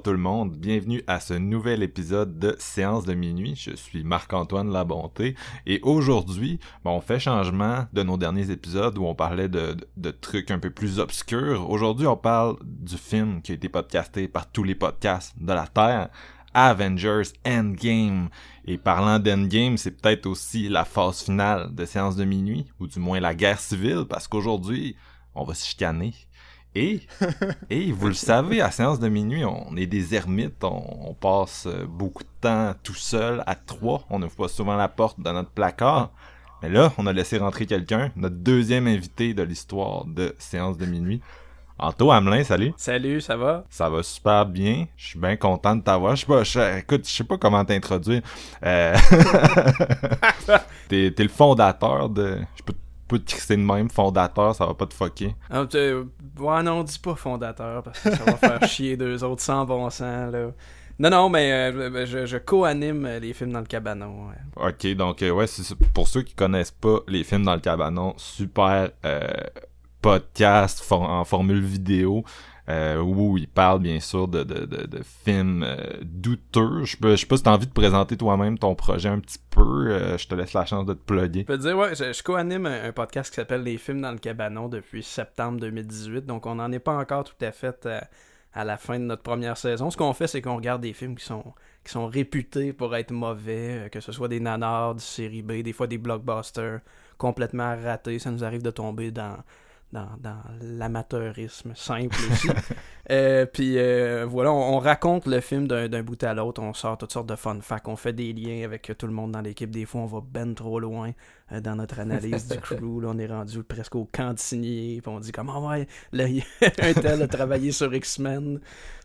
Bonjour tout le monde, bienvenue à ce nouvel épisode de Séance de minuit. Je suis Marc-Antoine Labonté et aujourd'hui, bon, on fait changement de nos derniers épisodes où on parlait de, de, de trucs un peu plus obscurs. Aujourd'hui, on parle du film qui a été podcasté par tous les podcasts de la Terre, Avengers Endgame. Et parlant d'Endgame, c'est peut-être aussi la phase finale de Séance de minuit, ou du moins la guerre civile, parce qu'aujourd'hui, on va se chicaner. Et, et vous le savez, à séance de minuit, on est des ermites, on, on passe euh, beaucoup de temps tout seul, à trois, on ouvre pas souvent la porte de notre placard. Mais là, on a laissé rentrer quelqu'un, notre deuxième invité de l'histoire de séance de minuit. Anto Hamelin, salut. Salut, ça va? Ça va super bien. Je suis bien content de t'avoir. Je sais pas, je, écoute, je sais pas comment t'introduire. Euh... t'es, t'es le fondateur de. Je peux peux te crisser de même, fondateur, ça va pas te fucker. Ah, ouais, non, dis pas fondateur, parce que ça va faire chier deux autres sans bon sens, là. Non, non, mais euh, je, je co-anime les films dans le cabanon. Ouais. Ok, donc, euh, ouais, pour ceux qui connaissent pas les films dans le cabanon, super euh, podcast for en formule vidéo. Euh, où il parle bien sûr de, de, de, films euh, douteux. Je sais pas si t'as envie de présenter toi-même ton projet un petit peu. Euh, je te laisse la chance de te plugger. Je peux te dire, ouais, je, je co-anime un, podcast qui s'appelle Les films dans le cabanon depuis septembre 2018. Donc on n'en est pas encore tout à fait à, à, la fin de notre première saison. Ce qu'on fait, c'est qu'on regarde des films qui sont qui sont réputés pour être mauvais, que ce soit des nanars, du série B, des fois des blockbusters complètement ratés. Ça nous arrive de tomber dans dans, dans l'amateurisme simple aussi. euh, puis euh, voilà, on, on, raconte le film d'un bout à l'autre, on sort toutes sortes de fun facts, on fait des liens avec tout le monde dans l'équipe. Des fois, on va ben trop loin euh, dans notre analyse du crew. Là, on est rendu presque au cantigné, puis on dit comment ouais, là, un tel a travaillé sur X-Men.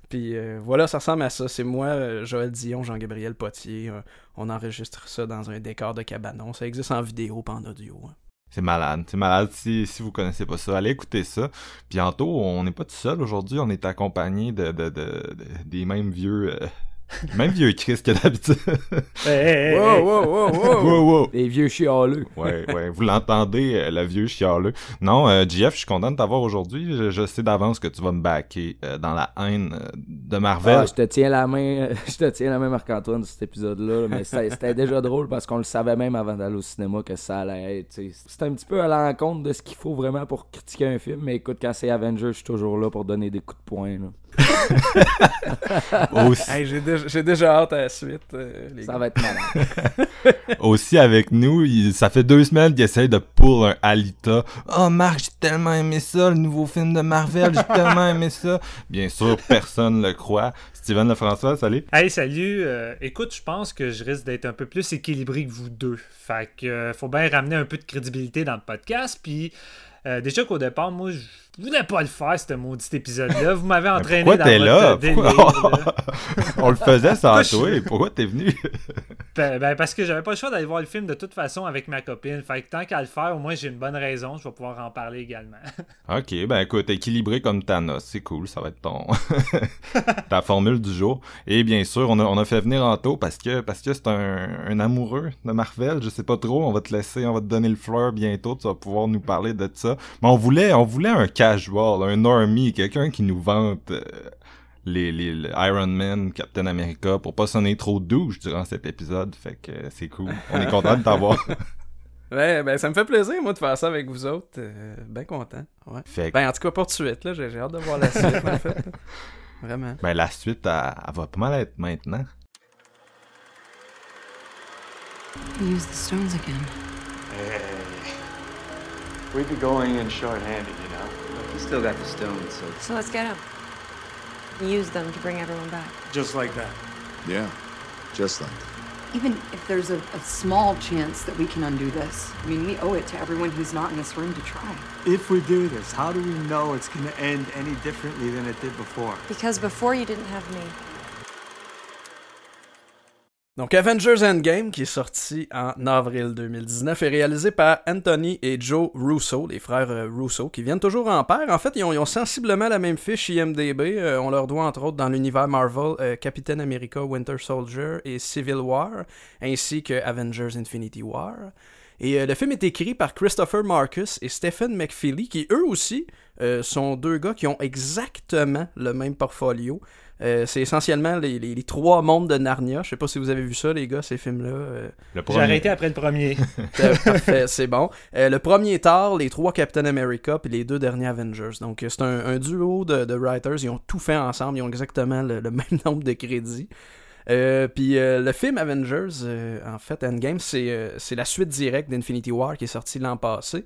Puis voilà, ça ressemble à ça. C'est moi, Joël Dion, Jean-Gabriel Potier. on enregistre ça dans un décor de cabanon. Ça existe en vidéo, pas en audio. Hein. C'est malade, c'est malade. Si, si vous connaissez pas ça, allez écouter ça. Bientôt, on n'est pas tout seul aujourd'hui, on est accompagné de, de, de, de des mêmes vieux. Euh, même vieux Chris que d'habitude. hey, hey, wow, wow, wow, wow, wow, wow. Les vieux chialeux. ouais, ouais. Vous l'entendez, euh, le vieux chialeux. Non, euh, JF, je suis content de t'avoir aujourd'hui. Je, je, sais d'avance que tu vas me backer euh, dans la haine euh, de Marvel. Ah, je te tiens la main, je te tiens la main, Marc-Antoine, de cet épisode-là. Mais c'était déjà drôle parce qu'on le savait même avant d'aller au cinéma que ça allait être. C'est un petit peu à l'encontre de ce qu'il faut vraiment pour critiquer un film. Mais écoute, quand c'est Avengers, je suis toujours là pour donner des coups de poing. Là. Aussi... Hey, j'ai, déjà, hâte à la suite. Euh, ça gars. va être malade. Aussi avec nous, il, ça fait deux semaines qu'il essaye de pull un Alita. Oh Marc, j'ai tellement aimé ça, le nouveau film de Marvel, j'ai tellement aimé ça. Bien sûr, personne le croit. Steven Lefrançois, salut. Hey, salut. Euh, écoute, je pense que je risque d'être un peu plus équilibré que vous deux. Fait que euh, faut bien ramener un peu de crédibilité dans le podcast. Puis euh, déjà qu'au départ, moi, je voulais pas le faire, ce maudit épisode-là. Vous m'avez entraîné pourquoi dans t'es votre là? délire, Pourquoi... là. On le faisait sans toi. Pourquoi t'es venu? Ben, ben, parce que j'avais pas le choix d'aller voir le film de toute façon avec ma copine. Fait que tant qu'à le faire, au moins j'ai une bonne raison. Je vais pouvoir en parler également. ok, ben écoute, équilibré comme Thanos, c'est cool. Ça va être ton ta formule du jour. Et bien sûr, on a, on a fait venir Anto parce que parce que c'est un, un amoureux de Marvel. Je sais pas trop. On va te laisser, on va te donner le fleur bientôt. Tu vas pouvoir nous parler de ça. Mais on voulait, on voulait un casual, un normie, quelqu'un qui nous vante. Euh, les, les, les, Iron Man, Captain America, pour pas sonner trop douche durant cet épisode. Fait que euh, c'est cool. On est content de t'avoir. ouais, ben ça me fait plaisir, moi, de faire ça avec vous autres. Euh, ben content. Ouais. Fait que... Ben en tout cas, pour de suite, là, j'ai hâte de voir la suite, en fait. Vraiment. Ben la suite, elle, elle, va pas mal être maintenant. Use the stones again. Hey, we'd be going in short-handed, you know. We still got the stones, so So let's get them. Use them to bring everyone back. Just like that. Yeah, just like that. Even if there's a, a small chance that we can undo this, I mean, we owe it to everyone who's not in this room to try. If we do this, how do we know it's going to end any differently than it did before? Because before you didn't have me. Donc Avengers Endgame, qui est sorti en avril 2019, est réalisé par Anthony et Joe Russo, les frères euh, Russo, qui viennent toujours en paire. En fait, ils ont, sensiblement la même fiche IMDB. Euh, on leur doit entre autres dans l'univers Marvel euh, Captain America Winter Soldier et Civil War, ainsi que Avengers Infinity War. Et le film est écrit par Christopher Marcus et Stephen McFeely, qui eux aussi sont deux gars qui ont exactement le même portfolio. Euh, c'est essentiellement les, les- les trois mondes de Narnia. Je sais pas si vous avez vu ça, les gars, ces films-là. Euh, J'ai arrêté après le premier. euh, parfait, c'est bon. Euh, le premier Thor, les trois Captain America, puis les deux derniers Avengers. Donc c'est un, un duo de, de writers. Ils ont tout fait ensemble. Ils ont exactement le, le même nombre de crédits. Euh, puis euh, le film Avengers, euh, en fait, Endgame, c'est euh, c'est la suite directe d'Infinity War qui est sorti l'an passé.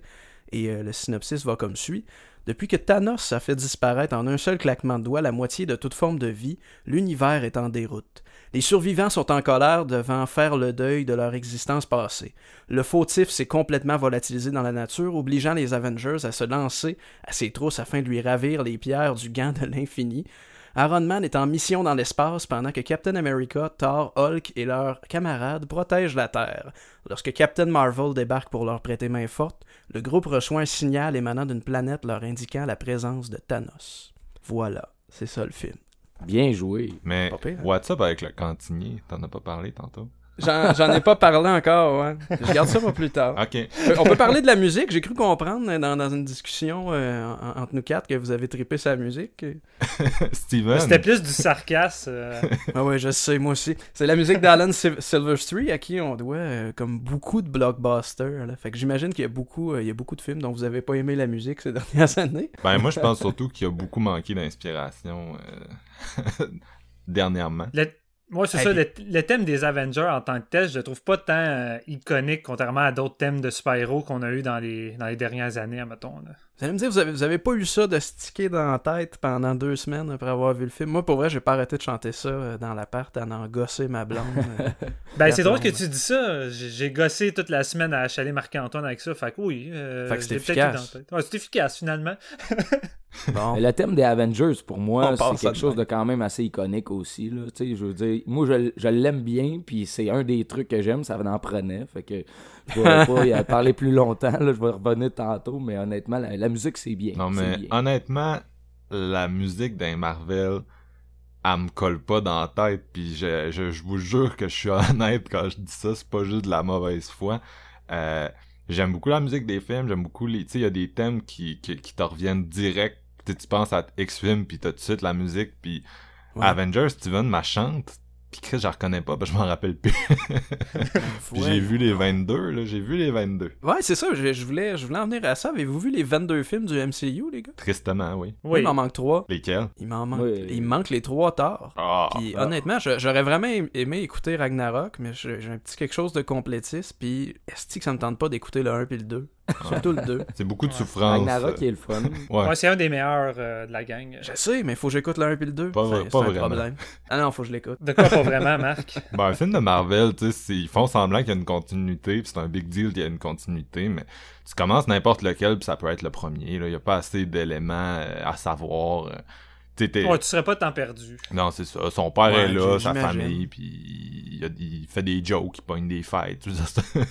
Et euh, le synopsis va comme suit. Depuis que Thanos a fait disparaître en un seul claquement de doigts la moitié de toute forme de vie, l'univers est en déroute. Les survivants sont en colère devant faire le deuil de leur existence passée. Le fautif s'est complètement volatilisé dans la nature, obligeant les Avengers à se lancer à ses trousses afin de lui ravir les pierres du gant de l'infini. Iron Man est en mission dans l'espace pendant que Captain America, Thor, Hulk et leurs camarades protègent la Terre. Lorsque Captain Marvel débarque pour leur prêter main forte, le groupe reçoit un signal émanant d'une planète leur indiquant la présence de Thanos. Voilà, c'est ça le film. Bien joué. Mais Pas pire, hein? what's up avec le cantinier? T'en as pas parlé tantôt? J'en j'en ai pas parlé encore, ouais. Je garde ça pour plus tard. Ok. Euh, On peut parler de la musique. J'ai cru comprendre euh, dans, dans une discussion euh, en- entre nous quatre que vous avez trippé sa musique. Steven. C'était plus du sarcasme. euh, Ah ouais, je sais, moi aussi. C'est la musique d'Alan Sil- Silverstreet à qui on doit euh, comme beaucoup de blockbusters. Là. Fait que j'imagine qu'il y a beaucoup, euh, il y a beaucoup de films dont vous avez pas aimé la musique ces dernières années. Ben, moi, je pense surtout qu'il y a beaucoup manqué d'inspiration euh, dernièrement. le- Moi, c'est ça, le thème des Avengers en tant que tel, je le trouve pas tant euh, iconique, contrairement à d'autres thèmes de super-héros qu'on a eu dans les, dans les dernières années, mettons. Là. Vous allez me dire, vous avez, vous avez pas eu ça de sticker dans la tête pendant deux semaines après avoir vu le film? Moi, pour vrai, j'ai pas arrêté de chanter ça euh, dans l'appart en en gosser ma blonde. euh. Ben, c'est drôle que tu dis ça. J'ai gossé toute la semaine à achaler Marc-Antoine avec ça. Fait que oui. euh, Fait que c'est efficace. la tête. Ouais, c'est efficace, finalement. bon. Mais le thème des Avengers, pour moi, passe c'est quelque de chose même. de quand même assez iconique aussi. Là. Tu sais, Je veux dire, moi, je, je l'aime bien, puis c'est un des trucs que j'aime, ça en prenait. Fait que je vais pas y parler plus longtemps, là, je vais revenir tantôt, mais honnêtement, la, la musique, c'est bien. Non, mais bien. honnêtement, la musique d'un Marvel, elle me colle pas dans la tête, puis je, je, je vous jure que je suis honnête quand je dis ça, c'est pas juste de la mauvaise foi. Euh, j'aime beaucoup la musique des films, j'aime beaucoup les... Tu sais, il y a des thèmes qui, qui, qui te reviennent direct. Tu penses à X-Film, puis t'as tout de suite la musique, puis Ouais. Avengers, Steven ma chante, puis Chris, je la reconnais pas, parce que je m'en rappelle plus. Puis j'ai vu les 22, là, j'ai vu les 22. Ouais, c'est ça, je, je voulais, je voulais en venir à ça. Avez-vous vu les 22 films du MCU, les gars? Tristement, oui. Oui. Il m'en manque trois. Lesquels? Il m'en manque. Oui. Il me manque les trois torts. Ah! Puis ah. honnêtement, j'aurais vraiment aim- aimé écouter Ragnarok, mais j'ai j'ai un petit quelque chose de complétiste, puis est-ce que ça me tente pas d'écouter le 1 puis le 2? Surtout le 2. C'est beaucoup de Ouais. souffrance. Ragnarok, euh, qui est le fun. Ouais. Ouais, c'est un des meilleurs euh, de la gang. Je sais, mais faut que j'écoute le 1 puis le 2. Pas C'est- vrai- pas un vraiment. problème. Ah non, faut que je l'écoute. De quoi pas vraiment, Marc? Ben, un film de Marvel, tu sais, ils font semblant qu'il y a une continuité, puis c'est un big deal qu'il y a une continuité, mais tu commences n'importe lequel, puis ça peut être le premier, là. Il y a pas assez d'éléments euh, à savoir. Ouais, tu serais pas tant perdu. Non, c'est ça. Son père Ouais, est là, sa famille, puis il, a- il fait des jokes, il pogne des fêtes, tout ça.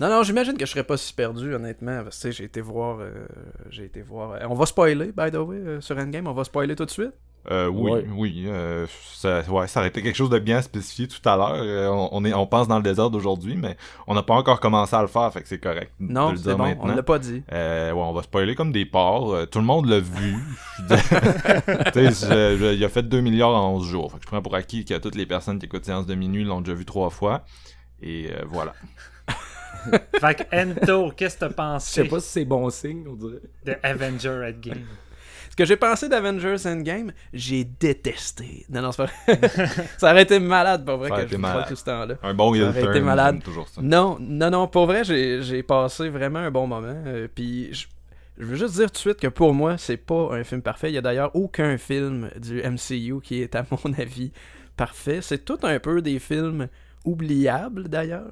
Non, non, j'imagine que je serais pas si perdu, honnêtement, parce que tu sais, j'ai été voir... euh, j'ai été voir... euh, on va spoiler, by the way, euh, sur Endgame, on va spoiler tout de suite? Euh, oui, Ouais. oui. euh, ça, ouais, ça aurait été quelque chose de bien spécifié tout à l'heure. Euh, on, on est, on pense dans le désordre aujourd'hui, mais on n'a pas encore commencé à le faire, fait que c'est correct de Non, le c'est dire bon, on l'a pas dit. Euh, ouais, on va spoiler comme des porcs. Euh, tout le monde l'a vu. je- je- il a fait 2 milliards en 11 jours. Fait que je prends pour acquis que toutes les personnes qui écoutent Séance de minuit l'ont déjà vu trois fois. Et euh, voilà. Fait que Ento, qu'est-ce que t'as Je pensé sais pas si c'est bon signe, on dirait. de Avenger Endgame? Ce que j'ai pensé d'Avengers Endgame, j'ai détesté. Non, non, c'est pas vrai. ça aurait été malade, pas vrai, Ça que je parle tout ce temps-là. Un bon Ça aurait été turn, malade. toujours ça. Non, non, non, pour vrai, j'ai j'ai passé vraiment un bon moment. euh, puis je- je veux juste dire tout de suite que pour moi, c'est pas un film parfait. Il y a d'ailleurs aucun film du MCU qui est, à mon avis, parfait. C'est tout un peu des films oubliables, d'ailleurs.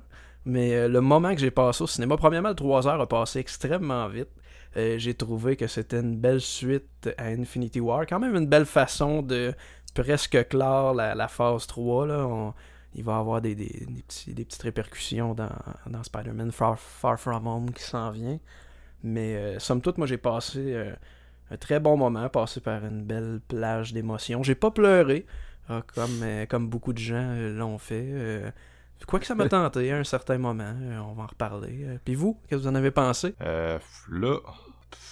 Mais euh, le moment que j'ai passé au cinéma, premièrement, le 3 heures a passé extrêmement vite. Euh, j'ai trouvé que c'était une belle suite à Infinity War. Quand même une belle façon de presque clore la, phase 3. Là. il va y avoir des, des, petits, des, petites répercussions dans, dans Spider-Man Far, Far, From Home qui s'en vient. Mais euh, somme toute, moi j'ai passé un très bon moment, passé par une belle plage d'émotions. J'ai pas pleuré, ah, comme, comme beaucoup de gens l'ont fait. Quoi que ça m'a tenté à un certain moment, on va en reparler. Puis vous, qu'est-ce que vous en avez pensé? Euh, là,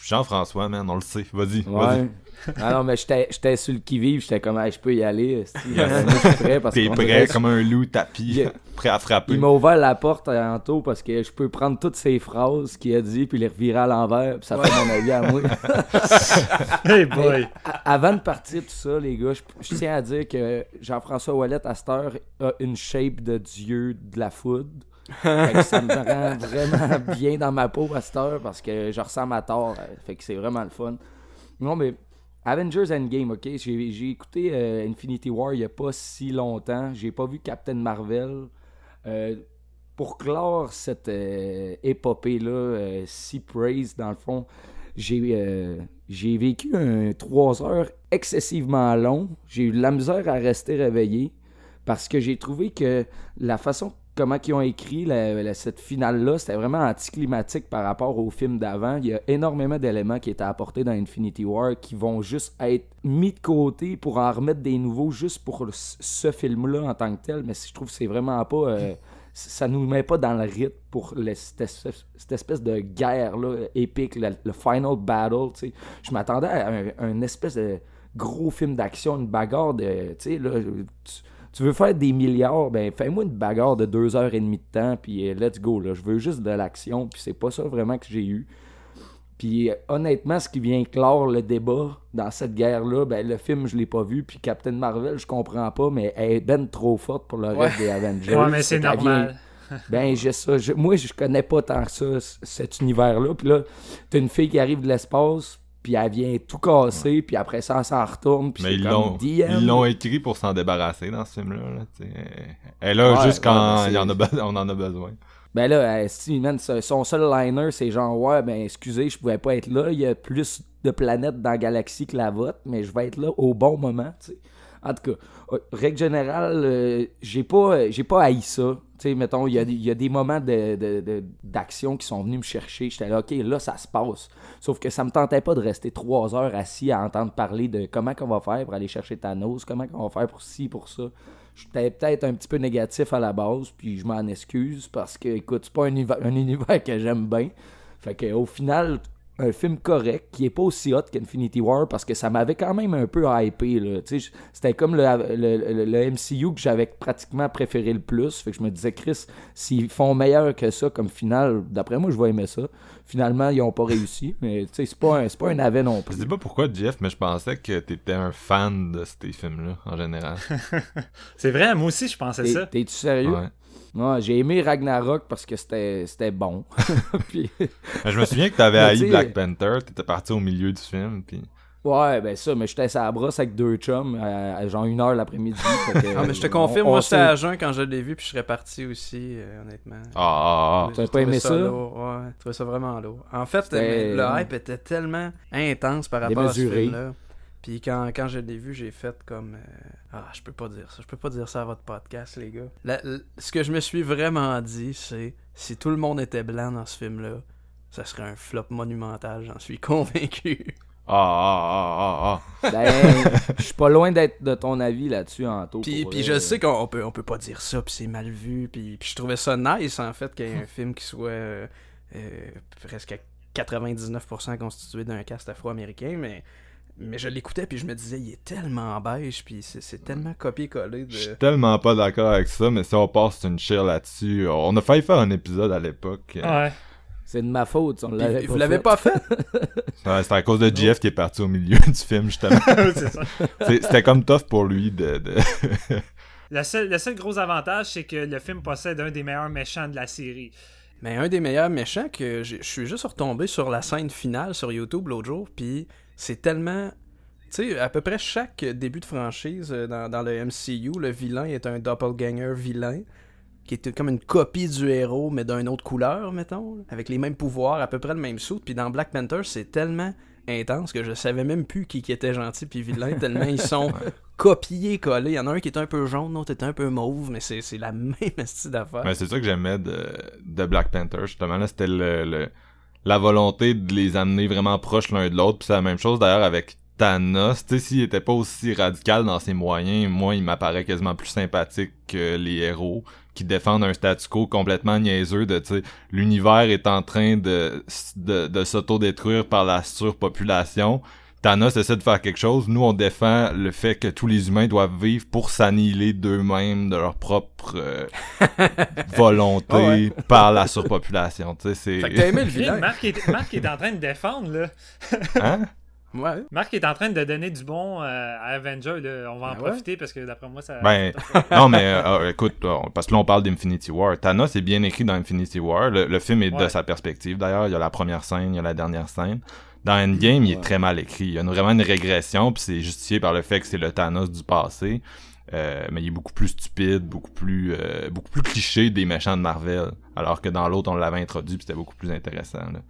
Jean-François, man, on le sait. Vas-y, vas-y. ah non, mais j'étais sur le qui-vive, j'étais comme, je peux y aller. T'es prêt comme un loup tapis, prêt à frapper. Il m'a ouvert la porte tantôt parce que je peux prendre toutes ces phrases qu'il a dit puis les revirer à l'envers, puis ça fait mon avis à moi. hey boy! avant de partir tout ça, les gars, je, tiens à dire que Jean-François Wallet, à cette heure, a une shape de dieu de la foudre ça me rend vraiment bien dans ma peau à cette heure parce que je ressens ma tort. Fait que c'est vraiment le fun. Non, mais Avengers Endgame, ok? J'ai écouté euh, Infinity War il n'y a pas si longtemps. J'ai pas vu Captain Marvel. Euh, pour clore cette euh, épopée-là, si praise dans le fond, j'ai vécu un 3 heures excessivement long. J'ai eu de la misère à rester réveillé parce que j'ai trouvé que la façon comment ils ont écrit cette finale-là, c'était vraiment anticlimatique par rapport au film d'avant. Il y a énormément d'éléments qui étaient apportés dans Infinity War qui vont juste être mis de côté pour en remettre des nouveaux juste pour ce film-là en tant que tel. Mais je trouve que c'est vraiment pas. Euh, ça nous met pas dans le rythme pour cette, espèce de guerre-là épique, le, final battle. Je m'attendais à un, espèce de gros film d'action, une bagarre de. Tu sais, là veux faire des milliards, ben fais-moi une bagarre de deux heures et demie de temps, puis euh, let's go. Là. Je veux juste de l'action, puis c'est pas ça vraiment que j'ai eu. Puis euh, honnêtement, ce qui vient clore le débat dans cette guerre-là, ben le film, je l'ai pas vu, puis Captain Marvel, je comprends pas, mais elle est ben trop forte pour le reste des Avengers. Ouais, mais c'est normal. ben, j'ai ça. moi, je connais pas tant que ça, cet univers-là. Puis là, t'as une fille qui arrive de l'espace, puis elle vient tout casser, puis après ça, elle s'en retourne. Puis Mais ils l'ont, ils l'ont écrit pour s'en débarrasser dans ce film-là. Là, elle là juste quand ben, en a on en a besoin. Ben là, si, son seul liner, c'est genre, ouais, ben excusez, je pouvais pas être là. Il y a plus de planètes dans la galaxie que la vôtre, mais je vais être là au bon moment, tu sais. En tout cas, euh, règle générale, euh, j'ai pas, j'ai pas haï ça. Tu sais, mettons, il y a, des moments d'action qui sont venus me chercher. J'étais là, OK, là, ça se passe. Sauf que ça me tentait pas de rester trois heures assis à entendre parler de comment qu'on va faire pour aller chercher Thanos, comment qu'on va faire pour ci, pour ça. J'étais peut-être un petit peu négatif à la base, puis je m'en excuse parce que, écoute, c'est pas un un univers que j'aime bien. Fait que, au final, un film correct qui est pas aussi hot qu'Infinity War parce que ça m'avait quand même un peu hypé c'était comme le, le, MCU que j'avais pratiquement préféré le plus. Fait que je me disais Chris s'ils font meilleur que ça comme finale d'après moi je vais aimer ça. Finalement ils ont pas réussi mais c'est pas un, c'est pas un avet non plus. je sais pas pourquoi Jeff mais je pensais que t'étais un fan de ces films là en général. C'est vrai moi aussi je pensais ça. t'es-tu sérieux? J'ai aimé Ragnarok parce que c'était bon. je me souviens que t'avais haï Black Panther, t'étais parti au milieu du film. Puis... Ouais, ben ça, mais j'étais à la brosse avec deux chums à, genre une heure l'après-midi. ah, mais je te confirme, moi j'étais à jeun quand je l'ai vu, puis je serais parti aussi, euh, honnêtement. Ah, ah, ah. Tu pas aimé ça? Ouais, je trouvais ça vraiment lourd. En fait, le hype était tellement intense par rapport à ce film-là. Puis quand, quand je l'ai vu, j'ai fait comme. Euh, ah, je peux pas dire ça. Je peux pas dire ça à votre podcast, les gars. ce que je me suis vraiment dit, c'est si tout le monde était blanc dans ce film-là, ça serait un flop monumental, j'en suis convaincu. Ah, ah, ah, ah, ah. Ben, je suis pas loin d'être de ton avis là-dessus, Anto. Puis, puis je sais qu'on peut, on peut pas dire ça, puis c'est mal vu. Puis, puis je trouvais ça nice, en fait, qu'il y ait un film qui soit euh, euh, presque à 99% constitué d'un cast afro-américain, mais mais je l'écoutais puis je me disais il est tellement beige puis c'est tellement copié-collé de... Je suis tellement pas d'accord avec ça mais si on passe une chair là-dessus, on a failli faire un épisode à l'époque. Ouais. C'est de ma faute, on l'avait Vous l'avez pas fait C'est à cause de Jeff qui est parti au milieu du film justement. C'était comme tough pour lui de... le seul gros avantage c'est que le film possède un des meilleurs méchants de la série. Mais un des meilleurs méchants que je suis juste retombé sur la scène finale sur YouTube l'autre jour, puis c'est tellement. Tu sais, à peu près chaque début de franchise euh, dans, le MCU, le vilain est un doppelganger vilain, qui est comme une copie du héros, mais d'une autre couleur, mettons, avec les mêmes pouvoirs, à peu près le même saut. Puis dans Black Panther, c'est tellement intense que je savais même plus qui, qui était gentil puis vilain, tellement ils sont copiés, collés. Il y en a un qui est un peu jaune, l'autre est un peu mauve, mais c'est la même style d'affaire. c'est ça que j'aimais de, de Black Panther, justement. Là, c'était le, la volonté de les amener vraiment proches l'un de l'autre. Puis c'est la même chose d'ailleurs avec Thanos. Tu sais, s'il était pas aussi radical dans ses moyens, moi, il m'apparaît quasiment plus sympathique que les héros qui défendent un statu quo complètement niaiseux de, tu sais, l'univers est en train de, de, de s'autodétruire par la surpopulation Thanos essaie de faire quelque chose. Nous, on défend le fait que tous les humains doivent vivre pour s'annihiler d'eux-mêmes, de leur propre euh, volonté par la surpopulation. Tu sais, c'est... Fait que t'as aimé le vilain. Marc est, Marc est en train de défendre, là. hein? Ouais. Marc est en train de donner du bon euh, à Avenger. Là. On va en ben profiter parce que d'après moi, ça. Ben, non, mais euh, écoute, parce que là, on parle d'Infinity War. Thanos est bien écrit dans Infinity War. Le, film est de sa perspective. D'ailleurs, il y a la première scène, il y a la dernière scène. Dans Endgame, il est très mal écrit. Il y a vraiment une régression, puis c'est justifié par le fait que c'est le Thanos du passé. Euh, mais il est beaucoup plus stupide, beaucoup plus euh, beaucoup plus cliché des méchants de Marvel. Alors que dans l'autre, on l'avait introduit, puis c'était beaucoup plus intéressant. Là.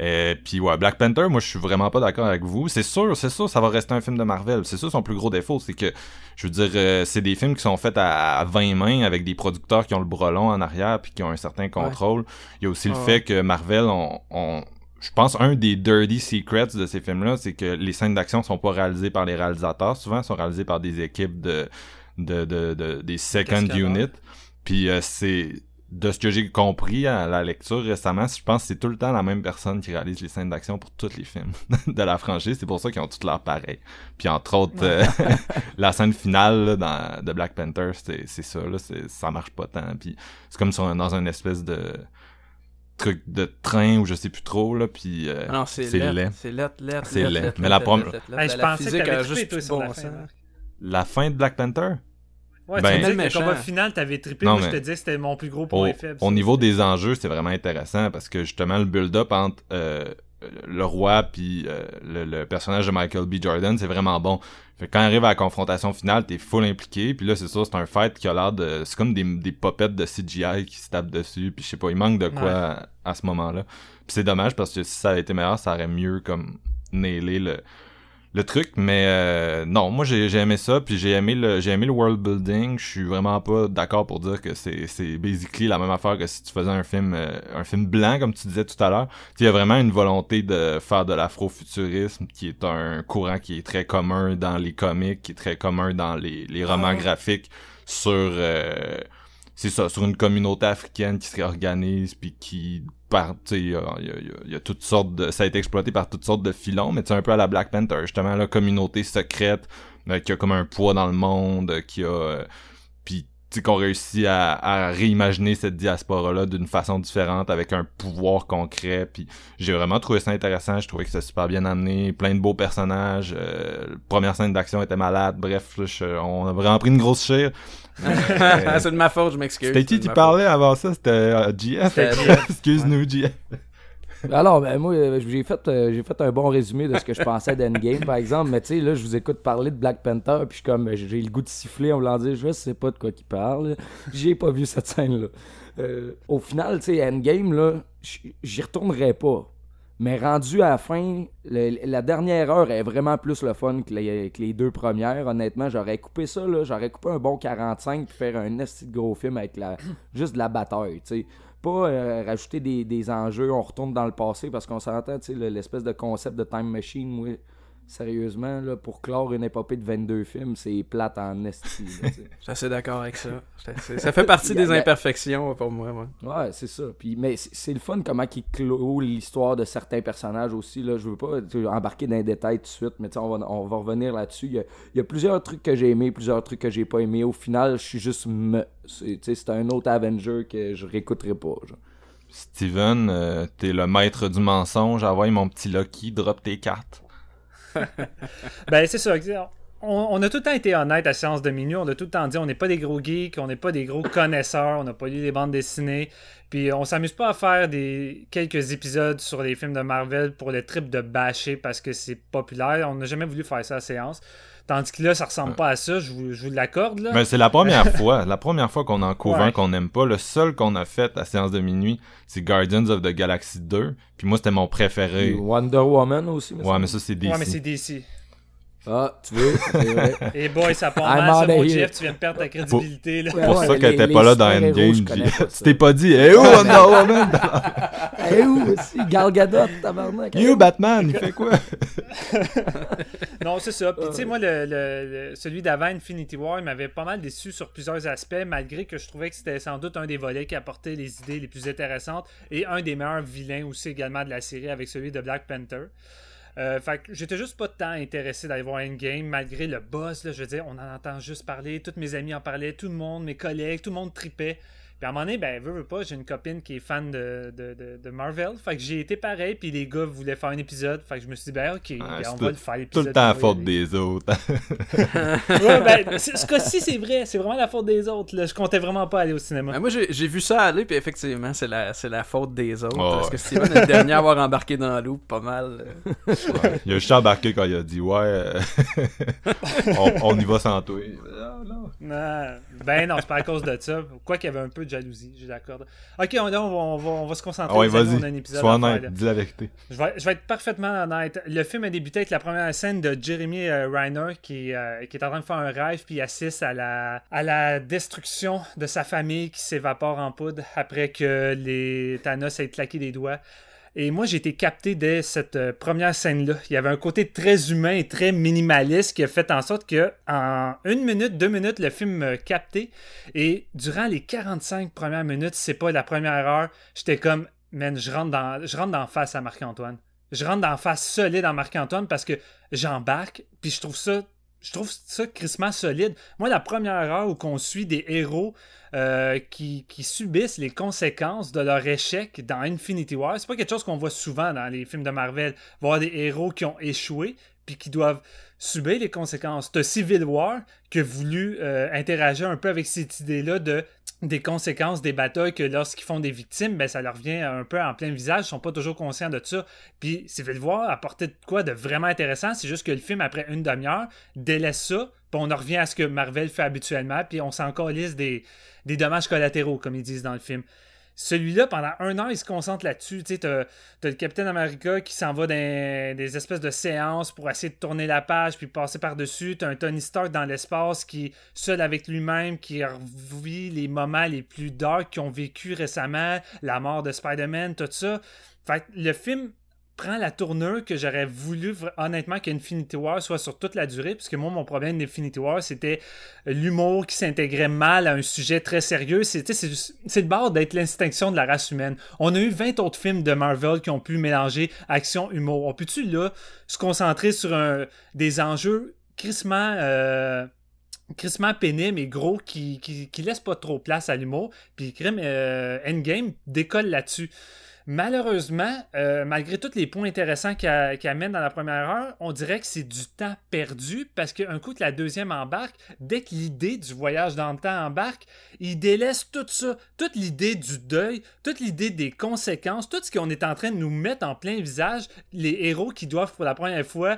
Et euh, puis ouais, Black Panther, moi je suis vraiment pas d'accord avec vous. C'est sûr, c'est sûr, ça va rester un film de Marvel. C'est ça son plus gros défaut, c'est que je veux dire, c'est des films qui sont faits à, 20 mains avec des producteurs qui ont le bras long en arrière puis qui ont un certain contrôle. Il y a aussi le fait que Marvel on je pense un des dirty secrets de ces films-là, c'est que les scènes d'action sont pas réalisées par les réalisateurs, souvent sont réalisées par des équipes de, de, de, de des second unit. Puis euh, c'est de ce que j'ai compris à la lecture récemment, je pense que c'est tout le temps la même personne qui réalise les scènes d'action pour tous les films de la franchise. C'est pour ça qu'ils ont toutes l'air pareil. Puis entre autres, euh, la scène finale dans, de Black Panther, c'est ça. Là, ça marche pas tant. Puis c'est comme sur, dans une espèce de truc de train ou je sais plus trop là puis euh, non c'est laid c'est laid c'est laid mais la première je pensais que sur la fin la fin de Black Panther? Ouais, ben, tu me le combat final, t'avais trippé. moi, je te dis que c'était mon plus gros point faible. Au niveau des enjeux, c'est vraiment intéressant parce que justement, le build-up entre euh, le roi puis euh, le, personnage de Michael B. Jordan, c'est vraiment bon. Fait quand il arrive à la confrontation finale, t'es full impliqué, puis là c'est ça, c'est un fight qui a l'air de. C'est comme des, des popettes de CGI qui se tapent dessus, puis je sais pas, il manque de quoi à, ce moment-là. Puis c'est dommage parce que si ça avait été meilleur, ça aurait mieux comme nailé le, le truc, mais euh, non, moi j'ai aimé ça, puis j'ai aimé le j'ai aimé le world building. Je suis vraiment pas d'accord pour dire que c'est c'est basically la même affaire que si tu faisais un film euh, un film blanc comme tu disais tout à l'heure. Il y a vraiment une volonté de faire de l'afrofuturisme qui est un courant qui est très commun dans les comics, qui est très commun dans les, les romans graphiques sur euh, c'est ça, sur une communauté africaine qui se réorganise puis qui par il y y, y a, toutes sortes de ça a été exploité par toutes sortes de filons mais tu un peu à la Black Panther justement la communauté secrète euh, qui a comme un poids dans le monde euh, qui a euh, puis qu'on réussit à, à, réimaginer cette diaspora là d'une façon différente avec un pouvoir concret puis j'ai vraiment trouvé ça intéressant je trouvais que c'était super bien amené plein de beaux personnages euh, première scène d'action était malade bref on a vraiment pris une grosse chire c'est de ma faute, je m'excuse. C'était qui qui parlait avant ça? C'était euh, GF. Excuse-nous, GF. Alors, ben, moi, euh, j'ai fait, euh, j'ai fait un bon résumé de ce que je pensais d'Endgame, par exemple. Mais tu sais, là, je vous écoute parler de Black Panther, puis comme, j'ai le goût de siffler en voulant dire, je sais pas de quoi il parle. J'ai pas vu cette scène-là. au final, tu sais, Endgame, là, j'y retournerai pas. Mais rendu à la fin, la dernière heure est vraiment plus le fun que les, deux premières. Honnêtement, j'aurais coupé ça, là, j'aurais coupé un bon 45 puis faire un esti de gros film avec la, juste de la bataille, tu sais. Pas euh, rajouter des, des, enjeux, on retourne dans le passé parce qu'on s'entend, tu sais, l'espèce de concept de time machine, sérieusement, là, pour clore une épopée de 22 films, c'est plate en esti. Je suis assez d'accord avec ça. ça fait partie des imperfections pour moi. Ouais, c'est ça. Puis, mais c'est le fun comment il clôt l'histoire de certains personnages aussi. Là. Je veux pas embarquer dans les détails tout de suite, mais on va, on va revenir là-dessus. Il, y, a, plusieurs trucs que j'ai aimés, plusieurs trucs que j'ai pas aimés. Au final, je suis juste... Me... C'est un autre Avenger que je réécouterai pas. Steven, euh, t'es le maître du mensonge. Envoie mon petit Lucky, drop tes cartes. Ben, c'est ça. on, a tout le temps été honnête à Séance de Minuit. On a tout le temps dit on n'est pas des gros geeks, on n'est pas des gros connaisseurs, on n'a pas lu les bandes dessinées. Puis on s'amuse pas à faire des quelques épisodes sur les films de Marvel pour le trip de bâcher parce que c'est populaire. On n'a jamais voulu faire ça à séance. Tandis que là, ça ressemble pas à ça, je vous, je vous l'accorde. là. Mais c'est la première fois, la première fois qu'on en couvre un qu'on n'aime pas. Le seul qu'on a fait à séance de minuit, c'est Guardians of the Galaxy 2. Puis moi, c'était mon préféré. Wonder Woman aussi. Ouais, mais ça, c'est DC. Ouais, mais c'est DC. Ah, tu veux, c'est vrai. Et boy, ça part I'm mal, ça, mon. Jeff. Tu viens de perdre ta crédibilité. Là. Ouais, pour ouais, ça qu'elle était pas là dans Endgame. Tu t'es pas dit, eh où Wonder Woman? Eh où aussi, Gal Gadot, tabarnak. You Batman, il fait quoi? Non, c'est ça. Puis, tu sais, moi, le, le- le- celui d'avant, Infinity War, il m'avait pas mal déçu sur plusieurs aspects, malgré que je trouvais que c'était sans doute un des volets qui apportait les idées les plus intéressantes et un des meilleurs vilains aussi également de la série avec celui de Black Panther. Euh, fait j'étais juste pas tant intéressé d'aller voir Endgame, malgré le buzz, là, je veux dire, on en entend juste parler, tous mes amis en parlaient, tout le monde, mes collègues, tout le monde tripait. Puis à un moment donné, ben, veux, veux pas, j'ai une copine qui est fan de, de, de, de Marvel. Fait que j'ai été pareil, puis les gars voulaient faire un épisode. Fait que je me suis dit, ben, ok, ben, Ah, on c'est va le faire. Tout l'épisode, le temps on y faute des autres. Ouais, ben, c'est- ce cas-ci, c'est vrai. C'est vraiment la faute des autres. Là. Je comptais vraiment pas aller au cinéma. Ben, moi, j'ai vu ça aller, puis effectivement, c'est la, c'est la faute des autres. Oh, parce ouais. que Steven est le dernier à avoir embarqué dans la loupe, pas mal. il a juste embarqué quand il a dit, ouais, euh, on, on y va sans toi. Ah, non. Non, ben non, c'est pas à cause de ça. Quoi qu'il y avait un peu de jalousie, je d'accord. Ok, on, va, on, va, on va se concentrer. Ah ouais, a un épisode Sois honnête, dis la vérité. Je vais, je vais être parfaitement honnête. Le film a débuté avec la première scène de Jeremy euh, Reiner qui, euh, qui est en train de faire un rêve puis il assiste à la, à la destruction de sa famille qui s'évapore en poudre après que les Thanos aient claqué des doigts. Et moi, j'ai été capté dès cette euh, première scène-là. Il y avait un côté très humain et très minimaliste qui a fait en sorte que, en une minute, deux minutes, le film m'a capté. Et durant les 45 premières minutes, c'est pas la première heure, j'étais comme, man, je rentre dans, face à Marc-Antoine. Je rentre dans face solide à Marc-Antoine parce que j'embarque, puis je trouve ça. Je trouve ça crissement solide. Moi, la première heure où qu'on suit des héros euh, qui, subissent les conséquences de leur échec dans Infinity War, c'est pas quelque chose qu'on voit souvent dans les films de Marvel. Voir des héros qui ont échoué puis qui doivent subir les conséquences. T'as Civil War qui a voulu euh, interagir un peu avec cette idée-là de des conséquences des batailles que lorsqu'ils font des victimes, ben ça leur vient un peu en plein visage, ils sont pas toujours conscients de ça. Puis Civil War apportait de quoi de vraiment intéressant, c'est juste que le film après une demi-heure délaisse ça, puis on en revient à ce que Marvel fait habituellement, puis on s'en calisse des des dommages collatéraux comme ils disent dans le film. Celui-là, pendant un an, il se concentre là-dessus. Tu sais, t'as, le Capitaine America qui s'en va dans des espèces de séances pour essayer de tourner la page puis passer par-dessus. T'as un Tony Stark dans l'espace qui, seul avec lui-même, qui revit les moments les plus dark qu'ils ont vécu récemment, la mort de Spider-Man, tout ça. Fait le film prend la tournure que j'aurais voulu honnêtement qu'Infinity War soit sur toute la durée, puisque moi, mon problème d'Infinity War, c'était l'humour qui s'intégrait mal à un sujet très sérieux. C'est le bord d'être l'extinction de la race humaine. On a eu 20 autres films de Marvel qui ont pu mélanger action, humour. On peut-tu, là, se concentrer sur des enjeux crissement... euh, crissement pénible et gros qui, qui, laisse pas trop place à l'humour? Puis euh, Endgame décolle là-dessus. Malheureusement, euh, malgré tous les points intéressants qu'il amène dans la première heure, on dirait que c'est du temps perdu parce qu'un coup que la deuxième embarque, dès que l'idée du voyage dans le temps embarque, il délaisse tout ça, toute l'idée du deuil, toute l'idée des conséquences, tout ce qu'on est en train de nous mettre en plein visage, les héros qui doivent pour la première fois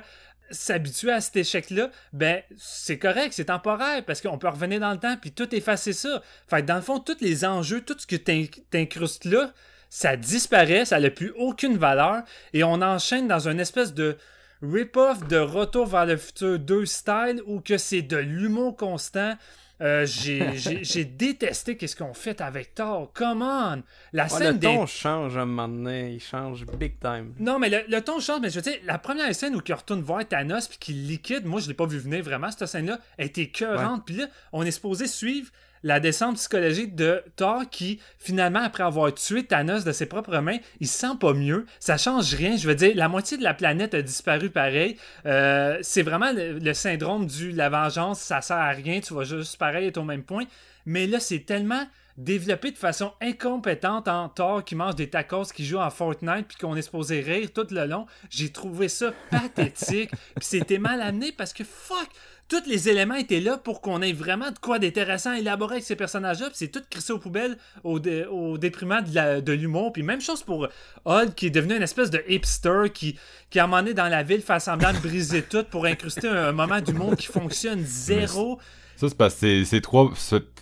s'habituer à cet échec-là, ben c'est correct, c'est temporaire parce qu'on peut revenir dans le temps puis tout effacer ça. Fait que dans le fond, tous les enjeux, tout ce que t'in- t'incrustes là, ça disparaît, ça n'a plus aucune valeur et on enchaîne dans une espèce de rip-off de Retour vers le futur 2 style où que c'est de l'humour constant. Euh, j'ai- détesté qu'est-ce qu'on fait avec Thor. Come on! La Ouais, scène le des ton change à un moment donné, il change big time. non, mais le, le ton change, mais je veux dire, la première scène où il retourne voir Thanos puis qu'il liquide, moi je l'ai pas vu venir vraiment, cette scène-là, elle était écœurante. Puis là, on est supposé suivre la descente psychologique de Thor qui, finalement, après avoir tué Thanos de ses propres mains, il se sent pas mieux. Ça change rien. Je veux dire, la moitié de la planète a disparu pareil. Euh, c'est vraiment le, syndrome du la vengeance, ça sert à rien, tu vas juste pareil être au même point. Mais là, c'est tellement développé de façon incompétente en Thor qui mange des tacos, qui joue en Fortnite, puis qu'on est supposé rire tout le long. J'ai trouvé ça pathétique. puis c'était mal amené parce que fuck, tous les éléments étaient là pour qu'on ait vraiment de quoi d'intéressant à élaborer avec ces personnages-là. Puis c'est tout crissé aux poubelles au, dé- au déprimant de, l'humour. Puis même chose pour Hulk qui est devenu une espèce de hipster qui, qui a emmené dans la ville, fait semblant de briser tout pour incruster un, un moment d'humour qui fonctionne zéro. Ça, c'est parce que ces- trois.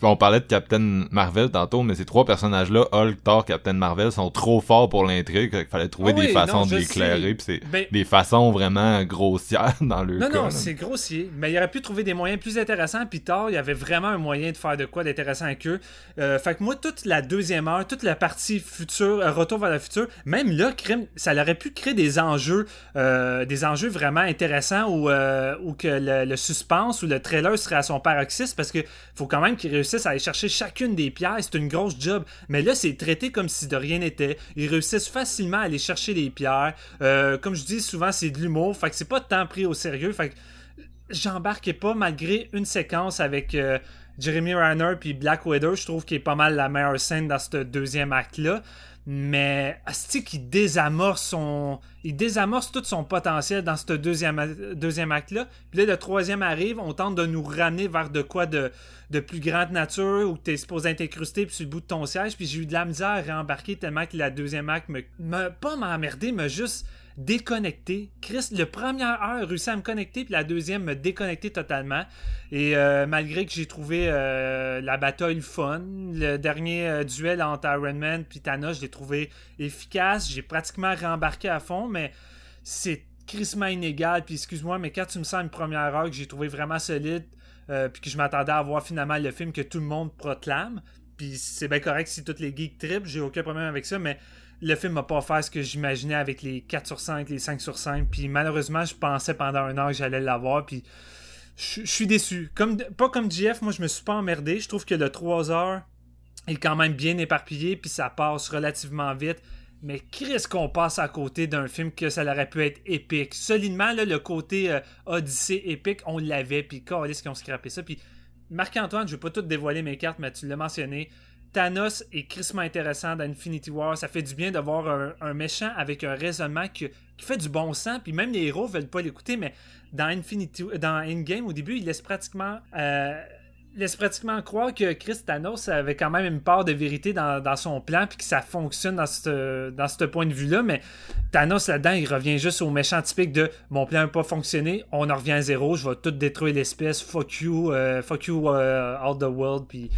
on parlait de Captain Marvel tantôt, mais ces trois personnages-là, Hulk, Thor, Captain Marvel, sont trop forts pour l'intrigue. qu'il fallait trouver Ah des façons non, de je l'éclairer. sais. Puis c'est Ben- des façons vraiment grossières dans le Non, cas. non, c'est grossier. Mais il aurait pu trouver des moyens plus intéressants. Puis tard, il y avait vraiment un moyen de faire de quoi d'intéressant avec eux. Euh, fait que moi, toute la deuxième heure, toute la partie future, euh, retour vers le futur, même là, ça aurait pu créer des enjeux, euh, des enjeux vraiment intéressants où, où que le, le suspense ou le trailer serait à son parce que faut quand même qu'ils réussissent à aller chercher chacune des pierres. C'est une grosse job. Mais là, c'est traité comme si de rien n'était. Ils réussissent facilement à aller chercher les pierres. Euh, comme je dis souvent, c'est de l'humour. Fait que c'est pas temps pris au sérieux. Fait que j'embarquais pas malgré une séquence avec euh, Jeremy Renner puis Black Widow. Je trouve qu'il est pas mal la meilleure scène dans ce deuxième acte-là. Mais Asti qui désamorce son. Il désamorce tout son potentiel dans ce deuxième, deuxième acte-là. Puis là, le troisième arrive, on tente de nous ramener vers de quoi de, plus grande nature où t'es supposé être incrusté puis sur le bout de ton siège. Puis j'ai eu de la misère à réembarquer tellement que la deuxième acte me. me pas m'emmerder, mais juste déconnecté. Chris, le première heure réussi à me connecter, puis la deuxième me déconnecter totalement. Et euh, malgré que j'ai trouvé euh, la bataille fun, le dernier euh, duel entre Iron Man puis Thanos, je l'ai trouvé efficace. J'ai pratiquement rembarqué à fond, mais c'est crissement inégal. Puis excuse-moi, mais quand tu me sens une première heure que j'ai trouvé vraiment solide, puis que je m'attendais à voir finalement le film que tout le monde proclame, puis c'est bien correct si toutes les geeks trip, j'ai aucun problème avec ça, mais le film m'a pas offert ce que j'imaginais avec les 4 sur 5, les 5 sur 5. Puis malheureusement, je pensais pendant un an que j'allais l'avoir. Puis je suis déçu. Comme, pas comme JF, moi je me suis pas emmerdé. Je trouve que le 3 heures est quand même bien éparpillé. Puis ça passe relativement vite. Mais qu'est-ce qu'on passe à côté d'un film que ça aurait pu être épique? Solidement, le côté euh, Odyssée épique, on l'avait. Puis est-ce qu'ils ont scrappé ça? Puis Marc-Antoine, je vais pas tout dévoiler mes cartes, mais tu l'as mentionné. Thanos est crissement intéressant dans Infinity War. Ça fait du bien de voir un, méchant avec un raisonnement qui, fait du bon sens. Puis même les héros veulent pas l'écouter, mais dans Infinity, dans Endgame, au début, il laisse pratiquement, euh, laisse pratiquement croire que Chris Thanos avait quand même une part de vérité dans, son plan, puis que ça fonctionne dans ce dans ce point de vue-là. Mais Thanos là-dedans, il revient juste au méchant typique de mon plan n'a pas fonctionné, on en revient à zéro, je vais tout détruire l'espèce, fuck you, euh, fuck you euh, all the world, puis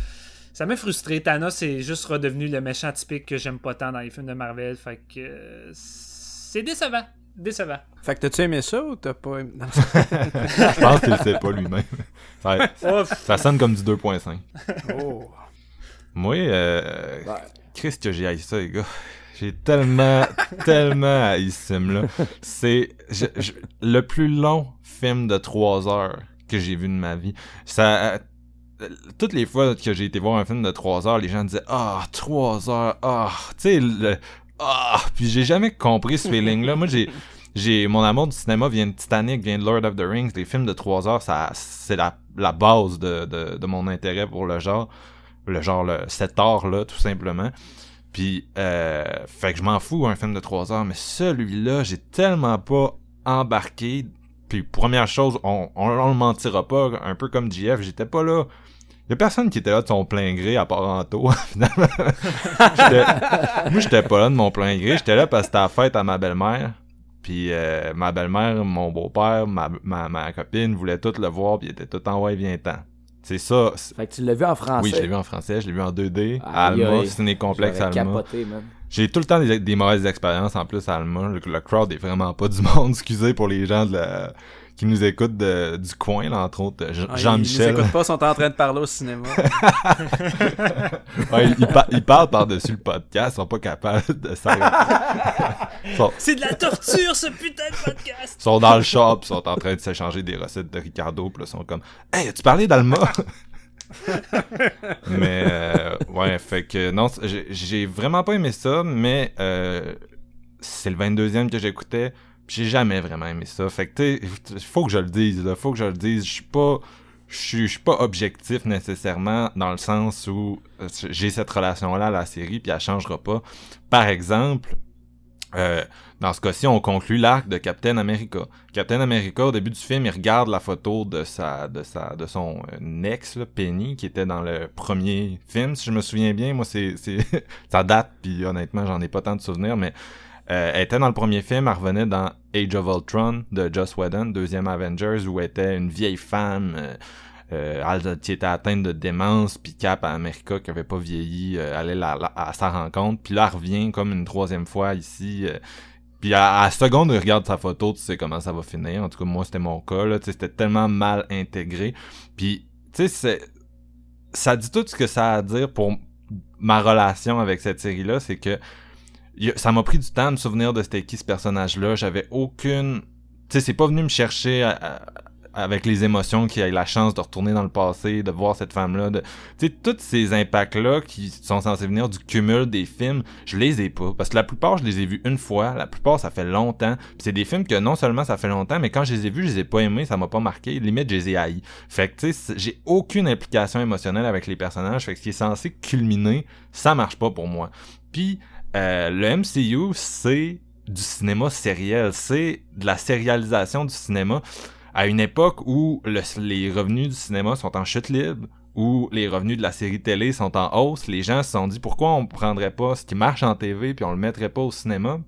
ça m'a frustré. Thanos est juste redevenu le méchant typique que j'aime pas tant dans les films de Marvel. Fait que euh, c'est décevant. Décevant. Fait que t'as-tu aimé ça ou t'as pas aimé? Non. Je pense qu'il le sait pas lui-même. Ça, ça sonne comme du 2.5. oh. Moi, euh, Ouais. Chris que j'ai haï ça, les gars. J'ai tellement, tellement haï ce film-là. C'est le plus long film de 3 heures que j'ai vu de ma vie. Ça, euh, toutes les fois que j'ai été voir un film de 3 heures, les gens disaient Ah, 3 heures, ah, tu sais, le. Ah, puis j'ai jamais compris ce feeling-là. Moi, j'ai. J'ai mon amour du cinéma vient de Titanic, vient de Lord of the Rings, les films de 3 heures, ça c'est la, la base de, de, de mon intérêt pour le genre le genre le, cet art là tout simplement puis euh, fait que je m'en fous un film de 3 heures mais celui-là j'ai tellement pas embarqué puis première chose on, on, on le mentira pas un peu comme JF j'étais pas là y a personne qui était là de son plein gré à part Anto finalement moi j'étais pas là de mon plein gré j'étais là parce que c'était la fête à ma belle-mère puis euh, ma belle-mère mon beau-père ma, ma, ma copine voulaient tout le voir puis ils étaient tout en ouais viens-t'en c'est ça c'est- Fait que tu l'as vu en français. oui, je l'ai vu en français, je l'ai vu en 2D, à Alma. Ciné Complexe Alma. J'ai tout le temps des, des mauvaises expériences en plus à Alma. Le, le crowd est vraiment pas du monde, excusez pour les gens de la- qui nous écoutent de- du coin, là, entre autres Jean- Ah, Jean-Michel. Ils nous écoutent pas, sont en train de parler au cinéma. Ouais, ils, par- ils parlent par-dessus le podcast, ils sont pas capables de s'arrêter. Sont, C'est de la torture, ce putain de podcast! ils sont dans le shop, ils sont en train de s'échanger des recettes de Ricardo, puis là, ils sont comme « Hey, as-tu parlé d'Alma? » Mais, euh, ouais, fait que, non, j'ai- vraiment pas aimé ça, mais euh, c'est le 22e que j'écoutais, j'ai jamais vraiment aimé ça. Fait que, tu faut que je le dise, là, faut que je le dise, je suis pas... Je suis- pas objectif nécessairement dans le sens où euh, j'ai cette relation-là à la série puis elle changera pas. Par exemple, Euh, dans ce cas-ci, on conclut l'arc de Captain America. Captain America, au début du film, il regarde la photo de sa, de sa, de son euh, ex, là, Penny, qui était dans le premier film, si je me souviens bien. Moi, c'est, c'est, ça date, puis honnêtement, j'en ai pas tant de souvenirs, mais euh, elle était dans le premier film, elle revenait dans Age of Ultron de Joss Whedon, deuxième Avengers, où elle était une vieille femme. Euh, euh, qui était atteinte de démence, puis Cap à America qui avait pas vieilli, euh, allait à sa rencontre, puis là elle revient comme une troisième fois ici. Euh, puis à, la seconde, il regarde sa photo, tu sais comment ça va finir. En tout cas, moi, c'était mon cas, là. C'était tellement mal intégré. Puis, tu sais, ça dit tout ce que ça a à dire pour ma relation avec cette série-là. C'est que ça m'a pris du temps de me souvenir de c'était qui ce personnage-là. J'avais aucune... Tu sais, c'est pas venu me chercher avec les émotions qui a la chance de retourner dans le passé, de voir cette femme-là, de, tu sais, tous ces impacts-là qui sont censés venir du cumul des films, je les ai pas. Parce que la plupart, je les ai vus une fois, la plupart, ça fait longtemps. c'est des films que non seulement ça fait longtemps, mais quand je les ai vus, je les ai pas aimés, ça m'a pas marqué. Limite, je les ai haïs. Fait que, tu sais, j'ai aucune implication émotionnelle avec les personnages. Fait que ce qui est censé culminer, ça marche pas pour moi. Puis, euh, le MCU, c'est du cinéma sériel, c'est de la sérialisation du cinéma. À une époque où les revenus du cinéma sont en chute libre, où les revenus de la série télé sont en hausse, les gens se sont dit pourquoi on prendrait pas ce qui marche en TV puis on le mettrait pas au cinéma?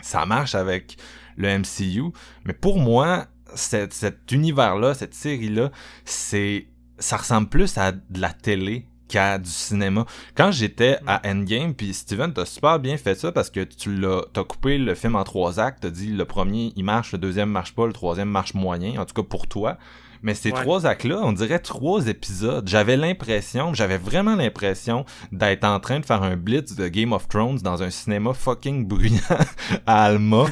Ça marche avec le MCU, mais pour moi, cet univers-là, cette série-là, c'est ça ressemble plus à de la télé qu'à du cinéma. Quand j'étais à Endgame, puis Steven, t'as super bien fait ça parce que tu l'as, t'as coupé le film en trois actes, t'as dit le premier il marche, le deuxième marche pas, le troisième marche moyen, en tout cas pour toi. Mais ces trois actes-là, on dirait trois épisodes. J'avais l'impression, j'avais vraiment l'impression d'être en train de faire un blitz de Game of Thrones dans un cinéma fucking bruyant à Alma.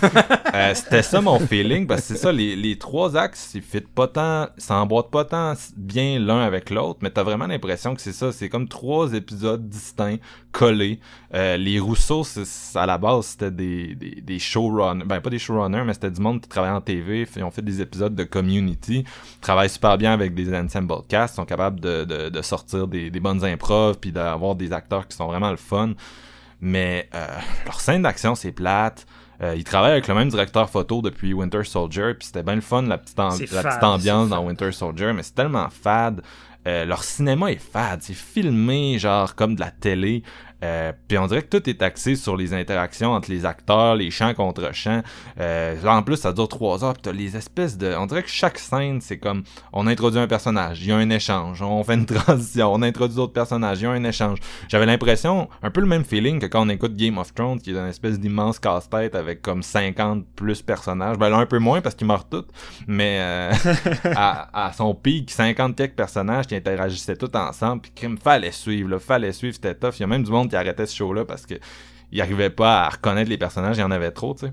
Euh, c'était ça mon feeling, parce que c'est ça, les, les trois actes, ils fit pas tant, s'emboîtent pas tant bien l'un avec l'autre, mais t'as vraiment l'impression que c'est ça, c'est comme trois épisodes distincts, collés. Euh, les Rousseau, à la base, c'était des, des, des showrunners, ben pas des showrunners, mais c'était du monde qui travaillait en TV, ils ont fait des épisodes de Community, travaillent super bien avec des ensemble cast, sont capables de, de, de sortir des, des bonnes improv, puis d'avoir des acteurs qui sont vraiment le fun. Mais euh, leur scène d'action, c'est plate. Euh, ils travaillent avec le même directeur photo depuis Winter Soldier, puis c'était bien le fun, la petite, la petite ambiance dans Winter Soldier, mais c'est tellement fade. Euh, leur cinéma est fade, c'est filmé genre comme de la télé. Euh, puis on dirait que tout est axé sur les interactions entre les acteurs, les chants contre chants. Euh, en plus, ça dure trois heures, puis t'as les espèces de... On dirait que chaque scène, c'est comme, on introduit un personnage, il y a un échange, on fait une transition, on introduit d'autres personnages, il y a un échange. J'avais l'impression, un peu le même feeling que quand on écoute Game of Thrones, qui est une espèce d'immense casse-tête avec comme 50 plus personnages. Ben là, un peu moins parce qu'ils meurent tous, mais euh, à, à, son pic, 50 quelques personnages qui interagissaient tous ensemble, puis crime, fallait suivre, là, fallait suivre, c'était tough. Il y a même du monde qui arrêtait ce show-là parce que il arrivait pas à reconnaître les personnages, il y en avait trop, tu sais.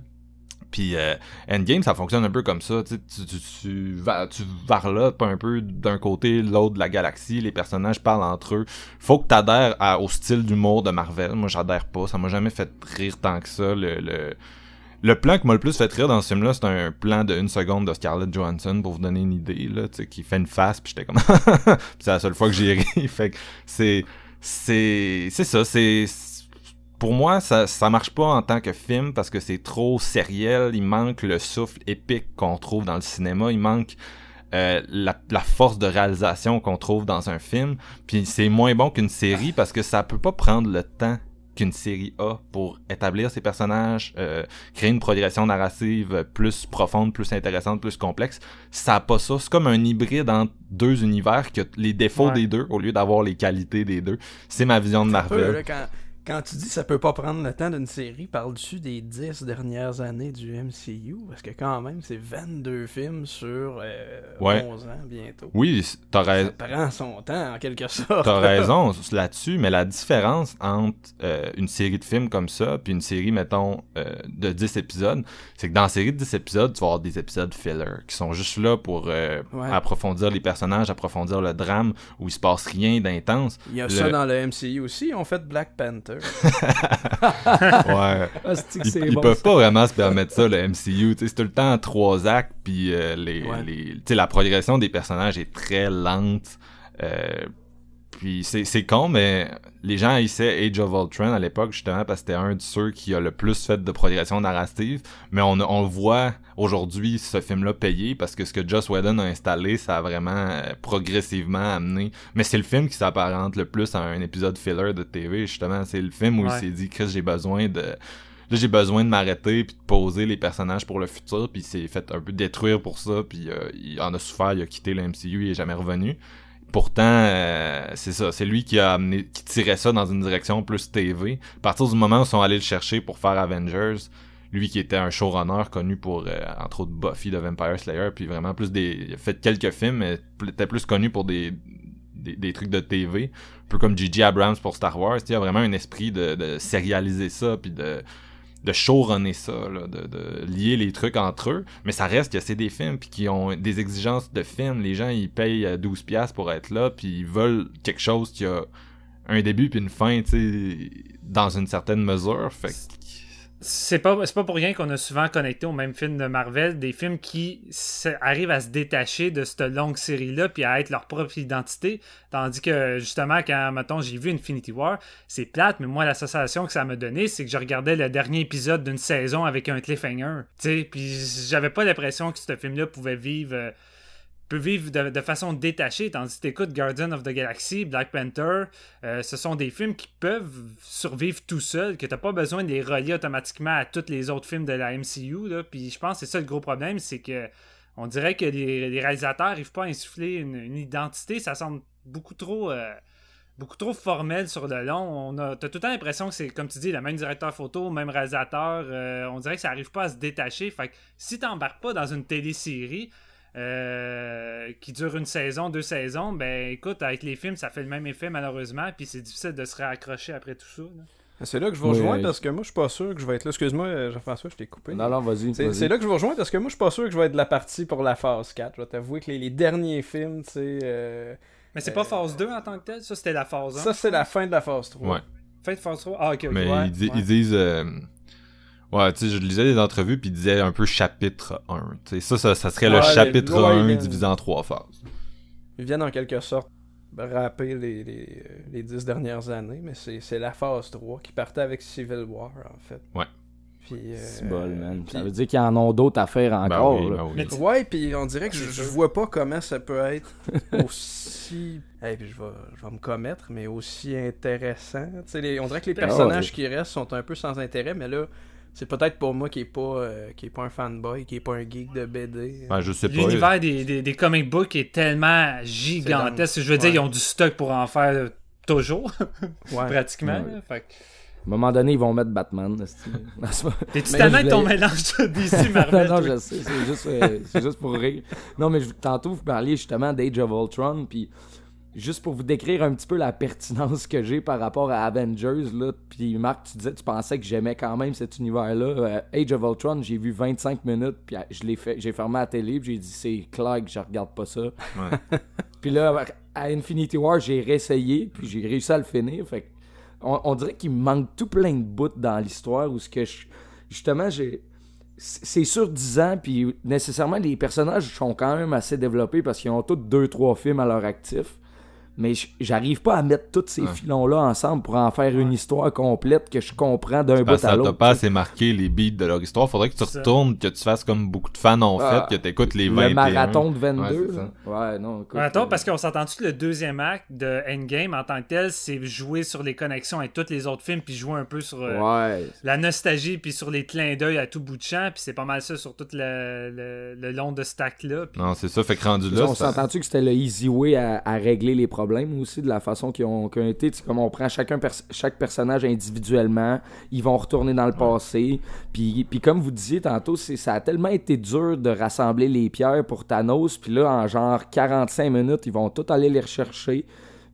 Puis euh, Endgame, ça fonctionne un peu comme ça. Tu, tu, tu, vas, tu varlottes un peu d'un côté, l'autre de la galaxie. Les personnages parlent entre eux. Faut que t'adhères au style d'humour de Marvel. Moi, j'adhère pas. Ça m'a jamais fait rire tant que ça. Le, le, le plan qui m'a le plus fait rire dans ce film-là, c'est un plan de une seconde de Scarlett Johansson pour vous donner une idée, là, qui fait une face, puis j'étais comme... c'est la seule fois que j'ai ri. fait que c'est c'est c'est ça, c'est pour moi ça ça marche pas en tant que film parce que c'est trop sériel, il manque le souffle épique qu'on trouve dans le cinéma, il manque euh, la, la, force de réalisation qu'on trouve dans un film, puis c'est moins bon qu'une série parce que ça peut pas prendre le temps qu'une série a pour établir ses personnages, euh, créer une progression narrative plus profonde, plus intéressante, plus complexe. Ça a pas ça. C'est comme un hybride entre deux univers qui a les défauts des deux au lieu d'avoir les qualités des deux. C'est ma vision de Marvel. Quand tu dis ça peut pas prendre le temps d'une série, parles-tu des 10 dernières années du MCU? Parce que quand même, c'est 22 films sur euh, 11 ans bientôt. Oui, t'as raison. Ça prend son temps, en quelque sorte. T'as raison là-dessus, mais la différence entre euh, une série de films comme ça, puis une série, mettons, euh, de 10 épisodes, c'est que dans la série de 10 épisodes, tu vas avoir des épisodes filler, qui sont juste là pour euh, approfondir les personnages, approfondir le drame, où il se passe rien d'intense. Il y a ça dans le MCU aussi, ont fait Black Panther ouais. Ah, ils, peuvent pas vraiment se permettre ça, le MCU. C'est tout le temps trois actes, puis euh, les, la progression des personnages est très lente. Euh, Puis c'est, c'est con, mais les gens haïssaient Age of Ultron à l'époque, justement, parce que c'était un de ceux qui a le plus fait de progression narrative. Mais on, on le voit aujourd'hui, ce film-là payé, parce que ce que Joss Whedon a installé, ça a vraiment euh, progressivement amené. Mais c'est le film qui s'apparente le plus à un épisode filler de TV, justement. C'est le film où il s'est dit, Chris, j'ai besoin de... Là, j'ai besoin de m'arrêter puis de poser les personnages pour le futur, puis il s'est fait un peu détruire pour ça, puis euh, il en a souffert, il a quitté le MCU, il est jamais revenu. Pourtant, euh, c'est ça, c'est lui qui a amené, qui tirait ça dans une direction plus TV. À partir du moment où ils sont allés le chercher pour faire Avengers, lui qui était un showrunner connu pour euh, entre autres Buffy de Vampire Slayer, puis vraiment plus des, il a fait quelques films, mais était plus connu pour des des, trucs de TV, un peu comme J.J. Abrams pour Star Wars. Il y a vraiment un esprit de, de sérialiser ça, puis de de showrunner ça, là, de, de lier les trucs entre eux, mais ça reste que c'est des films puis qui ont des exigences de films, les gens ils payent euh, 12 pièces pour être là puis ils veulent quelque chose qui a un début puis une fin, tu sais, dans une certaine mesure, fait C'est pas, pour rien qu'on a souvent connecté au même film de Marvel, des films qui arrivent à se détacher de cette longue série-là puis à être leur propre identité. Tandis que, justement, quand, mettons, j'ai vu Infinity War, c'est plate, mais moi, l'association que ça m'a donné, c'est que je regardais le dernier épisode d'une saison avec un cliffhanger. Tu sais, puis j'avais pas l'impression que ce film-là pouvait vivre. euh, peut vivre de, façon détachée, tandis que t'écoutes Guardian of the Galaxy, Black Panther, euh, ce sont des films qui peuvent survivre tout seuls, que t'as pas besoin de les relier automatiquement à tous les autres films de la MCU, puis je pense que c'est ça le gros problème, c'est que on dirait que les, réalisateurs n'arrivent pas à insuffler une, une identité, ça semble beaucoup trop... euh, beaucoup trop formel sur le long. On a, t'as tout le temps l'impression que c'est, comme tu dis, le même directeur photo, même réalisateur. euh, on dirait que ça arrive pas à se détacher. Fait que si t'embarques pas dans une télésérie euh, qui dure une saison, deux saisons, ben écoute, avec les films, ça fait le même effet malheureusement. Puis c'est difficile de se raccrocher après tout ça. là. C'est là que je Oui, rejoindre oui. parce que moi, je suis pas sûr que je vais être là. Excuse-moi, euh, Jean-François, je t'ai coupé. Non, non, vas-y. C'est vas-y. c'est là que je vais rejoindre parce que moi, je suis pas sûr que je vais être de la partie pour la phase 4. Je vais t'avouer que les, les derniers films, tu sais. euh, Mais c'est Euh, pas phase 2 en tant que tel, ça c'était la phase 1. Ça, c'est la fin de la phase 3. Ouais. Fin de phase 3. Ah, ok, ok. Mais ouais, ils, di- ouais. ils disent euh, Ouais, tu sais, je lisais des entrevues puis ils disaient un peu chapitre 1. Tu sais, ça, ça, ça serait le chapitre ouais, 1 ouais. divisé en trois phases. Ils viennent en quelque sorte rapper les, les, les 10 dernières années, mais c'est c'est la phase 3 qui partait avec Civil War, en fait. Ouais. Puis, euh, C'est bol, man. Ça veut dire qu'ils en ont d'autres à faire Ben encore. oui, ben oui. Mais Ouais, puis on dirait que je, je vois pas comment ça peut être aussi. Eh, puis je vais, je vais me commettre, mais aussi intéressant. Tu sais, les- on dirait que les Ah, personnages ouais. qui restent sont un peu sans intérêt, mais là, c'est peut-être pour moi qui est pas, euh, qui est pas un fanboy, qui est pas un geek de BD. Ben, je sais pas. L'univers des, des, des comic books est tellement gigantesque. Je veux dire, ils ont du stock pour en faire euh, toujours, Ouais. pratiquement. Ouais. là. Fait que- À un moment donné, ils vont mettre Batman. T'es-tu Mais tellement ton mélange de DC Marvel? non, je sais, c'est juste, euh, c'est juste pour rire. Non, mais je- tantôt, vous parliez justement d'Age of Ultron, puis juste pour vous décrire un petit peu la pertinence que j'ai par rapport à Avengers, là, puis Marc, tu disais, tu pensais que j'aimais quand même cet univers-là. Euh, Age of Ultron, j'ai vu 25 minutes, puis euh, je l'ai fait, j'ai fermé la télé, puis j'ai dit, c'est clair que je regarde pas ça. Ouais. Puis là, à Infinity War, j'ai réessayé, puis j'ai réussi à le finir. Fait que on, on dirait qu'il me manque tout plein de bouts dans l'histoire où ce que je, justement, j'ai. C'est c'est sur 10 ans, puis nécessairement, les personnages sont quand même assez développés parce qu'ils ont tous 2-3 films à leur actif. Mais j'arrive pas à mettre tous ces Ouais. filons-là ensemble pour en faire une histoire complète que je comprends d'un bout à ça t'a l'autre. pas tu sais. assez marqué les beats de leur histoire. Faudrait que tu retournes, que tu fasses comme beaucoup de fans ont Ah, fait, que t'écoutes les 21. Le marathon de Ouais, 22. c'est là. Ouais, non, écoute, Ouais, attends, euh, parce qu'on s'entend-tu que le deuxième acte de Endgame en tant que tel, c'est jouer sur les connexions avec tous les autres films, puis jouer un peu sur euh, Ouais. la nostalgie, puis sur les clins d'œil à tout bout de champ, puis c'est pas mal ça sur tout le, le- le long de stack là. puis- Non, c'est ça. Fait que rendu là, on s'entend-tu que c'était le easy way à, à régler les problèmes aussi de la façon qu'ils ont, été. Tu sais, comme on prend chacun pers- chaque personnage individuellement, ils vont retourner dans le passé. Puis, puis comme vous disiez tantôt, c'est, ça a tellement été dur de rassembler les pierres pour Thanos. Puis là, en genre 45 minutes, ils vont tout aller les rechercher.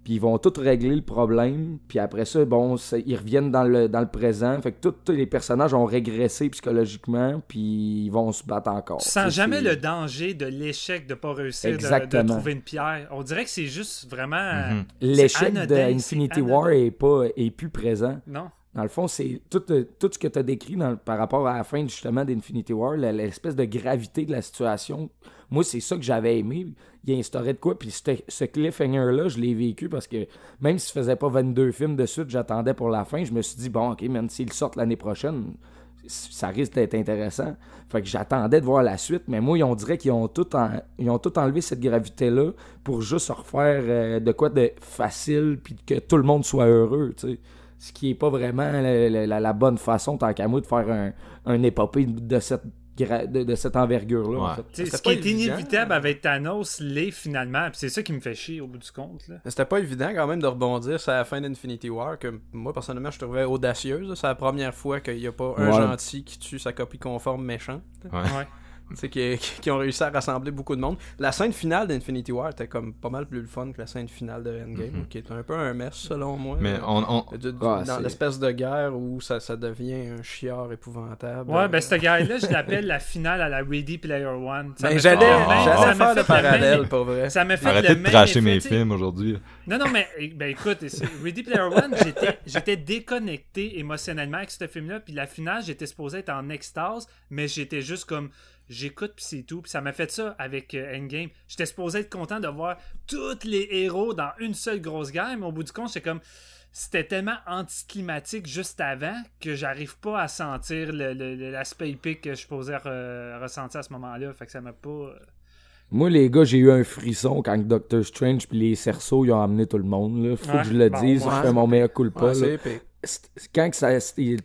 Puis ils vont tout régler le problème. Puis après ça, bon, ils reviennent dans le, dans le présent. Fait que tous- les personnages ont régressé psychologiquement. Puis ils vont se battre encore. Tu sens jamais le danger de l'échec de pas réussir de- trouver une pierre. On dirait que c'est juste vraiment. Mhm. L'échec de Infinity War est, pas, est plus présent. Non. Dans le fond, c'est tout, euh, tout ce que tu as décrit par rapport à la fin justement d'Infinity War, l'espèce de gravité de la situation. Moi, c'est ça que j'avais aimé. Il instaurait de quoi, puis ce, cliffhanger-là, je l'ai vécu parce que même s'il faisait pas 22 films de suite, j'attendais pour la fin. Je me suis dit, bon, ok, même s'ils sortent l'année prochaine, ça risque d'être intéressant. Fait que j'attendais de voir la suite, mais moi, on dirait qu'ils ont tout, en- ils ont tout enlevé cette gravité-là pour juste refaire euh, de quoi de facile, puis que tout le monde soit heureux, tu sais. Ce qui est pas vraiment la, la- bonne façon, tant qu'à moi, de faire un, un épopée de cette, gra- de, de cette envergure-là, en fait. Ce pas qui est évident. inévitable avec Thanos l'est finalement, puis c'est ça qui me fait chier au bout du compte. C'était pas évident quand même de rebondir sur la fin d'Infinity War, que moi personnellement je trouvais audacieuse. C'est la première fois qu'il n'y a pas un Ouais. gentil qui tue sa copie conforme méchant. Ouais. Qui, qui ont réussi à rassembler beaucoup de monde. La scène finale d'Infinity War était comme pas mal plus le fun que la scène finale de Endgame, Mhm. qui est un peu un mess selon moi. Mais là. on, on- De- de- Ah, dans l'espèce de guerre où ça, ça devient un chiard épouvantable. Ouais, ben, cette guerre-là, je l'appelle la finale à la Ready Player One. Ça Ben, j'allais faire le parallèle, même- pour vrai. Ça me fait arrêtez le de tracher mes films aujourd'hui. Non, non, mais eh, ben écoute, Ready Player One, j'étais, j'étais déconnecté émotionnellement avec ce film-là, puis la finale, j'étais supposé être en extase, mais j'étais juste comme, j'écoute puis c'est tout, puis ça m'a fait ça avec euh, Endgame. J'étais supposé être content de voir tous les héros dans une seule grosse guerre, mais au bout du compte, c'est comme, c'était tellement anticlimatique juste avant que j'arrive pas à sentir le- le- le- l'aspect épique que je posais re- ressentir à ce moment-là, fait que ça m'a pas... euh, Moi, les gars, j'ai eu un frisson quand Doctor Strange puis les cerceaux ils ont amené tout le monde. Là. Faut Ouais. que je le Bon, dise, ouais. je fais mon meilleur coup Ouais, pas. quand que ça,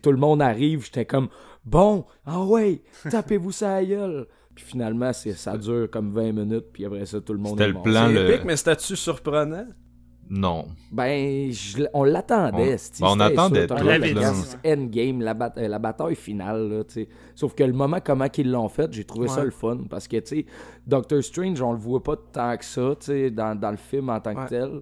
tout le monde arrive, j'étais comme bon, ah ouais, tapez-vous ça à gueule. Puis finalement, c'est, ça dure comme 20 minutes, puis après ça, tout le monde C'était est le mort. plan. C'est le- épique, mais c'était-tu surprenant? Non. Ben, je on l'attendait. On- c'ti, on c'était attendait sûr, tout, t'as là, Endgame, la, bat- euh, la bataille finale, là, tu sais. Sauf que le moment comment qu'ils l'ont fait, j'ai trouvé ça Ouais. le fun. Parce que, tu sais, Doctor Strange, on le voit pas tant que ça, tu sais, dans, dans le film en tant que Ouais. tel.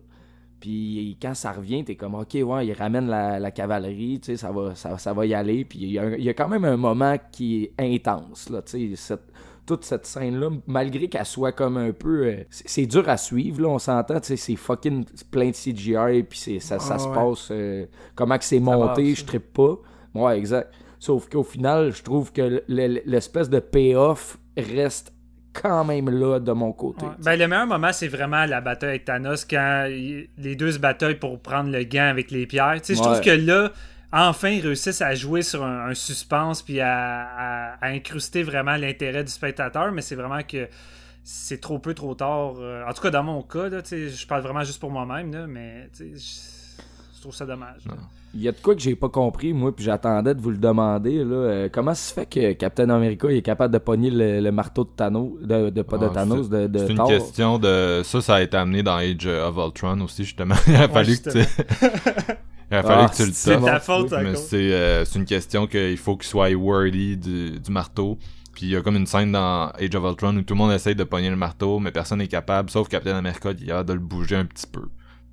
Puis quand ça revient, t'es comme, OK, ouais, il ramène la, la cavalerie, tu sais, ça va, ça, ça va y aller. Puis il y, a un- il y a quand même un moment qui est intense, là, tu sais, cette- toute cette scène-là, malgré qu'elle soit comme un peu... euh, c'est dur à suivre, là, on s'entend, tu sais, c'est fucking plein de CGI, puis ça, ça Ah se ouais. passe... euh, comment que c'est monté, je trippe pas. Ouais, exact. Sauf qu'au final, je trouve que le- le- l'espèce de payoff reste quand même là de mon côté. Ouais. Ben, le meilleur moment, c'est vraiment la bataille avec Thanos quand il- les deux se bataillent pour prendre le gant avec les pierres. Tu sais, Je Ouais. trouve que là, enfin, ils réussissent à jouer sur un, un suspense puis à, à- à incruster vraiment l'intérêt du spectateur, mais c'est vraiment que c'est trop peu, trop tard. Euh, En tout cas, dans mon cas, là, tu sais, je parle vraiment juste pour moi-même, là, mais tu sais, je je trouve ça dommage. Il y a de quoi que j'ai pas compris, moi, puis j'attendais de vous le demander. Là. Euh, comment ça se fait que Captain America il est capable de pogner le, le marteau de Thanos, de, de- pas de Ah, Thanos, de, de C'est une Thor? question de. Ça, ça a été amené dans Age of Ultron aussi, justement. Il a fallu que tu. Il a fallu Ah, que tu le c'est C'est ta faute, Mais c'est euh, c'est une question qu'il faut qu'il soit worthy du, du marteau. Puis il y a comme une scène dans Age of Ultron où tout le monde essaye de pogner le marteau, mais personne n'est capable, sauf Captain America il a de le bouger un petit peu.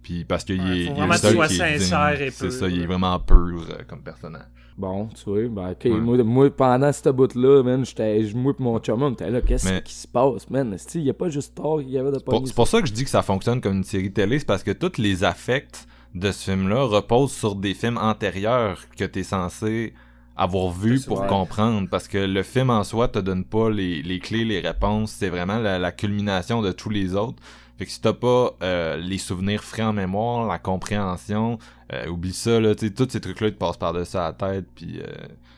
Puis parce qu'il Ouais, est, faut il est vraiment qu'il soit sincère digne. et C'est ça, il est vraiment pur euh, comme personnage. Bon, tu vois, ben, ok, Ouais. moi, moi, pendant cette bout-là, man, j'étais, moi pis mon chum, on était là, qu'est-ce Mais- qui se passe, man? Il y a pas juste Thor qui avait de pogner C'est pour ça que je dis que ça fonctionne comme une série télé, c'est parce que tous les affects de ce film-là reposent sur des films antérieurs que t'es censé avoir vu pour vrai. comprendre, parce que le film en soi te donne pas les, les clés, les réponses, c'est vraiment la, la culmination de tous les autres. Fait que si t'as pas euh, les souvenirs frais en mémoire, la compréhension, euh, oublie ça, là, tu sais, tous ces trucs-là, ils te passent par-dessus la tête, puis... euh,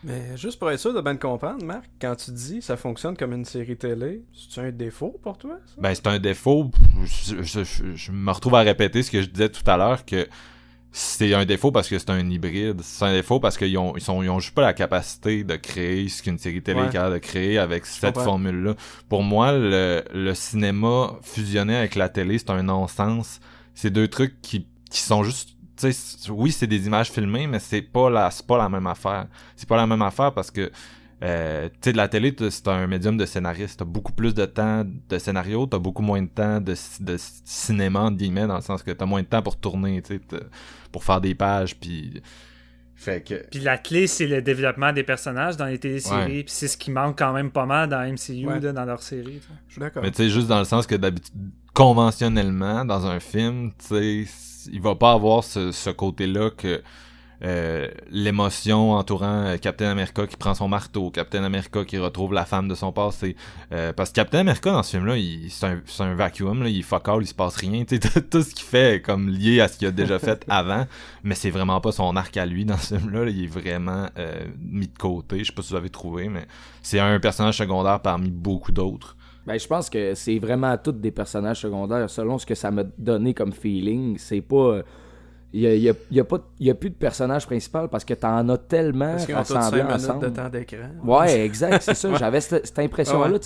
Mais juste pour être sûr de bien comprendre, Marc, quand tu dis ça fonctionne comme une série télé, c'est un défaut pour toi, ça? Ben, c'est un défaut. Je, je- je- je me retrouve à répéter ce que je disais tout à l'heure que c'est un défaut parce que c'est un hybride. C'est un défaut parce qu'ils ont, ils sont, ils ont juste pas la capacité de créer ce qu'une série télé Ouais. est capable de créer avec cette formule-là. Pour moi, le, le cinéma fusionné avec la télé, c'est un non-sens. C'est deux trucs qui, qui sont juste tu sais, oui, c'est des images filmées, mais c'est pas la, c'est pas la même affaire. C'est pas la même affaire parce que euh, tu sais, de la télé, c'est un médium de scénariste. T'as beaucoup plus de temps de scénario, t'as beaucoup moins de temps de, de cinéma, entre guillemets, dans le sens que t'as moins de temps pour tourner, tu sais, pour faire des pages, puis... Fait que... Puis la clé, c'est le développement des personnages dans les téléséries. Ouais. Puis c'est ce qui manque quand même pas mal dans MCU, Ouais. là, dans leur série. tu sais. Je suis d'accord. Mais tu sais, juste dans le sens que d'habitude, conventionnellement, dans un film, tu sais, il va pas avoir ce, ce côté-là que euh, l'émotion entourant euh, Captain America qui prend son marteau, Captain America qui retrouve la femme de son passé. Euh, parce que Captain America dans ce film-là, c'est un, vacuum, là, il fuck all, il se passe rien. Tout ce qu'il fait est comme lié à ce qu'il a déjà fait avant, mais c'est vraiment pas son arc à lui dans ce film-là. il est vraiment mis de côté. Je sais pas si vous avez trouvé, mais c'est un personnage secondaire parmi beaucoup d'autres. Ben, je pense que c'est vraiment tous des personnages secondaires selon ce que ça m'a donné comme feeling. C'est pas il n'y a, y a, pas, y a plus de personnage principal parce que t'en as tellement parce assemblés ensemble. de temps d'écran. Ouais, exact, c'est ça. J'avais cette, impression-là.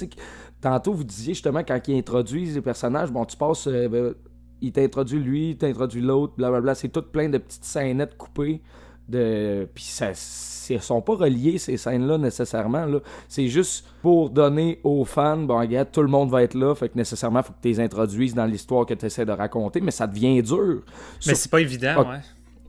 Tantôt, vous disiez justement, quand ils introduisent les personnages, bon, tu passes... Euh, ben, il t'introduit lui, il t'introduit l'autre, blablabla. C'est tout plein de petites scénettes coupées. De... Puis ça ne sont pas reliés, ces scènes-là, nécessairement. Là. C'est juste pour donner aux fans, bon, regarde, tout le monde va être là, fait que nécessairement, faut que tu les introduises dans l'histoire que tu essaies de raconter, mais ça devient dur. Mais c'est pas évident, ouais.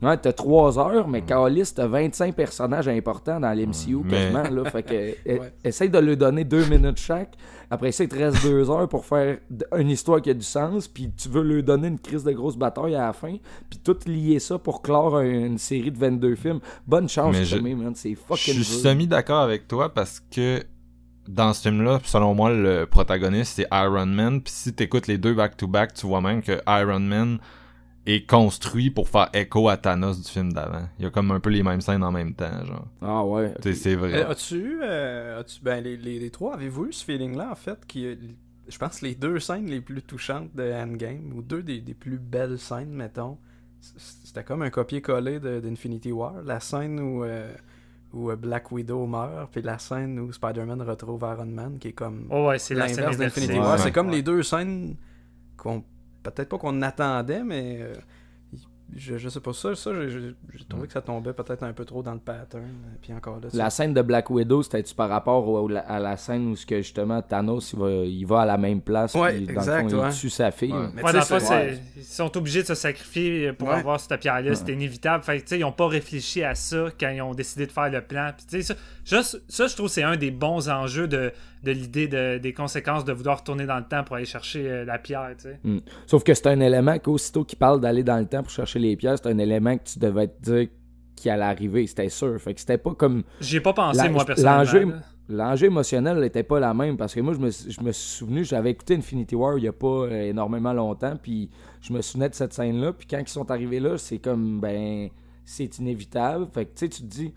Ouais, t'as 3 heures, mais Calis, t'as 25 personnages importants dans l'MCU quasiment. Là, fait que, e, essaye de lui donner 2 minutes chaque. Après ça, il te reste 2 heures pour faire une histoire qui a du sens. Puis tu veux lui donner une crise de grosse bataille à la fin. Puis tout lier ça pour clore une série de 22 films. Bonne chance, je, man. C'est fucking Je suis semi d'accord avec toi parce que dans ce film-là, selon moi, le protagoniste, c'est Iron Man. Puis si t'écoutes les deux back-to-back, tu vois même que Iron Man est construit pour faire écho à Thanos du film d'avant. Il y a comme un peu les mêmes scènes en même temps, genre. Ah ouais. C'est vrai. Euh, as-tu euh, as ben, les, les, trois, avez-vous eu ce feeling-là, en fait, qui je pense les deux scènes les plus touchantes de Endgame, ou deux des, des plus belles scènes, mettons, c'était comme un copier-coller d'Infinity War. La scène où, euh, où Black Widow meurt, puis la scène où Spider-Man retrouve Iron Man, qui est comme oh ouais, c'est l'inverse d'Infinity War. C'est comme les deux scènes qu'on peut-être pas qu'on attendait, mais euh, je, je sais pas ça, ça j'ai trouvé que ça tombait peut-être un peu trop dans le pattern. Puis encore là, la scène de Black Widow, c'était-tu par rapport à la scène où que justement Thanos il va, il va à la même place ouais, puis, dans exact, le fond, il tue sa fille? Ouais, ils sont obligés de se sacrifier pour avoir cette pierre-là, c'était inévitable. Fait ils n'ont pas réfléchi à ça quand ils ont décidé de faire le plan. Puis, ça, juste, ça, je trouve c'est un des bons enjeux de, de l'idée des conséquences de vouloir retourner dans le temps pour aller chercher euh, la pierre. Mm. Sauf que c'est un élément qu'aussitôt qu'il parle d'aller dans le temps pour chercher les pierres, c'est un élément que tu devais te dire qui allait arriver, c'était sûr. Fait que c'était pas comme. J'y ai pas pensé, moi, personnellement. L'enjeu émotionnel n'était pas la même parce que moi, je me, je me suis souvenu, j'avais écouté Infinity War il y a pas euh, énormément longtemps, puis je me souvenais de cette scène-là, puis quand ils sont arrivés là, c'est comme, ben, c'est inévitable. Fait que, tu sais, tu te dis,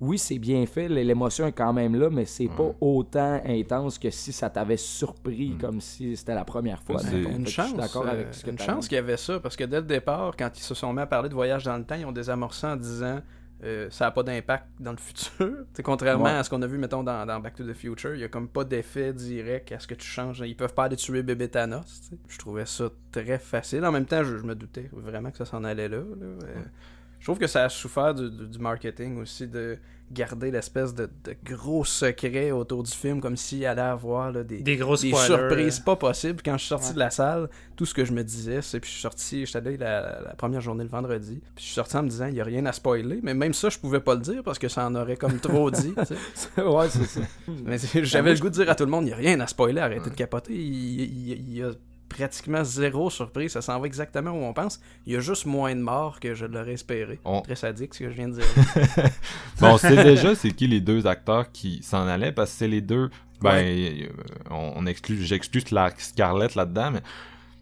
oui, c'est bien fait, l'émotion est quand même là, mais c'est pas autant intense que si ça t'avait surpris, mm. comme si c'était la première fois. Une chance, avec ce une chance qu'il y avait ça, parce que dès le départ, quand ils se sont mis à parler de voyage dans le temps, ils ont désamorcé en disant euh, ça n'a pas d'impact dans le futur. contrairement à ce qu'on a vu, mettons, dans, Back to the Future, il n'y a comme pas d'effet direct à ce que tu changes. Ils peuvent pas aller tuer bébé Thanos. Je trouvais ça très facile. En même temps, je, me doutais vraiment que ça s'en allait là. Euh, je trouve que ça a souffert du, marketing aussi de garder l'espèce de, gros secret autour du film comme s'il allait avoir des, des, surprises pas possibles. Quand je suis sorti de la salle, tout ce que je me disais, c'est puis je suis sorti, j'étais allé la, la, première journée le vendredi, puis je suis sorti en me disant il y a rien à spoiler, mais même ça je pouvais pas le dire parce que ça en aurait comme trop dit. ouais, c'est ça. Mais j'avais le goût de dire à tout le monde il y a rien à spoiler, arrêtez de capoter, il y a pratiquement zéro surprise. Ça s'en va exactement où on pense. Il y a juste moins de morts que je l'aurais espéré. Très sadique ce que je viens de dire. bon, on sait déjà c'est qui les deux acteurs qui s'en allaient? Parce que c'est les deux. Ben, euh, on, exclut, j'exclus Scarlett là-dedans, mais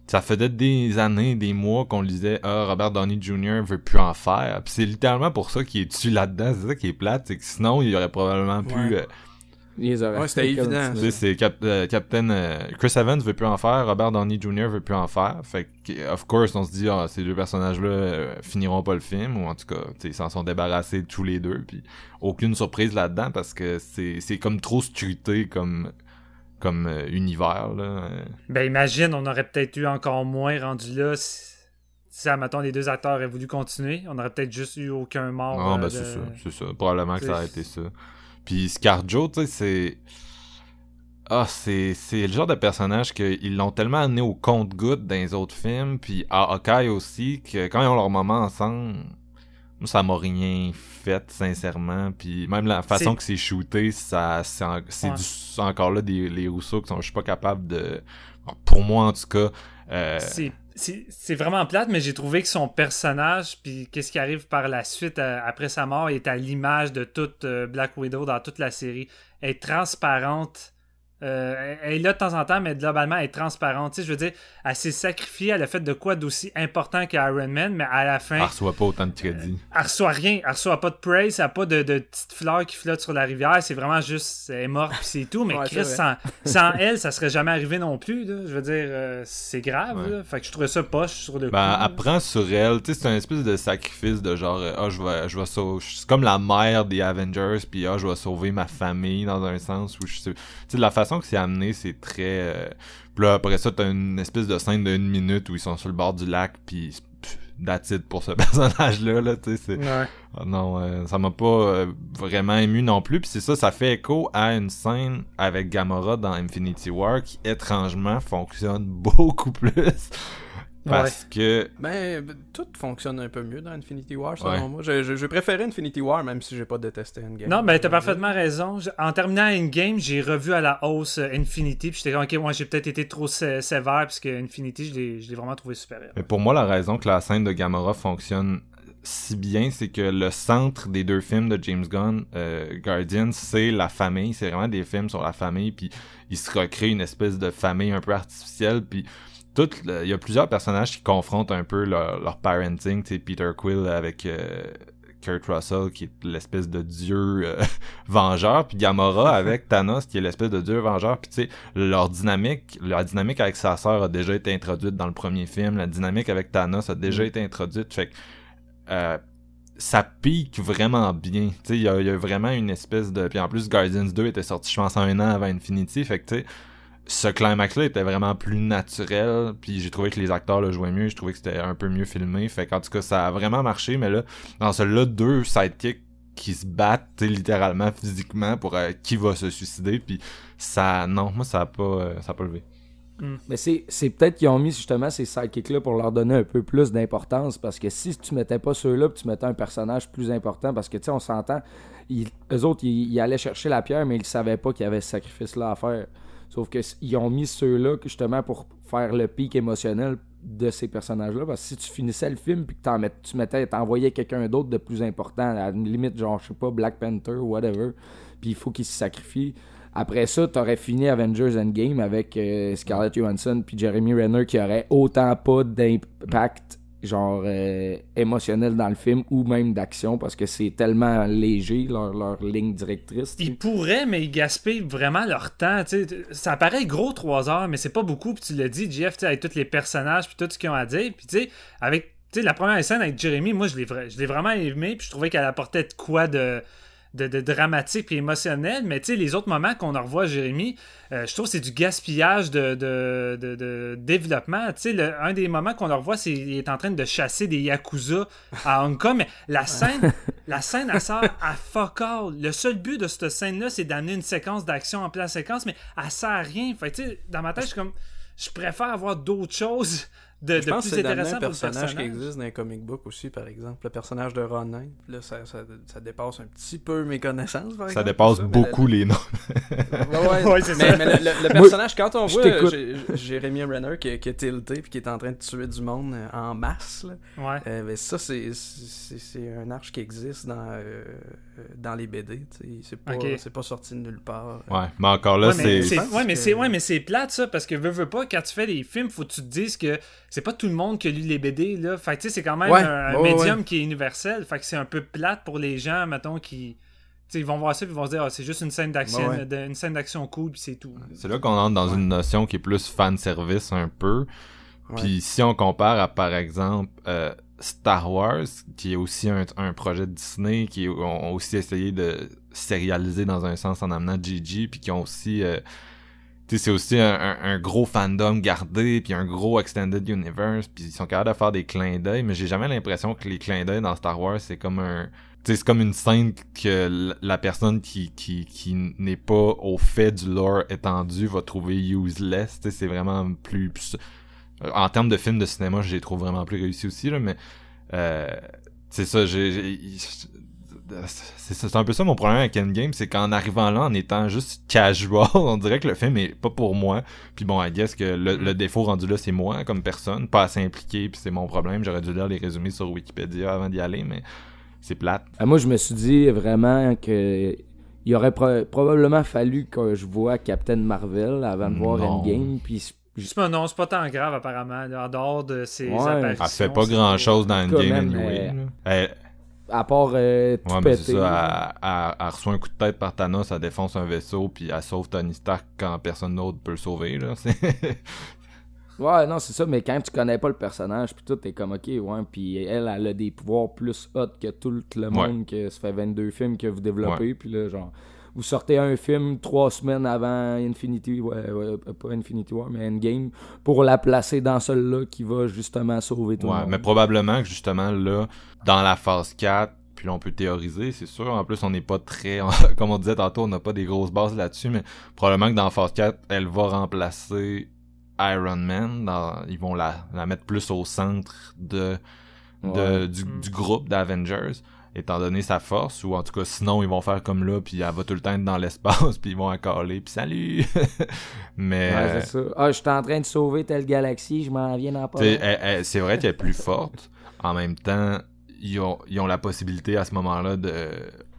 ça faisait des années, des mois qu'on disait ah Robert Downey Jr. veut plus en faire. Puis c'est littéralement pour ça qu'il est dessus là-dedans. C'est ça qui est plate, c'est que sinon il aurait probablement pu euh, ouais, c'était évident. C'est euh, Captain euh, Chris Evans veut plus en faire, Robert Downey Jr. veut plus en faire. Fait que, of course, on se dit, ah, ces deux personnages-là euh, finiront pas le film, ou en tout cas, ils s'en sont débarrassés tous les deux. Puis aucune surprise là-dedans parce que c'est comme trop structé comme comme univers. Là. Ben imagine, on aurait peut-être eu encore moins rendu là si, si mettons, les deux acteurs aient voulu continuer. On aurait peut-être juste eu aucun mort. Ah, ben c'est ça, c'est ça. Probablement que ça aurait été ça. Puis Scarjo, tu sais, c'est. Ah, c'est, c'est le genre de personnage qu'ils l'ont tellement amené au compte-goutte dans les autres films, puis à Hawkeye aussi, que quand ils ont leur moment ensemble, moi, ça m'a rien fait, sincèrement. Puis même la façon que c'est shooté, ça, c'est, encore là des les Rousseau qui sont, je suis pas capable de. Pour moi, en tout cas. Euh, c'est c'est vraiment plate, mais j'ai trouvé que son personnage, puis qu'est-ce qui arrive par la suite euh, après sa mort, est à l'image de toute euh, Black Widow dans toute la série. Est transparente euh, elle est là de temps en temps, mais globalement, elle est transparente. Tu sais, je veux dire, elle s'est sacrifiée, elle a fait de quoi d'aussi important qu'Iron Man, mais à la fin. Elle reçoit pas autant de crédit. elle reçoit rien. Elle reçoit pas de praise, elle a pas de, de petites fleurs qui flottent sur la rivière. C'est vraiment juste, elle est morte, puis c'est tout. Mais Chris, sans, sans, elle, ça serait jamais arrivé non plus. Là. Je veux dire, euh, c'est grave. Là. Fait que je trouvais ça poche sur le ben, coup. Elle prend sur elle. Tu sais, c'est un espèce de sacrifice de genre, ah, oh, je vais, je vais sauver. C'est comme la mère des Avengers, puis ah, oh, je vais sauver ma famille dans un sens où je sais. Tu sais, la façon que c'est amené, c'est très. Euh... Puis là, après ça, t'as une espèce de scène d'une minute où ils sont sur le bord du lac, puis it pour ce personnage-là, là, tu sais. Ouais. Ah non, euh, ça m'a pas euh, vraiment ému non plus, puis c'est ça, ça fait écho à une scène avec Gamora dans Infinity War qui, étrangement, fonctionne beaucoup plus parce que. Ben, tout fonctionne un peu mieux dans Infinity War, selon moi. Je, je, préférais Infinity War, même si j'ai pas détesté Endgame. Non, ben, t'as parfaitement raison. En terminant Endgame, j'ai revu à la hausse euh, Infinity, puis j'étais comme, ok, moi, j'ai peut-être été trop sévère, puisque Infinity, je l'ai vraiment trouvé supérieur. Mais pour moi, la raison que la scène de Gamora fonctionne si bien, c'est que le centre des deux films de James Gunn, euh, Guardians, c'est la famille. C'est vraiment des films sur la famille, puis il se recrée une espèce de famille un peu artificielle, puis il y a plusieurs personnages qui confrontent un peu leur, leur parenting. Tu sais, Peter Quill avec euh, Kurt Russell, qui est l'espèce de dieu euh, vengeur, puis Gamora avec Thanos, qui est l'espèce de dieu vengeur. Puis tu sais, leur dynamique, la dynamique avec sa sœur a déjà été introduite dans le premier film. La dynamique avec Thanos a déjà mm. été introduite. Fait que euh, ça pique vraiment bien. Tu sais, il y, y, a vraiment une espèce de... Puis en plus, Guardians 2 était sorti, je pense, un an avant Infinity. Fait que tu sais ce climax-là était vraiment plus naturel, puis j'ai trouvé que les acteurs le jouaient mieux, j'ai trouvé que c'était un peu mieux filmé, fait qu'en tout cas, ça a vraiment marché, mais là, dans celui-là, deux sidekicks qui se battent littéralement physiquement pour euh, qui va se suicider, puis ça, non, moi, ça a pas, euh, ça a pas levé. Hmm. Mais c'est, c'est peut-être qu'ils ont mis justement ces sidekicks-là pour leur donner un peu plus d'importance, parce que si tu mettais pas ceux-là, tu mettais un personnage plus important, parce que tu sais, on s'entend, eux autres, ils, ils, allaient chercher la pierre, mais ils savaient pas qu'il y avait ce sacrifice-là à faire. Sauf qu'ils ont mis ceux-là justement pour faire le pic émotionnel de ces personnages-là. Parce que si tu finissais le film puis que tu mettais, quelqu'un d'autre de plus important, à une limite, genre, je sais pas, Black Panther whatever, puis il faut qu'il se sacrifie. Après ça, t'aurais fini Avengers Endgame avec euh, Scarlett Johansson puis Jeremy Renner qui aurait autant pas d'impact genre euh, émotionnel dans le film ou même d'action parce que c'est tellement léger leur, leur ligne directrice. Ils pourraient, mais ils gaspillent vraiment leur temps. Ça paraît gros 3 heures, mais c'est pas beaucoup. Puis tu l'as dit, Jeff, avec tous les personnages puis tout ce qu'ils ont à dire. Puis tu sais, avec la première scène avec Jeremy, moi je l'ai vraiment aimé. Puis je trouvais qu'elle apportait de quoi de de, dramatique et émotionnel, mais tu sais, les autres moments qu'on en revoit Jérémy, euh, je trouve que c'est du gaspillage de, de développement. Tu sais, un des moments qu'on en revoit, c'est qu'il est en train de chasser des Yakuza à Hong Kong, mais la scène, la scène, elle sert à fuck all. Le seul but de cette scène-là, c'est d'amener une séquence d'action en pleine séquence, mais elle sert à rien. Fait tu sais, dans ma tête, je suis comme, je préfère avoir d'autres choses de, je pense plus que intéressant un personnage, qui existe dans les comic books aussi, par exemple. Le personnage de Ronin. Là, ça, ça, ça dépasse un petit peu mes connaissances, par Ça dépasse beaucoup les noms. ouais, ouais c'est ça. Mais le, personnage, quand on voit Jérémy Renner qui, qui, est tilté puis qui est en train de tuer du monde euh, en masse, là, ouais. Euh, mais ça, c'est un arche qui existe dans, euh, dans les BD. C'est pas, pas sorti de nulle part. Ouais, mais encore là, c'est... Ouais, mais c'est plate, ça, parce que veux, veux pas, quand tu fais des films, faut que tu te dises que c'est pas tout le monde qui lit les BD là. Fait c'est quand même un, médium qui est universel. Fait que c'est un peu plate pour les gens, mettons, qui. ils vont voir ça et ils vont se dire ah, c'est juste une scène d'action une scène d'action cool puis c'est tout. C'est là qu'on entre dans une notion qui est plus fan service un peu. Puis si on compare à par exemple euh, Star Wars, qui est aussi un, projet de Disney, qui ont aussi essayé de sérialiser dans un sens en amenant Gigi, puis qui ont aussi euh, c'est aussi un, gros fandom gardé, puis un gros extended universe, puis ils sont capables de faire des clins d'œil, mais j'ai jamais l'impression que les clins d'œil dans Star Wars, c'est comme un... c'est comme une scène que la personne qui, qui, qui n'est pas au fait du lore étendu va trouver useless, c'est vraiment plus, En termes de films de cinéma, je les trouve vraiment plus réussis aussi, là, mais... Euh, c'est ça, j'ai c'est un peu ça mon problème avec Endgame, c'est qu'en arrivant là, en étant juste casual, on dirait que le film est pas pour moi. Puis bon, I guess que le, le défaut rendu là, c'est moi comme personne, pas assez impliqué, puis c'est mon problème. J'aurais dû lire les résumés sur Wikipédia avant d'y aller, mais c'est plate. Ah, moi, je me suis dit vraiment que il aurait probablement fallu que je vois Captain Marvel avant de voir Endgame, puis non, c'est pas tant grave apparemment, en dehors de ses apparitions. Elle fait pas grand chose dans Endgame anyway. À part euh, tout ouais, ça, elle, reçoit un coup de tête par Thanos, elle défonce un vaisseau, puis elle sauve Tony Stark quand personne d'autre peut le sauver. Là. ouais, non, c'est ça, mais quand tu connais pas le personnage, puis tout, t'es comme, ok, ouais, puis elle, elle a des pouvoirs plus hot que tout le monde, que ça fait 22 films que vous développez, puis là, genre vous sortez un film trois semaines avant Infinity ouais, ouais, pas Infinity War, mais Endgame, pour la placer dans celle-là qui va justement sauver tout le monde. mais probablement que justement là, dans la phase 4, puis là, on peut théoriser, c'est sûr. En plus, on n'est pas très... Comme on disait tantôt, on n'a pas des grosses bases là-dessus, mais probablement que dans Phase 4, elle va remplacer Iron Man. Ils vont la, la mettre plus au centre de, de du, du, groupe d'Avengers étant donné sa force, ou en tout cas, sinon, ils vont faire comme là, puis elle va tout le temps être dans l'espace, puis ils vont accaler, puis salut! Mais... Ouais, c'est ça. Ah, je suis en train de sauver telle galaxie, je m'en viens d'en parler. C'est vrai qu'elle est plus forte. En même temps, ils ont, ils ont la possibilité à ce moment-là de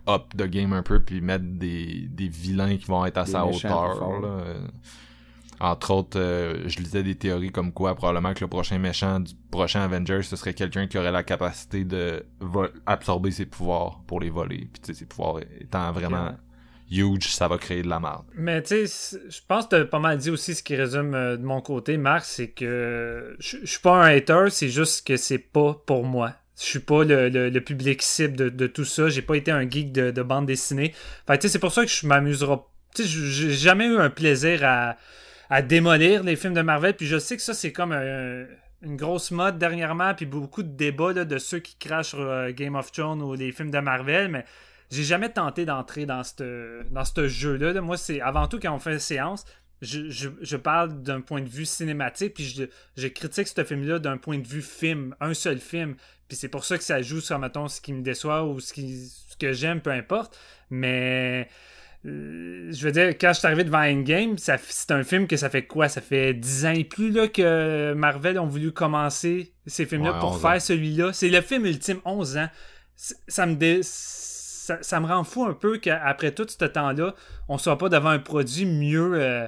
up the game un peu, puis mettre des, des vilains qui vont être à sa hauteur. Là. Entre autres, euh, je lisais des théories comme quoi probablement que le prochain méchant du prochain Avengers, ce serait quelqu'un qui aurait la capacité de absorber ses pouvoirs pour les voler. Puis tu sais, ses pouvoirs étant vraiment huge, ça va créer de la merde. Mais tu sais, je pense que t'as pas mal dit aussi ce qui résume euh, de mon côté, Marc, c'est que je suis pas un hater, c'est juste que c'est pas pour moi. Je suis pas le, public cible de, tout ça. J'ai pas été un geek de, bande dessinée. Fait tu sais, c'est pour ça que je m'amuserai. Tu sais, j'ai jamais eu un plaisir à à démolir les films de Marvel. Puis je sais que ça, c'est comme une grosse mode dernièrement, puis beaucoup de débats de ceux qui crachent sur euh, Game of Thrones ou les films de Marvel, mais j'ai jamais tenté d'entrer dans ce dans jeu-là. Moi, c'est avant tout quand on fait une séance, je, parle d'un point de vue cinématique, puis je, je critique ce film-là d'un point de vue film, un seul film. Puis c'est pour ça que ça joue sur, mettons, ce qui me déçoit ou ce, qui, ce que j'aime, peu importe. Mais je veux dire, quand je suis arrivé devant Endgame, c'est un film que ça fait quoi? Ça fait 10 ans et plus là, que Marvel ont voulu commencer ces films-là pour faire celui-là. C'est le film ultime, 11 ans. Ça me, ça, me rend fou un peu qu'après tout ce temps-là, on soit pas devant un produit mieux. Euh,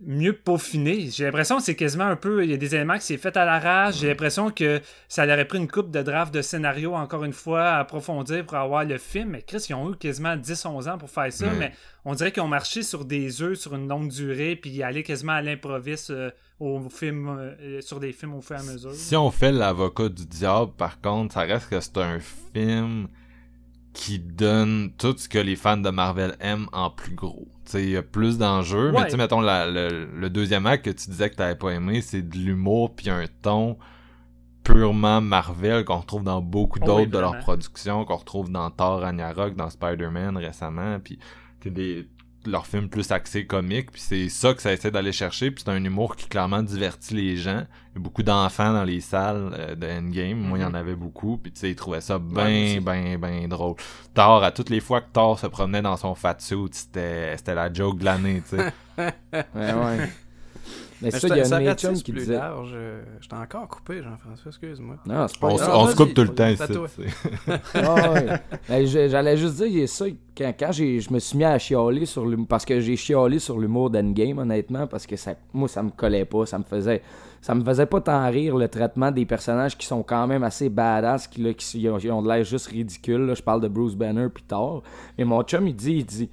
mieux peaufiné. J'ai l'impression que c'est quasiment un peu. Il y a des éléments qui s'est fait à la rage. J'ai l'impression que ça aurait pris une coupe de draft de scénario, encore une fois, à approfondir pour avoir le film. Mais Chris, ils ont eu quasiment 10-11 ans pour faire ça. Mais on dirait qu'ils ont marché sur des œufs sur une longue durée, puis aller quasiment à l'improviste euh, au film, euh, sur des films au fur et à mesure. Si on fait l'avocat du diable, par contre, ça reste que c'est un film qui donne tout ce que les fans de Marvel aiment en plus gros. Il y a plus d'enjeux, mais tu sais, mettons, le, deuxième acte que tu disais que t'avais pas aimé, c'est de l'humour puis un ton purement Marvel qu'on retrouve dans beaucoup oh d'autres de leurs productions, qu'on retrouve dans Thor Ragnarok, dans Spider-Man récemment, puis des leur film plus axé comique, puis c'est ça que ça essaie d'aller chercher, puis c'est un humour qui clairement divertit les gens. Il y a beaucoup d'enfants dans les salles euh, de Endgame, moi il y en mhm. avait beaucoup, puis tu sais, ils trouvaient ça bien, bien, bien drôle. Thor, à toutes les fois que Thor se promenait dans son fat suit, c'était la joke de l'année, tu sais. ouais, ouais. Mais ça, il y a un chum qui disait. large. Euh, j'étais encore coupé, Jean-François, excuse-moi. Non, c'est pas On, on se coupe tout le temps ici. ah, J'allais juste dire, ça, quand, quand je me suis mis à chialer sur l'humour, parce que j'ai chialé sur l'humour d'Endgame, honnêtement, parce que ça, moi, ça me collait pas, ça me faisait. Ça me faisait pas tant rire le traitement des personnages qui sont quand même assez badass, qui, là, qui, ont, de l'air juste ridicule. Je parle de Bruce Banner puis Thor. Mais mon chum, il dit, il dit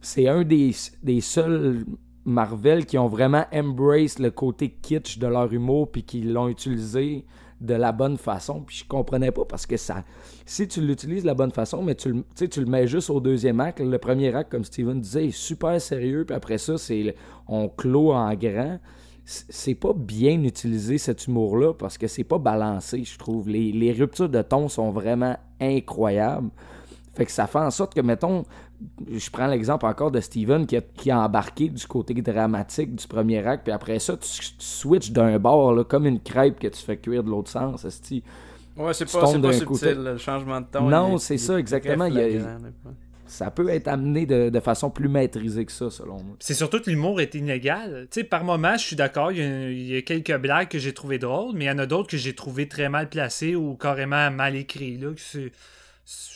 c'est un des, des seuls Marvel qui ont vraiment embrace le côté kitsch de leur humour puis qui l'ont utilisé de la bonne façon. Puis je comprenais pas parce que ça. Si tu l'utilises de la bonne façon, mais tu, tu le mets juste au deuxième acte, le premier acte, comme Steven disait, est super sérieux, puis après ça, c'est on clôt en grand. C'est pas bien utilisé cet humour-là parce que c'est pas balancé, je trouve. Les, les ruptures de ton sont vraiment incroyables. Fait que ça fait en sorte que, mettons, je prends l'exemple encore de Steven qui a, qui a, embarqué du côté dramatique du premier acte, puis après ça, tu, switches d'un bord, là, comme une crêpe que tu fais cuire de l'autre sens. Ouais, c'est pas, pas subtil, là, le changement de ton. Non, c'est ça, exactement, il y a- flagrant, là. Ça peut être amené de, de façon plus maîtrisée que ça, selon moi. C'est surtout que l'humour est inégal. Tu sais, par moments, je suis d'accord, il y, a, il y a quelques blagues que j'ai trouvées drôles, mais il y en a d'autres que j'ai trouvées très mal placées ou carrément mal écrites. Là, que c'est-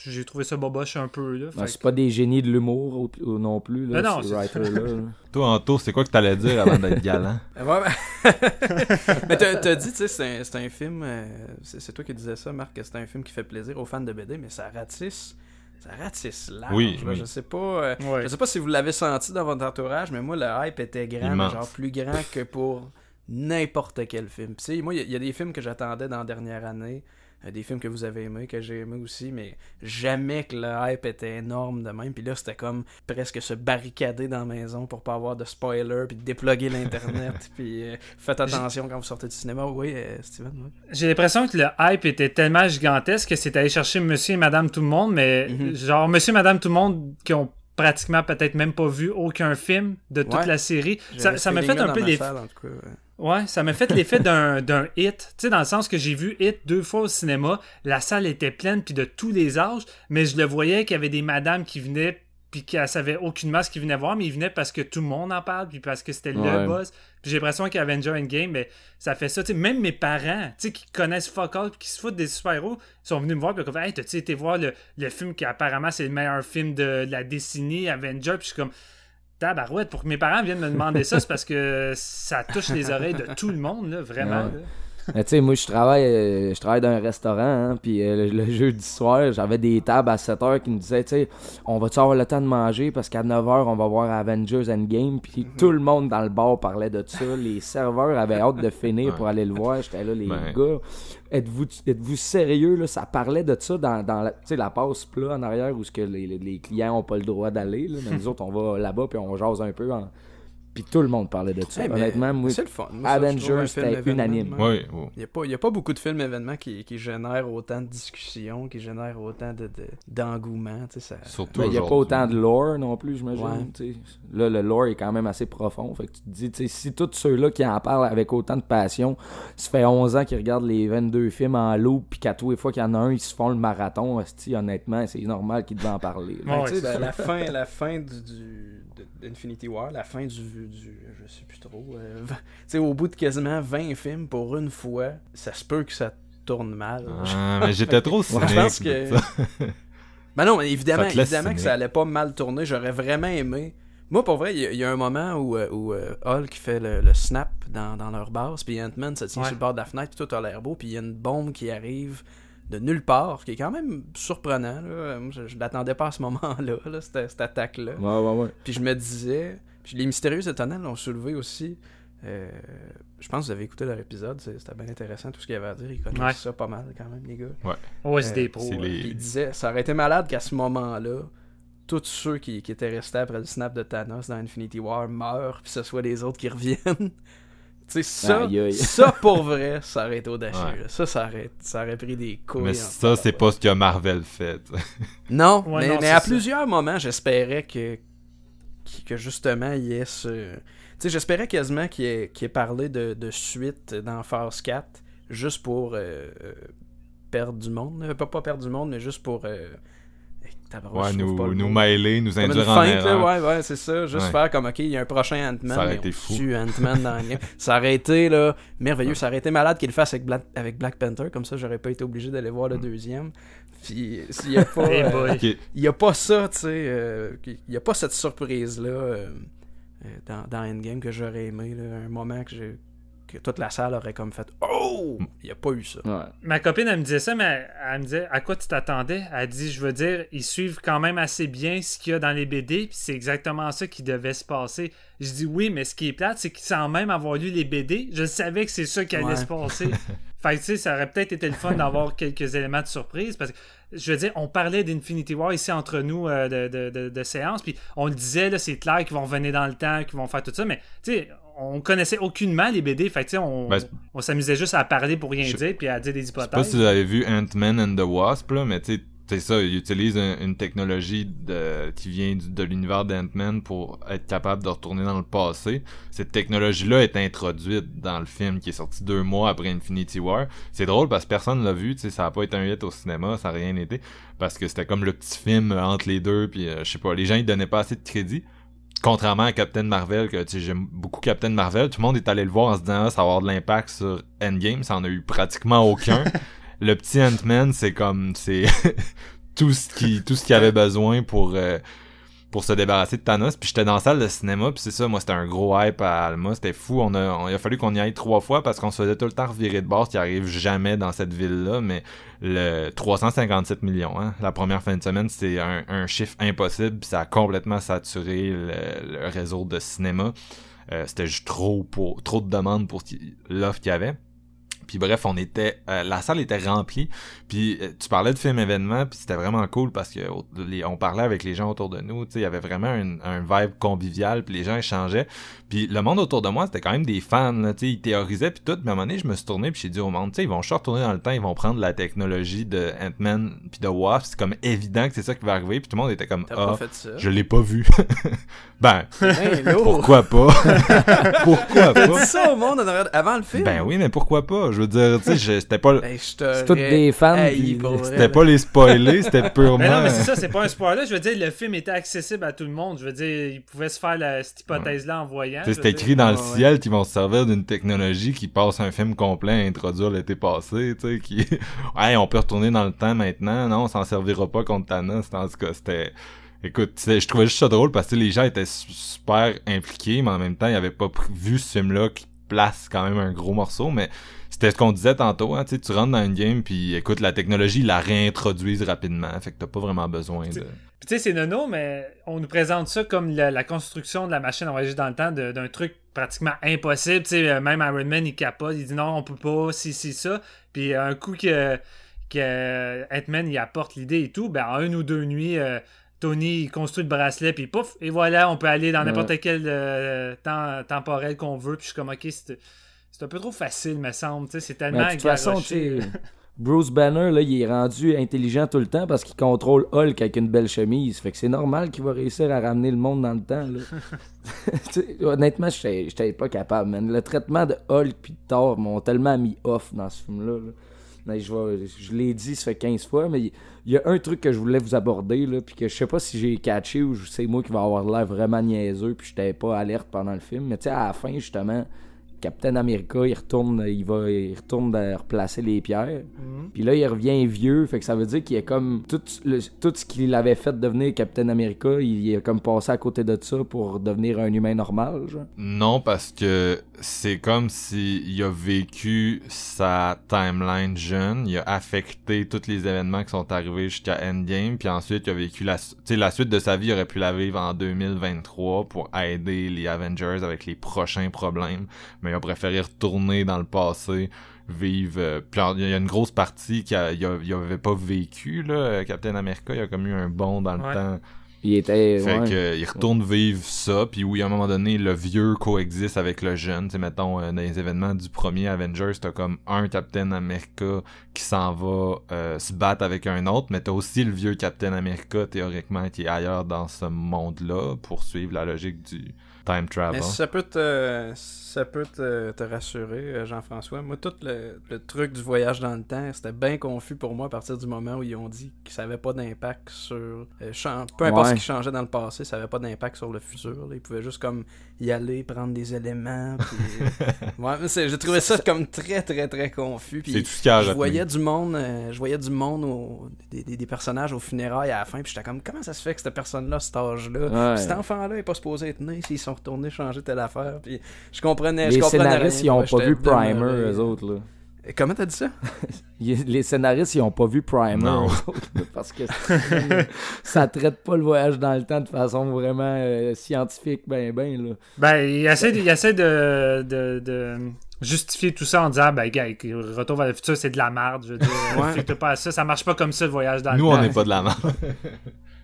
j'ai trouvé ça boboche un peu. Là, que- c'est pas des génies de l'humour ou- ou non plus, là, non, ces c'est- writers-là. là. Toi, Anto, c'est quoi que t'allais dire avant d'être galant? Ouais, ben- mais t'as t'as dit, tu sais, c'est un, c'est un film. euh, c'est c'est toi qui disais ça, Marc, que c'est un film qui fait plaisir aux fans de BD, mais ça ratisse. Ça ratisse large. Oui, là. oui. Je sais pas. euh, Ouais. Je sais pas si vous l'avez senti dans votre entourage, mais moi, le hype était grand, mais genre plus grand que pour n'importe quel film. Puis, tu sais, moi, il y y, a des films que j'attendais dans la dernière année, euh, des films que vous avez aimés, que j'ai aimés aussi, mais jamais que le hype était énorme de même. Puis là, c'était comme presque se barricader dans la maison pour pas avoir de spoiler, puis déploguer l'Internet. puis euh, faites attention quand vous sortez du cinéma. Oui, euh, Steven, oui. J'ai l'impression que le hype était tellement gigantesque que c'est allé chercher monsieur et madame tout le monde, mais Mhm. genre monsieur et madame tout le monde qui ont pratiquement peut-être même pas vu aucun film de toute Ouais. la série. Ça, m'a fait un peu ma les salle, en tout cas, ouais. Ouais, ça m'a fait l'effet d'un, d'un hit. Tu sais, dans le sens que j'ai vu Hit deux fois au cinéma. La salle était pleine, puis de tous les âges. Mais je le voyais qu'il y avait des madames qui venaient, puis qui savaient aucunement ce qu'ils venaient voir, mais ils venaient parce que tout le monde en parle, puis parce que c'était le buzz. Puis j'ai l'impression qu'Avenger Endgame, ben, ça fait ça. Tu sais, même mes parents, tu sais, qui connaissent fuck all, puis qui se foutent des super-héros, sont venus me voir, puis ils ont fait Hey, t'as-tu été voir le, le film qui apparemment c'est le meilleur film de, de la décennie, Avenger? Puis je suis comme. Tabarouette, pour que mes parents viennent me demander ça, c'est parce que ça touche les oreilles de tout le monde, là, vraiment. Ouais. là. Tu sais, moi, je travaille, euh, je travaille dans un restaurant, hein, puis euh, le, le jeudi soir, j'avais des tables à 7 heures qui me disaient, tu sais, on va-tu avoir le temps de manger? Parce qu'à 9 heures, on va voir Avengers Endgame, puis tout le monde dans le bar parlait de ça. Les serveurs avaient hâte de finir pour aller le voir. J'étais là, les Ben. gars, êtes-vous êtes-vous sérieux, là? Ça parlait de ça dans, dans la, la passe plat en arrière où ce que les, les- clients ont pas le droit d'aller, là. Mais nous autres, on va là-bas, puis on jase un peu. en- Puis tout le monde parlait de ça. Hey, mais Honnêtement, moi, c'est le fun. Moi, Avengers, un film c'était événement, unanime. moi. Oui, oui. Il n'y a, pas- il y a pas beaucoup de films événements qui, qui génèrent autant de discussions, qui génèrent autant de, de- d'engouement. tu sais, ça... Surtout il n'y a pas autant de lore non plus, j'imagine. Ouais. Là, le lore est quand même assez profond. Fait que tu te dis, tu sais, si tous ceux-là qui en parlent avec autant de passion, ça fait 11 ans qu'ils regardent les 22 films en loop, puis qu'à tous les fois qu'il y en a un, ils se font le marathon, honnêtement, c'est normal qu'ils devaient en parler. là. Ben, la, fin, la fin du, du- de- d'Infinity War, la fin du, du je sais plus trop, euh, tu sais, au bout de quasiment 20 films pour une fois, ça se peut que ça tourne mal. Ah, mais j'étais trop cynique. Je pense que. Ben non, mais évidemment, laisse évidemment que ça allait pas mal tourner. J'aurais vraiment aimé. Moi, pour vrai, il y, a- il y a un moment où, euh, où euh, Hulk fait le, le snap dans, dans leur base, puis Ant-Man se tient Ouais. sur le bord de la fenêtre, puis tout a l'air beau, puis il y a une bombe qui arrive de nulle part, qui est quand même surprenant. Là. Moi, je, je l'attendais pas à ce moment-là, là, cette, cette attaque-là. Ouais, ouais, ouais. Puis je me disais, puis les mystérieux étonnels l'ont soulevé aussi. Euh, je pense que vous avez écouté leur épisode, c'est- c'était bien intéressant tout ce qu'il y avait à dire. Ils connaissent Ouais. ça pas mal quand même, les gars. OSD Euh, Pro. c'est ouais. les- Puis il disait, ça aurait été malade qu'à ce moment-là, tous ceux qui, qui étaient restés après le snap de Thanos dans Infinity War meurent, puis ce soit les autres qui reviennent. tu sais, ça, Aïe, aïe. ça pour vrai, ça aurait été audacieux. Ouais. Ça, ça aurait, ça aurait pris des couilles. Mais ça, c'est pas ce que Marvel fait. Non, Ouais, mais, non, mais c'est à ça. plusieurs moments, j'espérais que, que que justement, il y ait ce. Tu sais, j'espérais quasiment qu'il ait, qu'il ait parlé de, de suite dans Phase 4, juste pour euh, euh, perdre du monde. Pas, pas perdre du monde, mais juste pour. Euh, Ouais, nous, nous mêler, nous Comme une induire en feinte, là, erreur. ouais, ouais, c'est ça. Juste Ouais. faire comme, ok, il y a un prochain Ant-Man. Ça aurait été fou. Ant-Man dans. Ça aurait été, là, merveilleux. Ça aurait été malade qu'il le fasse avec Black, avec Black Panther. Comme ça, j'aurais pas été obligé d'aller voir le Mm. deuxième. Puis, s'il y a pas. Euh, il y a pas ça, tu sais. euh, il y a pas cette surprise-là euh, euh, dans, dans Endgame que j'aurais aimé. là, un moment que j'ai que toute la salle aurait comme fait Oh Il n'y a pas eu ça. Ouais. Ma copine, elle me disait ça, mais elle me disait à quoi tu t'attendais? Elle dit Je veux dire, ils suivent quand même assez bien ce qu'il y a dans les BD, puis c'est exactement ça qui devait se passer. Je dis oui, mais ce qui est plate, c'est que sans même avoir lu les BD, je savais que c'est ça qui allait Ouais. se passer. fait tu sais, ça aurait peut-être été le fun d'avoir quelques éléments de surprise, parce que je veux dire, on parlait d'Infinity War ici entre nous euh, de, de, de, de séance, puis on le disait, là, c'est clair qu'ils vont revenir dans le temps, qu'ils vont faire tout ça, mais tu sais, on connaissait aucunement les BD, fait tu sais, on, Ben, on s'amusait juste à parler pour rien Je- dire, puis à dire des Je sais pas hypothèses. si vous avez vu Ant-Man and the Wasp, là, mais tu sais, c'est ça, il utilise un- une technologie qui vient de l'univers d'Ant-Man pour être capable de retourner dans le passé. Cette technologie-là est introduite dans le film qui est sorti deux mois après Infinity War. C'est drôle parce que personne l'a vu, ça a pas été un hit au cinéma, ça a rien été, parce que c'était comme le petit film entre les deux, puis euh, je sais pas, les gens ils donnaient pas assez de crédit. Contrairement à Captain Marvel, que j'aime beaucoup Captain Marvel, tout le monde est allé le voir en se disant ah, ça va avoir de l'impact sur Endgame, ça en a eu pratiquement aucun. le petit Ant-Man, c'est comme c'est tout ce qui tout ce qu'il avait besoin pour euh, pour se débarrasser de Thanos. Puis j'étais dans la salle de cinéma, puis c'est ça, moi c'était un gros hype à Alma, c'était fou. On a, on- il a fallu qu'on y aille trois fois parce qu'on se faisait tout le temps revirer de bord, ce qui arrive jamais dans cette ville-là. Mais le 357 millions, hein, la première fin de semaine, c'est un, chiffre impossible. puis ça a complètement saturé le, le réseau de cinéma. Euh, c'était juste trop pour trop de demandes pour l'offre qu'il y avait. Puis bref, on était, euh, la salle était remplie. Puis euh, tu parlais de film événement, puis c'était vraiment cool parce que on parlait avec les gens autour de nous. Tu sais, il y avait vraiment un vibe convivial, puis les gens échangeaient. Puis le monde autour de moi, c'était quand même des fans. Là, tu sais, ils théorisaient puis tout. Mais à un moment donné, je me suis tourné puis j'ai dit au monde, tu sais, ils vont juste retourner dans le temps, ils vont prendre la technologie de Ant-Man puis de Wasp. C'est comme évident que c'est ça qui va arriver. Puis tout le monde était comme, ah, je l'ai pas vu. ben, Hey, lourd. pourquoi pas? Pourquoi pas? dit ça au monde avant le film? Ben oui, mais pourquoi pas? Je veux dire, tu sais, je- c'était pas Hey, C'est tous des fans, C'était pas les spoilers, c'était purement. Mais non, mais c'est ça, c'est pas un spoiler. Je veux dire, le film était accessible à tout le monde. Je veux dire, ils pouvaient se faire la- cette hypothèse-là en voyant. Tu sais, je veux C'est écrit dans le Ouais, ciel qu'ils vont se servir d'une technologie qui passe un film complet à introduire l'été passé, tu sais, qui... hey, on peut retourner dans le temps maintenant, non, on s'en servira pas contre Thanos, en tout cas, c'était... Écoute, je trouvais juste ça drôle parce que les gens étaient su- super impliqués, mais en même temps, ils avaient pas vu ce film-là qui place quand même un gros morceau, mais c'était ce qu'on disait tantôt, hein, tu sais, tu rentres dans une game, puis écoute, la technologie, ils la réintroduisent rapidement, fait que t'as pas vraiment besoin de... Puis tu sais, c'est nono, mais on nous présente ça comme la, la construction de la machine à voyager dans le temps d'un truc pratiquement impossible. Tu sais, euh, même Iron Man, il capote, il dit non, on peut pas, si, si, ça. Puis euh, un coup que, que Ant-Man, il apporte l'idée et tout, ben en une ou deux nuits, euh, Tony, il construit le bracelet, puis pouf, et voilà, on peut aller dans n'importe quel euh, temps temporel qu'on veut. Puis je suis comme, ok, c'est c'est un peu trop facile, me semble. Tu sais, c'est tellement Mais de toute façon, Bruce Banner, là, il est rendu intelligent tout le temps parce qu'il contrôle Hulk avec une belle chemise. Fait que c'est normal qu'il va réussir à ramener le monde dans le temps. Là. Honnêtement, j'étais pas capable, man. Le traitement de Hulk puis de Thor m'ont tellement mis off dans ce film-là. là. Je, vais- je l'ai dit, ça fait 15 fois, mais il y a un truc que je voulais vous aborder, là, puis que je sais pas si j'ai catché ou c'est moi qui va avoir l'air vraiment niaiseux, puis j'étais pas alerte pendant le film. Mais tu sais, à la fin, justement, Captain America, il retourne, il va, il retourne de replacer les pierres. Puis là, il revient vieux, fait que ça veut dire qu'il est comme tout, le- tout ce qu'il avait fait devenir Captain America, il est comme passé à côté de ça pour devenir un humain normal, genre. Non, parce que c'est comme s'il a vécu sa timeline jeune, il a affecté tous les événements qui sont arrivés jusqu'à Endgame, puis ensuite il a vécu la, su- tu sais, la suite de sa vie, il aurait pu la vivre en 2023 pour aider les Avengers avec les prochains problèmes, mais il a préféré retourner dans le passé, vivre... euh, puis il y a une grosse partie qu'il a- il a- il avait pas vécu, là, euh, Captain America, il a comme eu un bond dans le Ouais. temps. Il était. Fait ouais. que, euh, il retourne vivre ça, puis oui, à un moment donné, le vieux coexiste avec le jeune. Tu sais, mettons, dans les événements du premier Avengers, t'as comme un Captain America qui s'en va euh, se battre avec un autre, mais t'as aussi le vieux Captain America, théoriquement, qui est ailleurs dans ce monde-là, pour suivre la logique du time travel. Mais ça peut te, ça peut te, te rassurer, euh, Jean-François. Moi, tout le, le truc du voyage dans le temps, c'était bien confus pour moi à partir du moment où ils ont dit que ça avait pas d'impact sur. euh, peu importe Ouais. ce qui changeait dans le passé, ça avait pas d'impact sur le futur. là. Ils pouvaient juste comme y aller, prendre des éléments. Puis, euh, ouais, j'ai trouvé ça comme très, très, très confus. Puis C'est tout ce je voyais du monde, euh, je voyais du monde, au- des, des- des personnages aux funérailles à la fin, puis j'étais comme, comment ça se fait que cette personne-là, cet âge-là, Ouais. cet enfant-là est pas supposé être né, s'ils sont retournés changer telle affaire, puis je comprenais, je Les comprenais scénaristes, rien, ils ont puis pas vu Primer, demeuré. eux autres, là. Et Comment t'as dit ça? Les scénaristes, ils ont pas vu Primer, Non. eux autres, là, parce que ça traite pas le voyage dans le temps de façon vraiment euh, scientifique, ben, ben, là. Ben, il essaie, de, il essaie de, de, de justifier tout ça en disant, ben, gars, Retour vers le futur, c'est de la merde. Je veux dire, Ouais. fais-toi pas à ça. Ça marche pas comme ça, le voyage dans Nous, le on temps. n'est pas de la merde.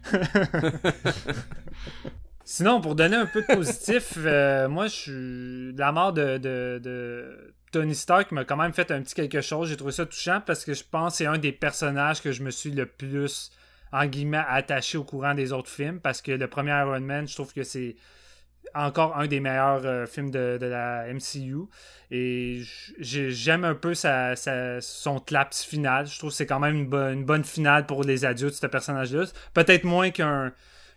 Sinon, pour donner un peu de positif, euh, moi, je suis. La mort de, Tony Stark m'a quand même fait un petit quelque chose. J'ai trouvé ça touchant parce que je pense que c'est un des personnages que je me suis le plus, en guillemets, attaché au courant des autres films. Parce que le premier Iron Man, je trouve que c'est encore un des meilleurs euh, films de, la MCU. Et j'aime un peu sa, son claps final. Je trouve que c'est quand même une, une bonne finale pour les adultes, ce personnage-là. Peut-être moins qu'un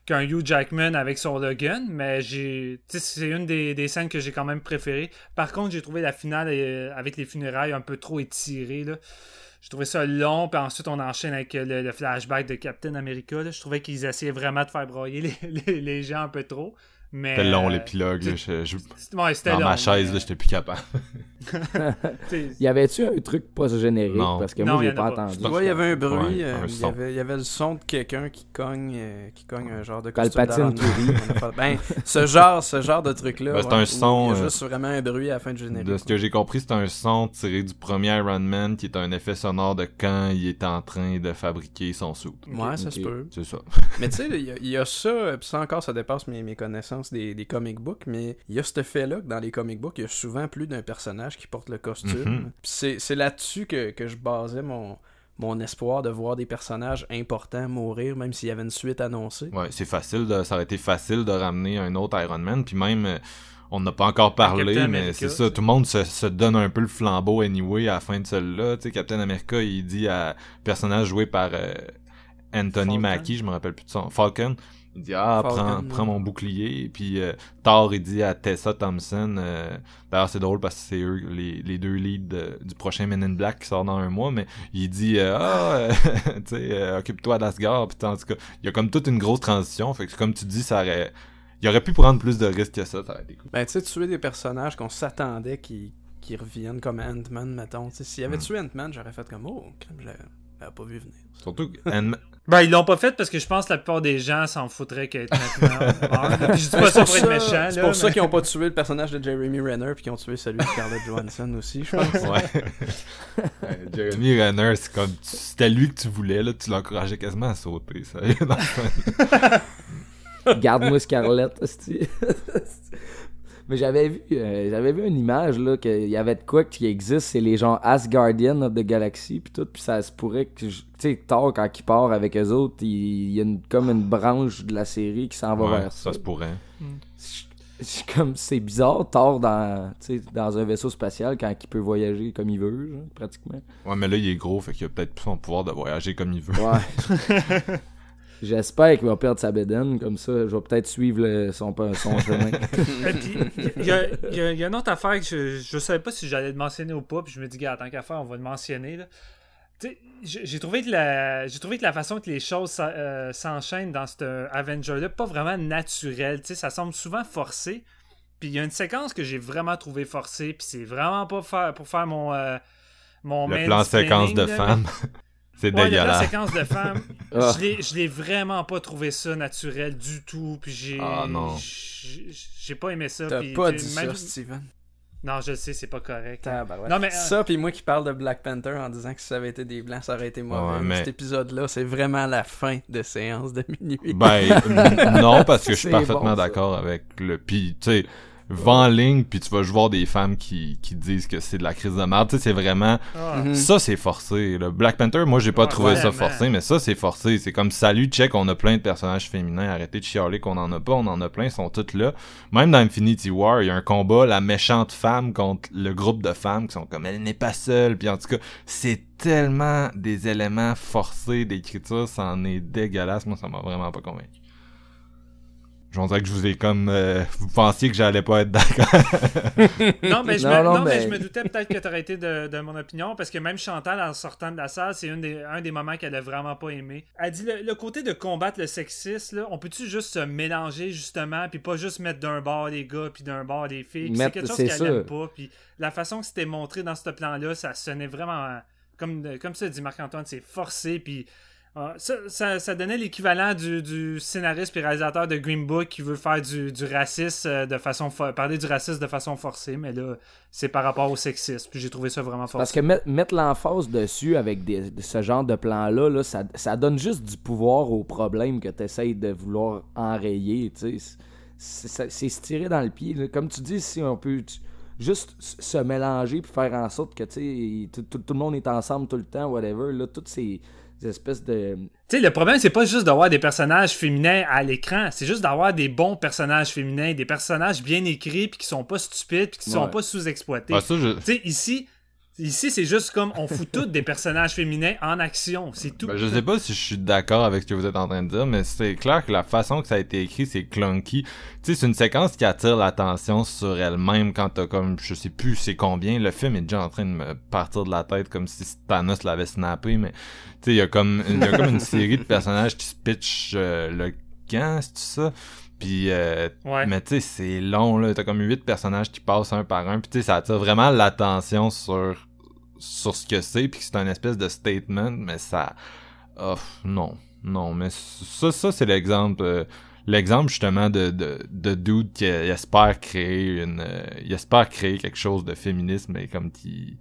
qu'un Hugh Jackman avec son Logan, mais j'ai c'est une des, des, scènes que j'ai quand même préférées. Par contre, j'ai trouvé la finale euh, avec les funérailles un peu trop étirée. Là. J'ai trouvé ça long, puis ensuite on enchaîne avec le, flashback de Captain America. Je trouvais qu'ils essayaient vraiment de faire broyer les, les gens un peu trop. C'était long euh, l'épilogue. Je, je... Ouais, Dans long, ma chaise, mais... j'étais plus capable. y avait-tu un truc pas générique? Non. Parce que non, moi, j'ai pas, pas entendu. Ouais, il y avait un bruit. Ouais, euh, un il, y avait, il y avait le son de quelqu'un qui cogne, euh, qui cogne un genre de costume Palpatine Ben, ce genre, ce genre de truc-là. Ben, c'est ouais, un son, Il y a juste vraiment un bruit à la fin du générique. De ce que j'ai compris, c'est un son tiré du premier Iron Man qui est un effet sonore de quand il est en train de fabriquer son suit. Ouais, ça se peut. C'est ça. Mais tu sais, il y, a- il y a ça, puis ça encore, ça dépasse mes, mes connaissances des, des comic books, mais il y a cet effet-là que dans les comic books, il y a souvent plus d'un personnage qui porte le costume. Puis c'est là-dessus que, que je basais mon, mon espoir de voir des personnages importants mourir, même s'il y avait une suite annoncée. Ouais, c'est facile de, ça aurait été facile de ramener un autre Iron Man, puis même, euh, on n'a pas encore parlé, mais c'est ça, tout le monde se, se donne un peu le flambeau anyway à la fin de celle-là, tu sais, Captain America, il dit à personnage joué par euh, Anthony Falcon. Mackie, je me rappelle plus de son, Falcon, il dit ah Falcon, prends, mon bouclier et puis euh, Thor il dit à Tessa Thompson euh, d'ailleurs c'est drôle parce que c'est eux les, les deux leads de- du prochain Men in Black qui sort dans un mois mais il dit euh, ah euh, tu sais euh, occupe-toi d'Asgard puis en tout cas il y a comme toute une grosse transition fait que comme tu dis ça aurait il aurait pu prendre plus de risques que ça ça aurait été cool Ben, tu sais, tuer des personnages qu'on s'attendait qui, qui reviennent comme Ant-Man, mettons. S'il y avait Hmm. tué Ant-Man, j'aurais fait comme Oh, crème, je l'avais pas vu venir. surtout que Ant- Ben, ils l'ont pas fait parce que je pense que la plupart des gens s'en foutraient qu'être maintenant je dis pas ça pour être méchant. C'est pour ça qu'ils ont pas tué le personnage de Jeremy Renner puis qu'ils ont tué celui de Scarlett Johansson aussi, je pense. ouais Jeremy Renner c'est comme c'était lui que tu voulais là tu l'encourageais quasiment à sauter ça. Garde-moi Scarlett. Mais j'avais vu, euh, j'avais vu une image là qu'il y avait de quoi qui existe, c'est les gens Asgardian of the Galaxy puis tout, puis ça se pourrait que tu sais Thor quand il part avec eux autres, il, y a une, comme une branche de la série qui s'en va Ouais, vers ça. ça se pourrait Je- je- comme c'est bizarre Thor dans dans un vaisseau spatial quand il peut voyager comme il veut, genre, pratiquement. ouais mais là il est gros fait qu'il a peut-être plus son pouvoir de voyager comme il veut Ouais. J'espère qu'il va perdre sa bédaine, comme ça, je vais peut-être suivre le- son, son chemin. Il y, a- y y une autre affaire que je, je savais pas si j'allais le mentionner ou pas, puis je me dis, gars, tant qu'à faire, on va le mentionner. là. Tu sais, J'ai trouvé, que la- j'ai trouvé que la façon que les choses euh, s'enchaînent dans cet Avenger-là, pas vraiment naturel. Tu sais, Ça semble souvent forcé. Puis il y a une séquence que j'ai vraiment trouvé forcée, puis c'est vraiment pas faire, pour faire mon. euh, mon le plan séquence de là, femmes c'est Ouais, dégueulasse séquence de femmes, Ah. je l'ai- je l'ai vraiment pas trouvé ça naturel du tout. Puis j'ai. Ah, non. j'ai- J'ai pas aimé ça. T'as pas dit même- ça, Steven? Non, je le sais, c'est pas correct. Non, mais, euh, Ça, puis moi qui parle de Black Panther en disant que si ça avait été des blancs, ça aurait été mauvais. Ouais, mais- Cet épisode-là, c'est vraiment la fin de séance de minuit. Ben non parce que je suis parfaitement bon, d'accord avec le puis tu sais va en ligne puis tu vas juste voir des femmes qui, qui disent que c'est de la crise de merde, tu sais c'est vraiment Ah. Mhm. ça c'est forcé. Le Black Panther, moi j'ai pas Ouais, trouvé ça forcé, mais ça c'est forcé, c'est comme salut check, on a plein de personnages féminins, arrêtez de chialer qu'on en a pas, on en a plein, ils sont toutes là. Même dans Infinity War, il y a un combat la méchante femme contre le groupe de femmes qui sont comme elle n'est pas seule, puis en tout cas, c'est tellement des éléments forcés d'écriture, ça en est dégueulasse, moi ça m'a vraiment pas convaincu. Je dirais que je vous ai comme euh, vous pensiez que j'allais pas être d'accord. Non, mais je, Non, me, non, non, mais mais- je me doutais peut-être que tu aurais été de, de mon opinion parce que même Chantal, en sortant de la salle, c'est une des- un des moments qu'elle a vraiment pas aimé. Elle dit le, le côté de combattre le sexisme, là, on peut-tu juste se mélanger justement, puis pas juste mettre d'un bord les gars, puis d'un bord les filles. Puis C'est Mettre- quelque chose c'est qu'elle ça. aime pas. Puis la façon que c'était montré dans ce plan-là, ça sonnait vraiment. Comme, comme ça dit Marc-Antoine, c'est forcé, puis. Euh, ça, ça- ça donnait l'équivalent du, du scénariste et réalisateur de Green Book qui veut faire du, du racisme euh, de façon parler du racisme de façon forcée, mais là c'est par rapport au sexisme. Puis j'ai trouvé ça vraiment forcé. Parce que met- mettre l'emphase dessus avec des, ce genre de plan-là, là, ça, ça donne juste du pouvoir au problème que tu essayes de vouloir enrayer. C'est se tirer dans le pied. là. Comme tu dis, si on peut. tu- juste se mélanger puis faire en sorte que, tout, tout- tout le monde est ensemble tout le temps, whatever. Là, toutes ces espèces de. Tu sais, le problème, c'est pas juste d'avoir des personnages féminins à l'écran, c'est juste d'avoir des bons personnages féminins, des personnages bien écrits, puis qui sont pas stupides, puis qui sont Ouais. pas sous-exploités. Ah, ça, je... Tu sais, ici, ici c'est juste comme on fout tous des personnages féminins en action, c'est tout. Ben, je sais pas si je suis d'accord avec ce que vous êtes en train de dire, mais c'est clair que la façon que ça a été écrit, c'est clunky. Tu sais, c'est une séquence qui attire l'attention sur elle-même quand t'as comme, je sais plus c'est combien, le film est déjà en train de me partir de la tête comme si Thanos l'avait snappé, mais tu sais, il y a comme, il y a comme une série de personnages qui se pitchent euh, le gant, c'est ça? Puis, euh, Ouais. mais tu sais, c'est long, là. T'as comme huit personnages qui passent un par un. Puis tu sais, ça attire vraiment l'attention sur, sur ce que c'est. Puis que c'est un espèce de statement, mais ça... Oh, non, non. Mais ça, ça c'est l'exemple... euh, L'exemple justement de, de, de dude qui espère créer une... euh, il espère créer quelque chose de féminisme, mais comme qui...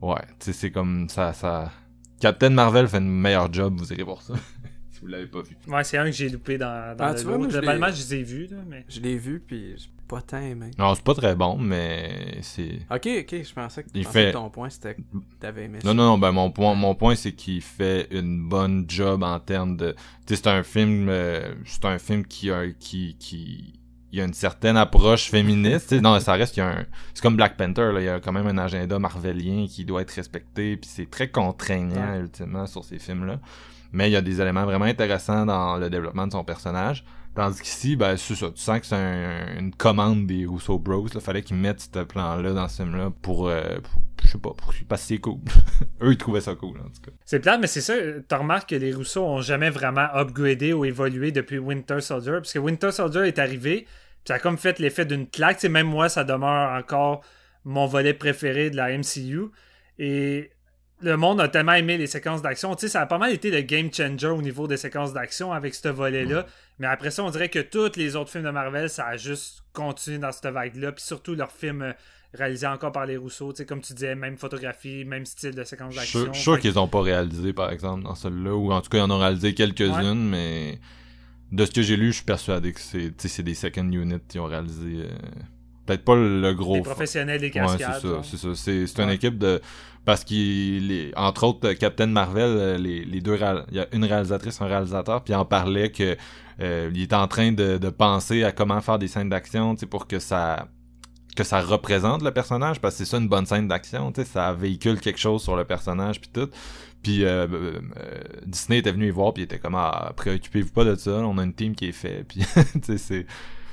Ouais, tu sais, c'est comme ça, ça... Captain Marvel fait un meilleur job, vous irez voir ça. si vous l'avez pas vu. Ouais, c'est un que j'ai loupé dans, dans Ah, le lot. moi, je l'ai- Globalement, je les ai vus, là, mais... Je l'ai vu, puis j'ai pas tant aimé. Non, c'est pas très bon, mais c'est... Ok, ok, je pensais que, pensais fait- que ton point c'était que t'avais aimé ça. Non, non, non, ben mon point, mon point c'est qu'il fait une bonne job en termes de... Tu sais, c'est un film... euh, c'est un film qui a... Qui, qui, il y a une certaine approche féministe. non, ça reste qu'il y a un... C'est comme Black Panther, là, il y a quand même un agenda marvelien qui doit être respecté, puis c'est très contraignant, ultimement, sur ces films-là. Mais il y a des éléments vraiment intéressants dans le développement de son personnage. Tandis qu'ici, ben, c'est ça. Tu sens que c'est un- une commande des Russo Bros. Il fallait qu'ils mettent ce plan-là dans ce film-là pour, euh, je sais pas, pour, parce que c'est cool. Eux, ils trouvaient ça cool, en tout cas. C'est plate, mais c'est ça, t'as remarqué que les Rousseau ont jamais vraiment upgradé ou évolué depuis Winter Soldier, parce que Winter Soldier est arrivé, puis ça a comme fait l'effet d'une claque, Tu sais, même moi, ça demeure encore mon volet préféré de la MCU, et le monde a tellement aimé les séquences d'action, tu sais, ça a pas mal été le game changer au niveau des séquences d'action avec ce volet-là, mais après ça, on dirait que tous les autres films de Marvel, ça a juste continué dans cette vague-là, puis surtout leurs films euh, réalisés encore par les Rousseau, tu sais, comme tu disais, même photographie, même style de séquence d'action. je suis sûr qu'ils ont pas réalisé, par exemple, dans celle-là, ou en tout cas, ils en ont réalisé quelques-unes, mais de ce que j'ai lu, je suis persuadé que c'est des second units qui ont réalisé, euh, peut-être pas le gros. des professionnels des Ouais, cascades. c'est ça, c'est ça. C'est, c'est une Ouais. équipe de. Parce qu'il est. Entre autres, euh, Captain Marvel, euh, les, les deux. Il y a une réalisatrice, un réalisateur, puis il en parlait que. euh, il était en train de, de penser à comment faire des scènes d'action, pour que ça. Que ça représente le personnage, parce que c'est ça une bonne scène d'action, ça véhicule quelque chose sur le personnage, puis tout. Puis euh, Disney était venu y voir, puis il était comme ah, préoccupez-vous pas de ça, on a une team qui est fait, puis c'est.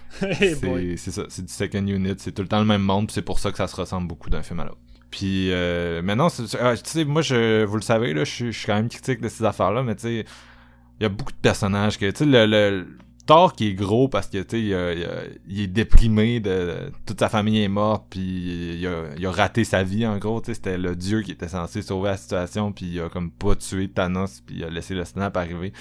Hey. C'est ça, c'est du second unit, c'est tout le temps le même monde, c'est pour ça que ça se ressemble beaucoup d'un film à l'autre. Puis euh, maintenant, ah, tu sais, moi, je, vous le savez, là, je suis- je suis quand même critique de ces affaires-là, mais tu sais, il y a beaucoup de personnages que, tu sais, le, le Thor qui est gros parce que, tu sais, il, est déprimé, de, toute sa famille est morte, puis il a, il a raté sa vie, en gros, tu sais, c'était le dieu qui était censé sauver la situation, puis il a comme pas tué Thanos, puis il a laissé le snap arriver.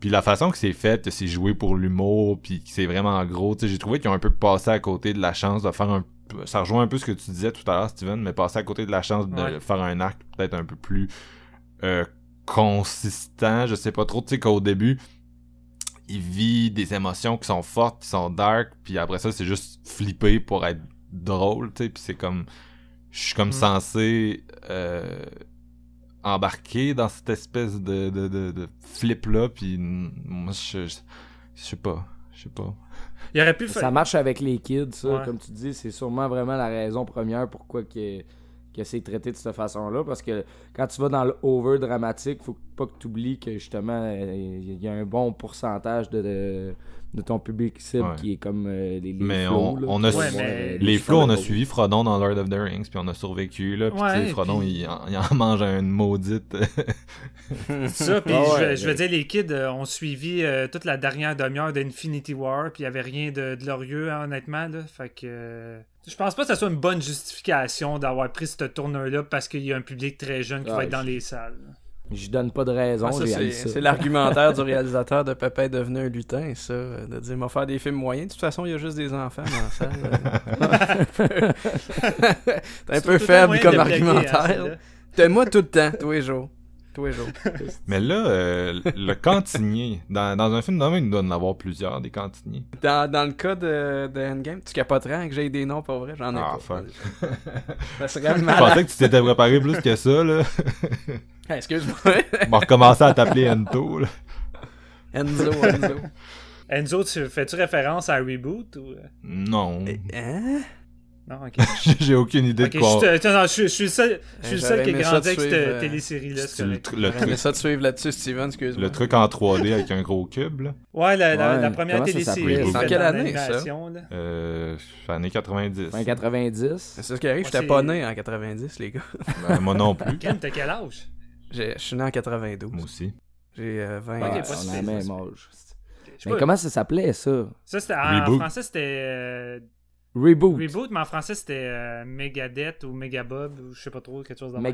Puis la façon que c'est fait, que c'est joué pour l'humour, puis que c'est vraiment gros, tu sais, j'ai trouvé qu'ils ont un peu passé à côté de la chance de faire un ça rejoint un peu ce que tu disais tout à l'heure, Steven, mais passer à côté de la chance de Ouais. faire un arc peut-être un peu plus euh, consistant, je sais pas trop, tu sais qu'au début, il vit des émotions qui sont fortes, qui sont dark, puis après ça, c'est juste flipper pour être drôle, tu sais, puis c'est comme, je suis comme Mm. censé euh, embarquer dans cette espèce de, de, de, de flip-là, puis moi, je, je, je sais pas, je sais pas. Il aurait pu Ça marche avec les kids, ça. Ouais. Comme tu dis, c'est sûrement vraiment la raison première pourquoi que, que c'est traité de cette façon-là. Parce que quand tu vas dans le over dramatique, faut pas que tu oublies que justement, euh, il y a un bon pourcentage de, de, de ton public cible Ouais. qui est comme euh, les, les Mais flows, on- là, on a Ouais, euh, mais- Les flots, on a suivi Frodon dans Lord of the Rings, puis on a survécu, là. Puis, Ouais, tu sais, Frodon, puis- il, en, il en mange une maudite. Ça, puis Ah je, ouais, veux- je veux ouais. dire, les kids euh, ont suivi euh, toute la dernière demi-heure d'Infinity War, puis il n'y avait rien de de glorieux, hein, honnêtement. Là. Fait que. Je pense pas que ça soit une bonne justification d'avoir pris cette tourneur-là parce qu'il y a un public très jeune qui Ouais, va être dans je- les salles. Je donne pas de raison, Ah, ça, c'est ça. l'argumentaire du réalisateur de Papa est devenu un lutin, ça. De dire, m'a faire des films moyens. De toute façon, il y a juste des enfants dans la salle. euh. C'est un peu faible comme hein, argumentaire. T'es moi tout le temps, tous les jours. Tous les jours. Mais là, euh, le cantinier, dans, dans un film, il doit en avoir plusieurs, des cantiniers. Dans, dans le cas de, de Endgame, tu capoterais que j'ai des noms pour vrai, j'en ai Ah, pas. fuck. Ça serait Je malade. pensais que tu t'étais préparé plus que ça, là. Hey, Excuse-moi. On va recommencer à t'appeler Ento, là. Enzo, Enzo. Enzo, tu fais-tu référence à Reboot ou. euh? Non. Hein? Non, ok. J'ai aucune idée de quoi. je, te- attends, non, je, je suis le seul, je suis le seul qui a grandi avec cette euh, télésérie-là. c'est C'est le, correct. tr- le J'aimerais truc, ça de suivre là-dessus, Steven, excuse-moi. le truc en 3D avec un gros cube, là. Ouais, la, la, Ouais, la première télésérie. ça? En quelle année, ça? Euh, années 90. Fin 90. C'est ça qui arrive, j'étais c'est- pas né en 90, les gars. Ben, moi non plus. Ken, t'as quel âge? Je suis né en 92. Moi aussi. J'ai euh, 20 Ouais, Ok, ans. pas on a même âge. Mais comment ça s'appelait ça? Ça, c'était en, français, c'était euh, Reboot. Reboot, mais en français, c'était euh, Megadeth ou Megabob, ou je sais pas trop, quelque chose de même.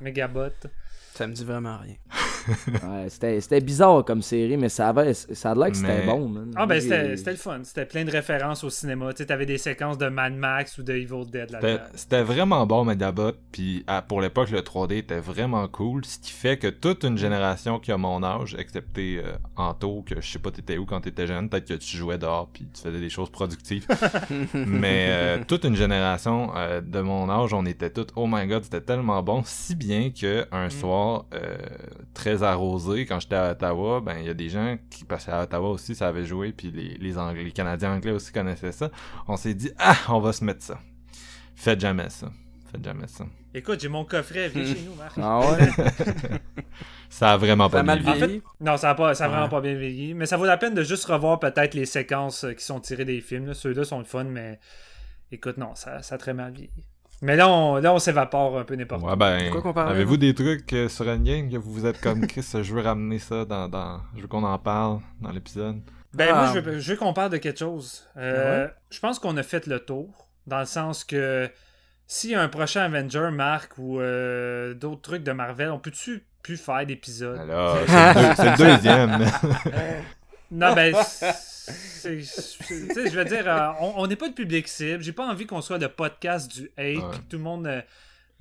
Megabot. Ça me dit vraiment rien. Ouais, c'était c'était bizarre comme série, mais ça avait ça a l'air que c'était Mais- bon, man. Ah, ben, c'était le fun. C'était plein de références au cinéma. Tu sais, t'avais des séquences de Mad Max ou de Evil Dead là-dedans. c'était vraiment bon, Megabot. Puis à- pour l'époque, le 3D était vraiment cool. Ce qui fait que toute une génération qui a mon âge, excepté euh, Anto, que je sais pas t'étais où quand t'étais jeune, peut-être que tu jouais dehors puis tu faisais des choses productives. Mais euh, toute une génération euh, de mon âge, on était tous, oh my god, c'était tellement bon. Si bien que un soir, euh, très arrosé, quand j'étais à Ottawa, ben il y a des gens qui passaient à Ottawa aussi, ça avait joué, puis les, les, Anglais, les Canadiens anglais aussi connaissaient ça. On s'est dit, ah, on va se mettre ça. Faites jamais ça. Faites jamais ça. Écoute, j'ai mon coffret, viens chez nous, Marc. Ah ouais? Ça a vraiment Ça pas a mal bien En fait, vieilli? non, ça a, pas, ça a Ouais. vraiment pas bien vieilli. Mais ça vaut la peine de juste revoir peut-être les séquences euh, qui sont tirées des films. là. Ceux-là sont le fun, mais écoute, non, ça, ça a très mal vieilli. Mais là, on, là, on s'évapore un peu n'importe Ouais, ben, avez-vous des trucs euh, sur Endgame que vous vous êtes comme Chris, je veux ramener ça dans, dans je veux qu'on en parle dans l'épisode? Ben, Ah. moi, je veux, je veux qu'on parle de quelque chose. Euh, Je pense qu'on a fait le tour, dans le sens que s'il y a un prochain Avenger, Marc, ou euh, d'autres trucs de Marvel, on peut-tu plus faire d'épisodes? Alors, c'est le, deux- le deuxième. Non, ben, c'est- je veux dire, euh, on n'est pas le public cible. J'ai pas envie qu'on soit le podcast du hate, Ouais. que tout le monde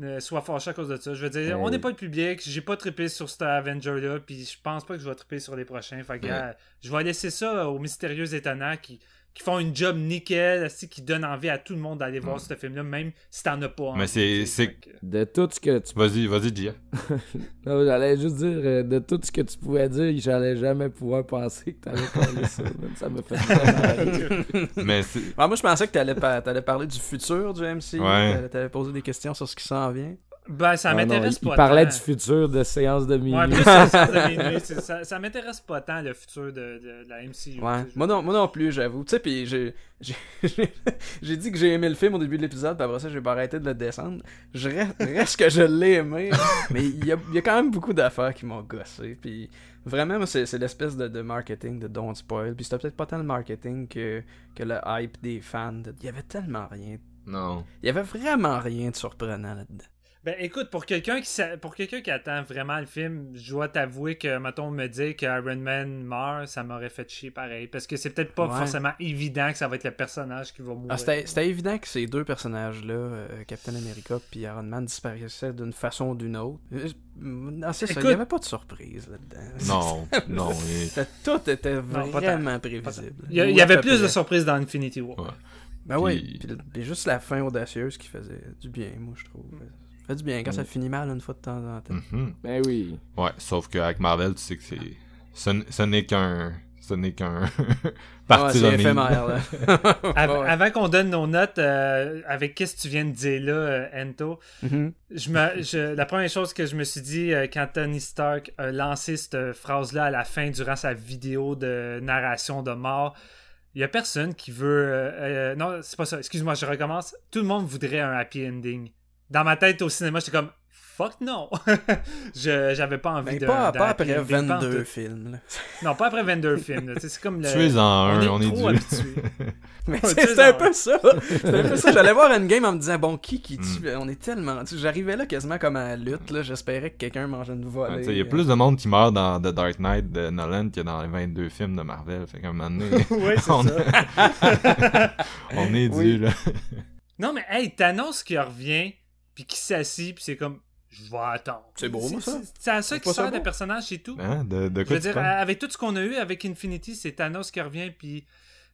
euh, soit fâché à cause de ça. Je veux dire, on n'est pas le public. J'ai pas trippé sur cet Avenger-là, puis je pense pas que je vais tripper sur les prochains. Fait que, Ouais. euh, je vais laisser ça aux mystérieux étonnants qui, qui font une job nickel, aussi, qui donnent envie à tout le monde d'aller voir Ouais. ce film-là, même si t'en as pas envie. Mais c'est- que- De tout ce que tu Vas-y, vas-y, Gia. J'allais juste dire, euh, de tout ce que tu pouvais dire, j'allais jamais pouvoir penser que t'allais parler ça. Ça me fait. Mais c'est- Ah, moi, je pensais que t'allais pa- t'allais parler du futur du MC. Ouais. T'allais- T'allais poser des questions sur ce qui s'en vient. Ben, ça Ah m'intéresse pas il parlait tant. du futur de séance de minuit. Ouais, plus ça, ça, de minuit, ça, ça m'intéresse pas tant le futur de, de- de la MCU. Ouais. tu sais, je- Moi non, moi non plus, j'avoue. Tu sais, puis j'ai, j'ai, dit que j'ai aimé le film au début de l'épisode, puis après ça, j'ai pas arrêté de le descendre. Je reste, reste que je l'ai aimé, mais il y a, il y a quand même beaucoup d'affaires qui m'ont gossé. Puis vraiment, moi, c'est, c'est l'espèce de, de marketing de Don't Spoil. Puis c'était peut-être pas tant le marketing que, que le hype des fans. de- Il y avait tellement rien. non. Il y avait vraiment rien de surprenant là-dedans. Ben écoute, pour quelqu'un qui sa- pour quelqu'un qui attend vraiment le film, je dois t'avouer que mettons me dire que Iron Man meurt, ça m'aurait fait chier pareil parce que c'est peut-être pas Ouais. forcément évident que ça va être le personnage qui va mourir. Ah, c'était, c'était évident que ces deux personnages-là, euh, Captain America puis Iron Man, disparaissaient d'une façon ou d'une autre. Euh, Non, c'est ça, il n'y avait pas de surprise là-dedans. Non, non. et- tout était Non, pas vraiment tant. prévisible. il y, avait plus de surprises dans Infinity War. Ouais. Ben oui, Puis- juste la fin audacieuse qui faisait du bien, moi je trouve. Fait du bien quand ça Mm. finit mal une fois de temps en temps. Mhm. Ben oui. Ouais, sauf qu'avec Marvel, tu sais que c'est. Ce, n'est qu'un. Ce n'est qu'un. parti Ouais, éphémère là. Av- Ouais. Avant qu'on donne nos notes euh, avec qu'est-ce que tu viens de dire là, euh, Ento, Mhm. je me, je- la première chose que je me suis dit euh, quand Tony Stark a lancé cette phrase-là à la fin durant sa vidéo de narration de mort, il y a personne qui veut. euh, euh, non, c'est pas ça. Excuse-moi, je recommence. Tout le monde voudrait un happy ending. Dans ma tête au cinéma, j'étais comme fuck non. je j'avais pas envie Mais de. pas, pas après ending, pas en 22 tout. films. Là. Non, pas après 22 films. Tu C'est comme le. Tuez-en un, on est, trop dû. habitué. Mais c'est- tu un peu ça. C'était un peu ça. J'allais voir Endgame en me disant, bon, qui qui tue? Mm. On est tellement. tu sais, J'arrivais là quasiment comme à la lutte. là. J'espérais que quelqu'un mangeait une volée. tu Il y a plus de monde qui meurt dans The Dark Knight de Nolan que dans les 22 films de Marvel. Fait qu'à un moment donné, oui, c'est on, ça. on est dû, Oui. là. Non, mais hey, t'annonces qu'il revient, puis qu'il s'assit, puis c'est comme, je vais attendre. C'est beau, moi, ça. C'est à ça qui sert le beau? personnage, c'est tout. Hein? De, de Je quoi veux tu dire, parles? avec tout ce qu'on a eu avec Infinity, c'est Thanos qui revient, puis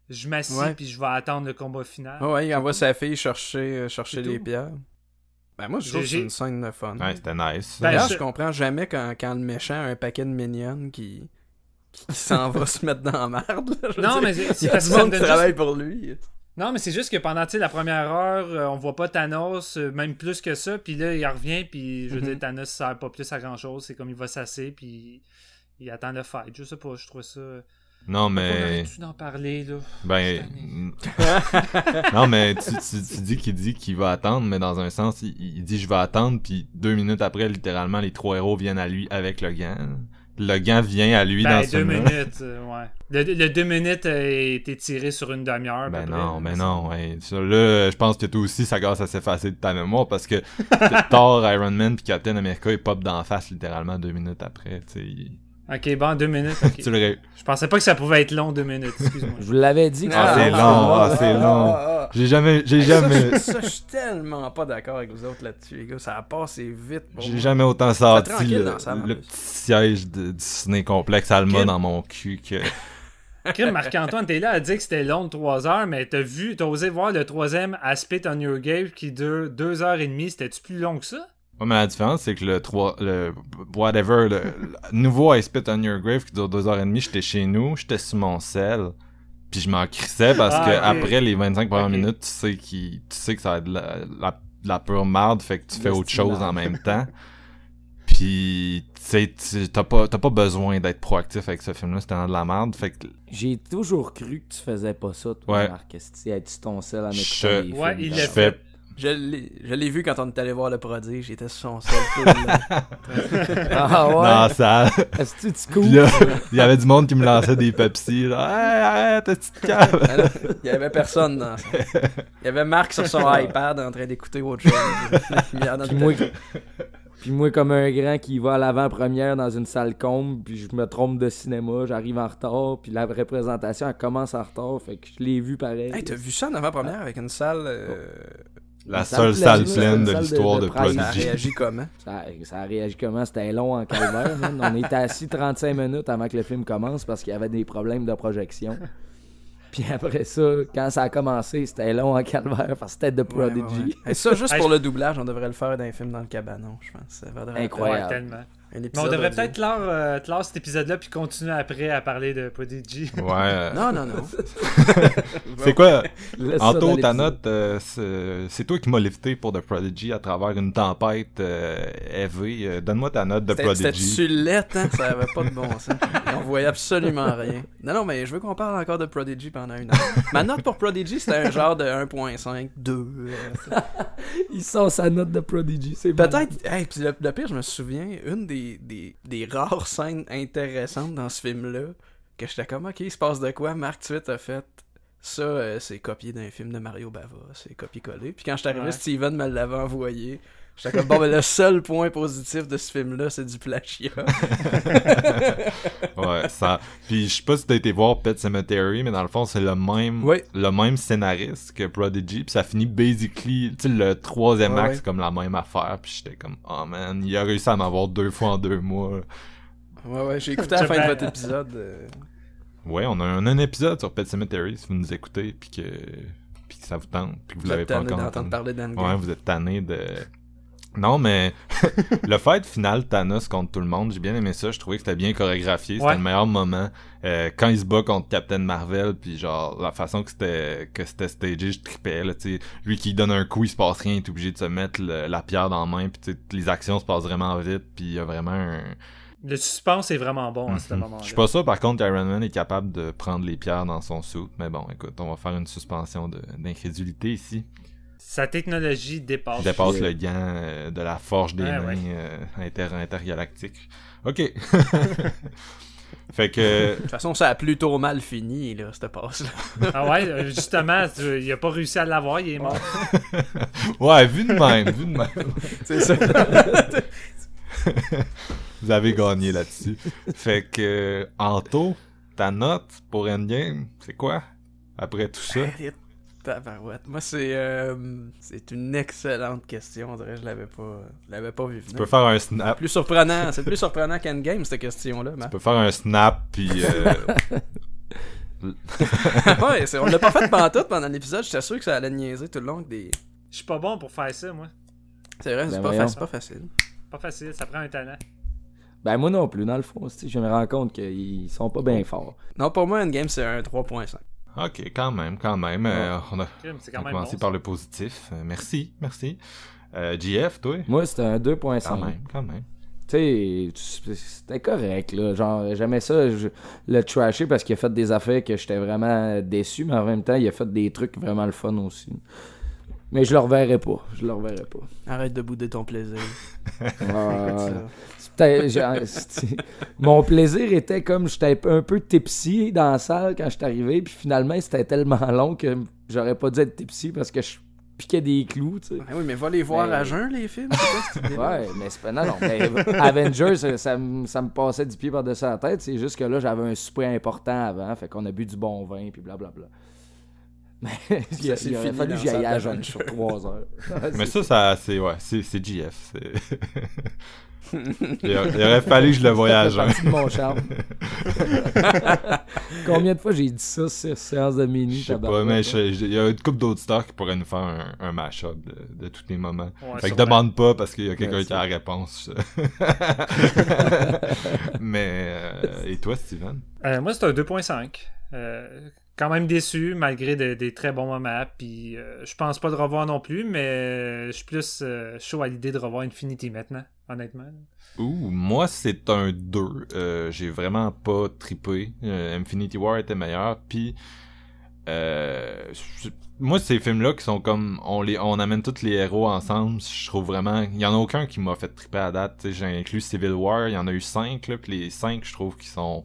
je m'assieds, Ouais. puis je vais attendre le combat final. Ah ouais, il envoie sa fille chercher, euh, chercher les tout. pierres. Ben moi, je trouve que J'ai- c'est une scène de fun. Ouais, c'était nice. Ben, D'ailleurs, je- je comprends jamais quand, quand le méchant a un paquet de mignonnes qui, qui s'en va se mettre dans la merde. là. Non, dire, mais c'est- il y c'est a parce du que ça monde me qui donne travaille juste- pour lui. Non, mais c'est juste que pendant tu la première heure, euh, on voit pas Thanos, euh, même plus que ça, puis là, il revient, puis je veux Mhm. dire, Thanos sert pas plus à grand chose, c'est comme il va s'asser, puis il attend le fight. Je sais pas, je trouve ça. Non, On mais. aurait dû en parler, là. Ben. non, mais tu, tu, tu dis qu'il dit qu'il va attendre, mais dans un sens, il, il dit je vais attendre, puis deux minutes après, littéralement, les trois héros viennent à lui avec le gant. Le gant vient à lui Ben, dans ce deux minutes, euh, ouais. Le, le deux minutes a été tiré sur une demi-heure. Ben non, près, ben non, ouais. Là, je pense que toi aussi, ça commence à s'effacer de ta mémoire parce que Thor, Iron Man puis Captain America, ils pop d'en face littéralement deux minutes après, tu sais. ils- Ok, bon, deux minutes. ok. Tu le ré- Je pensais pas que ça pouvait être long, deux minutes, excuse-moi. Je vous l'avais dit que Ah, c'était c'est long. ah, c'est long. ah. J'ai jamais, j'ai ça, jamais, je- Ça, je suis tellement pas d'accord avec vous autres là-dessus, les gars. Ça a passé vite. j'ai jamais autant tranquille le, petit siège de Disney complexe Alma dans mon cul que. Crime, Marc-Antoine, t'es là à dire que c'était long de 3 heures, mais t'as vu, t'as osé voir le troisième à Spit on Your Game qui dure 2 heures et demie. C'était-tu plus long que ça? Ouais, mais la différence, c'est que le 3, le whatever, le, le nouveau I Spit on Your Grave qui dure deux heures et demie, j'étais chez nous, j'étais sur mon sel, puis je m'en crissais parce Ah, que après les 25 premières minutes, tu sais, qu'il- tu sais que ça va être de la, la, de la pure merde, fait que tu fais autre chose merde. en même temps. Puis, tu sais, tu- t'as pas, t'as pas besoin d'être proactif avec ce film-là, c'était de la merde, fait que J'ai toujours cru que tu faisais pas ça, toi, Ouais. Marc. Sur ton sel en Je- écoutant des Ouais, il je l'a. Je l'ai je l'ai vu quand on est allé voir le prodige. J'étais sur son sol tout le long. Ah ouais? dans la salle. Est-ce que tu il y avait du monde qui me lançait des Pepsi, là. Hey, arrête, ta petite cave! Il y avait personne dans ça. Il y avait Marc sur son iPad en train d'écouter autre chose. Puis moi, puis moi, comme un grand qui va à l'avant-première dans une salle comble, puis je me trompe de cinéma, j'arrive en retard, puis la représentation, elle commence en retard, fait que je l'ai vu pareil. Hey, t'as vu ça en avant-première avec une salle. euh, La seule salle pleine, de salle de- l'histoire de de, presse. Ça a Prodigy. réagi comment? Ça, ça a réagi comment? C'était long en calvaire, man. On était assis 35 minutes avant que le film commence parce qu'il y avait des problèmes de projection. Puis après ça, quand ça a commencé, c'était long en calvaire parce que c'était de Ouais, ouais, Prodigy. ouais. Hey, ça, juste pour le doublage, on devrait le faire dans un film dans le cabanon, je pense. Ça Incroyable. Ouais, tellement. Un Mais on devrait peut-être clore, euh, clore cet épisode-là puis continuer après à parler de Prodigy. Ouais. Non, non, non. C'est quoi? Anto, ta note, euh, c'est toi qui m'as lifté pour The Prodigy à travers une tempête euh, heavy. Euh, Donne-moi ta note de C'était- C'était Prodigy. sulette, hein? Ça avait pas de bon sens. Et on voyait absolument rien. Non, non, mais je veux qu'on parle encore de Prodigy pendant une heure. Ma note pour Prodigy, c'était un genre de 1.5, 2. euh, Il sort sa note de Prodigy, c'est Peut-être, hey, puis le, le pire, je me souviens, une des, des, des rares scènes intéressantes dans ce film-là, que j'étais comme, ok, il se passe de quoi? Marc Twitt a fait, ça, euh, c'est copié d'un film de Mario Bava, c'est copié-collé. Puis quand je suis arrivé, Ouais. Steven me l'avait envoyé. J'étais comme, bon, ben le seul point positif de ce film-là, c'est du plagiat. Ouais, ça. Puis je sais pas si t'as été voir Pet Cemetery, mais dans le fond, c'est le même Oui. le même scénariste que Prodigy. Puis ça finit basically, tu sais, le troisième Ouais, c'est comme la même affaire. Puis j'étais comme, oh man, il a réussi à m'avoir deux fois en deux mois. Ouais, ouais, j'ai écouté à la fin de votre épisode. euh, Ouais, on a un, un épisode sur Pet Cemetery si vous nous écoutez, puis que, puis que ça vous tente, puis que vous Vous l'avez pas encore entendu. parler. Ouais, vous êtes tanné de. Non, mais le fight final Thanos contre tout le monde, j'ai bien aimé ça. Je trouvais que c'était bien chorégraphié. C'était Ouais. le meilleur moment. Euh, quand il se bat contre Captain Marvel, puis genre la façon que c'était que c'était stagé, je tripais. Là, tu sais. lui qui donne un coup, il se passe rien, il est obligé de se mettre le- la pierre dans la main, puis les actions se passent vraiment vite, puis il y a vraiment un. Le suspense est vraiment bon à ce Mhm. moment-là. Je suis pas sûr par contre Iron Man est capable de prendre les pierres dans son suit, mais bon, écoute, on va faire une suspension d'incrédulité ici. Sa technologie dépasse. Il dépasse le gant euh, de la forge des Ouais, mains ouais. euh, inter intergalactique. Ok. fait que De toute façon, ça a plutôt mal fini, là, cette passe-là. Ah ouais, euh, justement, tu- il a pas réussi à l'avoir, il est mort. ouais, vu de même, vu de même. C'est ça. Vous avez gagné là-dessus. Fait que Anto, ta note pour Endgame, c'est quoi après tout ça? Tabarouette. Moi, c'est euh, c'est une excellente question. On dirait que je l'avais pas, je l'avais pas vu Tu venir. peux faire un snap. Plus surprenant, c'est plus surprenant qu'Endgame, cette question-là. Tu peux faire un snap, puis... euh, ouais, on l'a pas fait pendant tout pendant l'épisode. J'étais sûr que ça allait niaiser tout le long. Des... Je suis pas bon pour faire ça, moi. C'est vrai, c'est Ben pas, voyons. fa- c'est pas facile. Pas facile, ça prend un talent. Ben moi non plus, dans le fond. tu Je me rends compte qu'ils sont pas bien forts. Non, pour moi, Endgame, c'est un 3.5. Ok, quand même, quand même. Euh, on a, Crime, C'est on a même commencé bon, par ça. le positif. Euh, merci, merci. Euh, GF, toi? Moi, c'était un 2.5. Quand même, quand même. Tu sais, c'était correct, là. Genre, j'aimais ça, je- le trasher parce qu'il a fait des affaires que j'étais vraiment déçu, mais en même temps, il a fait des trucs vraiment le fun aussi. Mais je le reverrai pas. Je le reverrai pas. Arrête de bouder ton plaisir. Genre, c'était- Mon plaisir était comme j'étais un peu tipsy dans la salle quand je suis arrivé, puis finalement c'était tellement long que j'aurais pas dû être tipsy parce que je piquais des clous, tu sais. Ben oui, mais va les voir à jeun, les films. quoi? Ouais, mais c'est pas. Non, non. mais Avengers, ça, ça me ça me passait du pied par-dessus la tête. C'est juste que là, j'avais un souper important avant. Fait qu'on a bu du bon vin, puis blablabla. Mais il, a- il aurait fallu que j'y aille la à jeune sur 3 heures. Mais ça, ça c'est ouais, c'est c'est GF. c'est- il, aurait fallu que je le voyage. De mon charme. Combien de fois j'ai dit ça sur séance de minuit? Je sais pas, mais je- il y a une couple d'autres stars qui pourraient nous faire un, un mash-up de, de tous les moments. Ouais, fait que demande pas parce qu'il y a quelqu'un qui a la réponse. mais euh, et toi, Steven? Euh, moi, c'est un 2.5. Euh, quand même déçu, malgré de- des très bons moments. Puis euh, je pense pas de revoir non plus, mais je suis plus euh, chaud à l'idée de revoir Infinity maintenant, honnêtement. Ouh, moi c'est un 2. Euh, J'ai vraiment pas trippé. Euh, Infinity War était meilleur. Puis euh, moi ces films-là qui sont comme on les on amène tous les héros ensemble, je trouve vraiment. Il y en a aucun qui m'a fait tripper à date. J'ai inclus Civil War, il y en a eu 5 là, puis les 5 je trouve qu'ils sont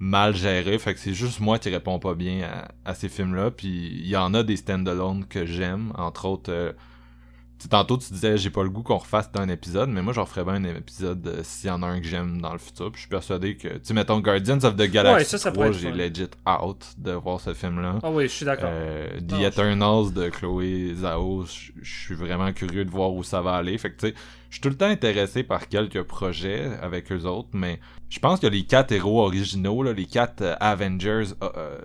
mal gérés. Fait que c'est juste moi qui réponds pas bien à, ces films-là. Puis il y en a des stand-alone que j'aime, entre autres. euh, tantôt, tu disais, j'ai pas le goût qu'on refasse un épisode, mais moi, j'en ferais bien un épisode euh, s'il y en a un que j'aime dans le futur. Puis je suis persuadé que, tu sais, mettons Guardians of the Galaxy Ouais, ça, ça pourrait 3, être j'ai legit out de voir ce film-là. Ah oui, je suis d'accord. Euh, The Non, Eternals de Chloé Zhao, je je suis vraiment curieux de voir où ça va aller. Fait que, tu sais, je suis tout le temps intéressé par quelques projets avec eux autres, mais je pense que les quatre héros originaux, là, les quatre euh, Avengers, euh, euh,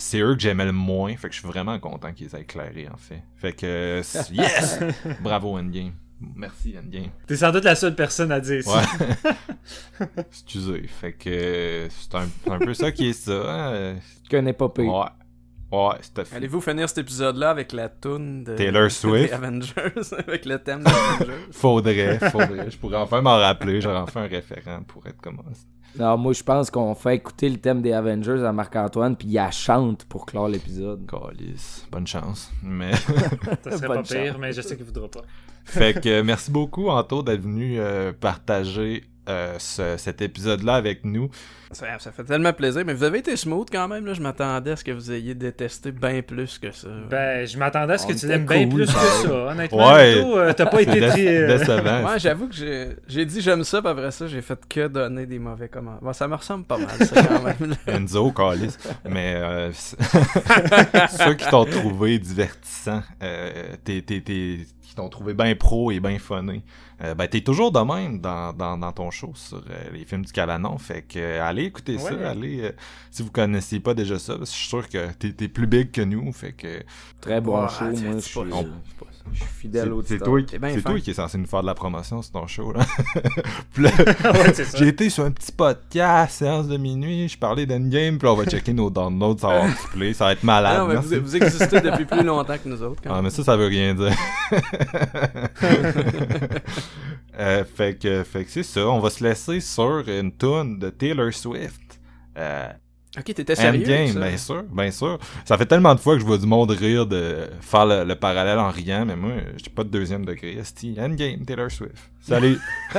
c'est eux que j'aimais le moins. Fait que je suis vraiment content qu'ils aient éclairé, en fait. Fait que, euh, yes! Bravo, Endgame. Merci, Endgame. T'es sans doute la seule personne à dire ça. Ouais. Excusez. Fait que euh, c'est un, un peu ça qui est ça. hein. Je connais pas pire. Ouais. Ouais, c'était fait. Allez-vous finir cet épisode-là avec la toune de Taylor Swift? des Avengers, avec le thème des Avengers? Faudrait, faudrait. Je pourrais enfin m'en rappeler. J'aurais enfin un référent pour être comme ça. Non, moi, je pense qu'on fait écouter le thème des Avengers à Marc-Antoine, puis il la chante pour clore l'épisode. Calice. Bonne chance. Mais. Ça serait pas pire, chance. mais je sais qu'il voudra pas. fait que euh, merci beaucoup, Anto, d'être venu euh, partager euh, ce- cet épisode-là avec nous. Ça, ça fait tellement plaisir, mais vous avez été smooth quand même. Là. Je m'attendais à ce que vous ayez détesté bien plus que ça. Ben, je m'attendais à ce que On tu l'aimes bien plus que ça, honnêtement. Ouais. Euh, T'as pas été très... euh, décevant. Ouais, j'avoue que j'ai j'ai dit j'aime ça, puis après ça, j'ai fait que donner des mauvais commentaires. Bon, ça me ressemble pas mal, ça, quand même. là. Enzo, Calis. Mais euh, ceux qui t'ont trouvé divertissant, euh, t'es- qui t'ont trouvé bien pro et bien funné, euh, ben t'es toujours de même dans, dans, dans ton show sur euh, les films du Cabanon. Fait que euh, allez écouter ça, allez euh, si vous connaissiez pas déjà ça, parce que je suis sûr que t'es, t'es plus big que nous. Fait que Très bon Ouais, show, moi. Je suis. Je suis fidèle c'est, au c'est toi, qui- toi qui est censé nous faire de la promotion sur ton show là. Ouais. J'ai été sur un petit podcast, séance de minuit, je parlais d'Endgame, puis on va checker nos downloads, ça va play, ça va être malade. Non, mais merci. vous, vous existez depuis plus longtemps que nous autres. Quand Ah, même. mais ça, ça veut rien dire. Euh, fait que, fait que c'est ça, on va se laisser sur une tune de Taylor Swift. Euh, Ok, t'étais sérieux. Endgame, ça? bien sûr, bien sûr. Ça fait tellement de fois que je vois du monde rire de faire le, le parallèle en riant, mais moi, j'ai pas de deuxième degré. Esti, Endgame, Taylor Swift. Salut!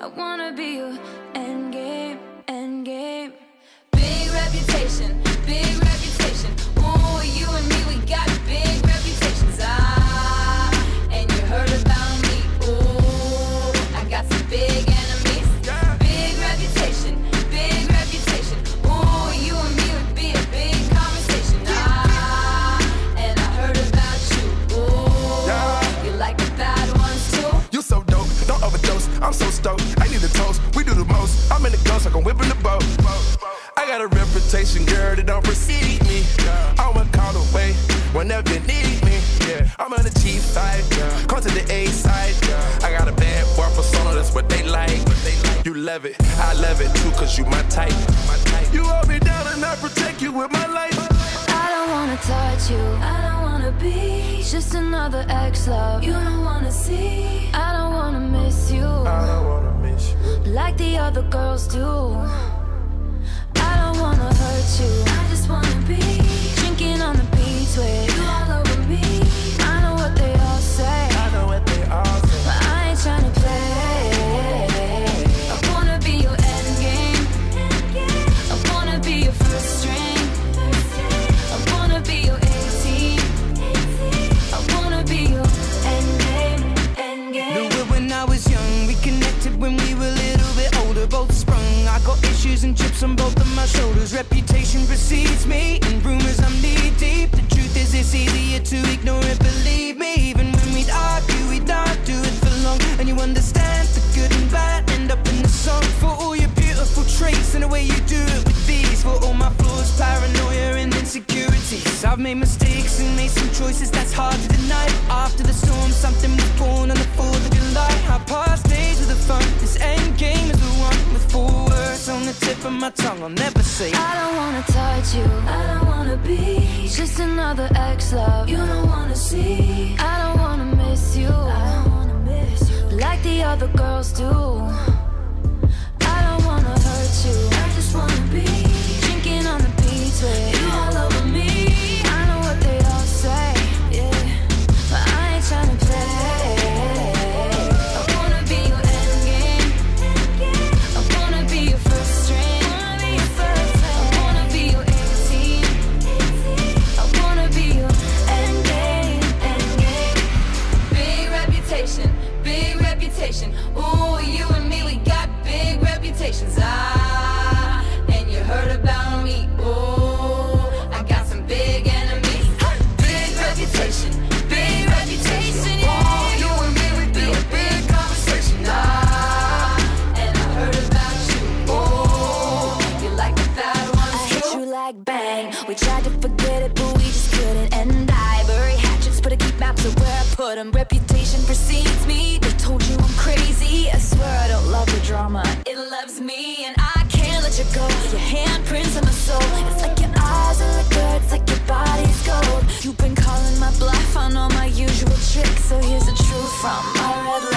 I wanna be your endgame. I'm so stoked. I need a toast, we do the most. I'm in the ghost, like I'm whipping the boat. I got a reputation, girl, that don't precede me. I'm a call away whenever you need me. I'm on the G side, come to the A side. I got a bad bar persona, that's what they like. You love it, I love it too, cause you my type. You hold me down and I protect you with my life. I don't wanna touch you, I don't wanna be just another ex love. You don't wanna see other girls do. Chips on both of my shoulders. Reputation precedes me, and rumors I'm knee deep. The truth is, it's easier to ignore it. Believe me, even when we'd argue, we'd not do it for long. And you understand the good and bad end up in the song. For all your beautiful traits and the way you do it with these. For all my flaws, paranoia, and insecurities. I've made mistakes and made some choices that's hard to deny. After the storm, something was born on the 4th of July. Our passed days were the fun. This end tip of my tongue. I'll never say. I don't wanna touch you. I don't wanna be just another ex love. You don't wanna see. I don't wanna miss you. I don't wanna miss you. Like the other girls do. I don't wanna hurt you. I just wanna be drinking on the beach with put him. Reputation precedes me. They told you I'm crazy. I swear I don't love the drama. It loves me, and I can't let you go. Your handprints on my soul. It's like your eyes are liquor. It's like your body's gold. You've been calling my bluff on all my usual tricks. So here's the truth from my red.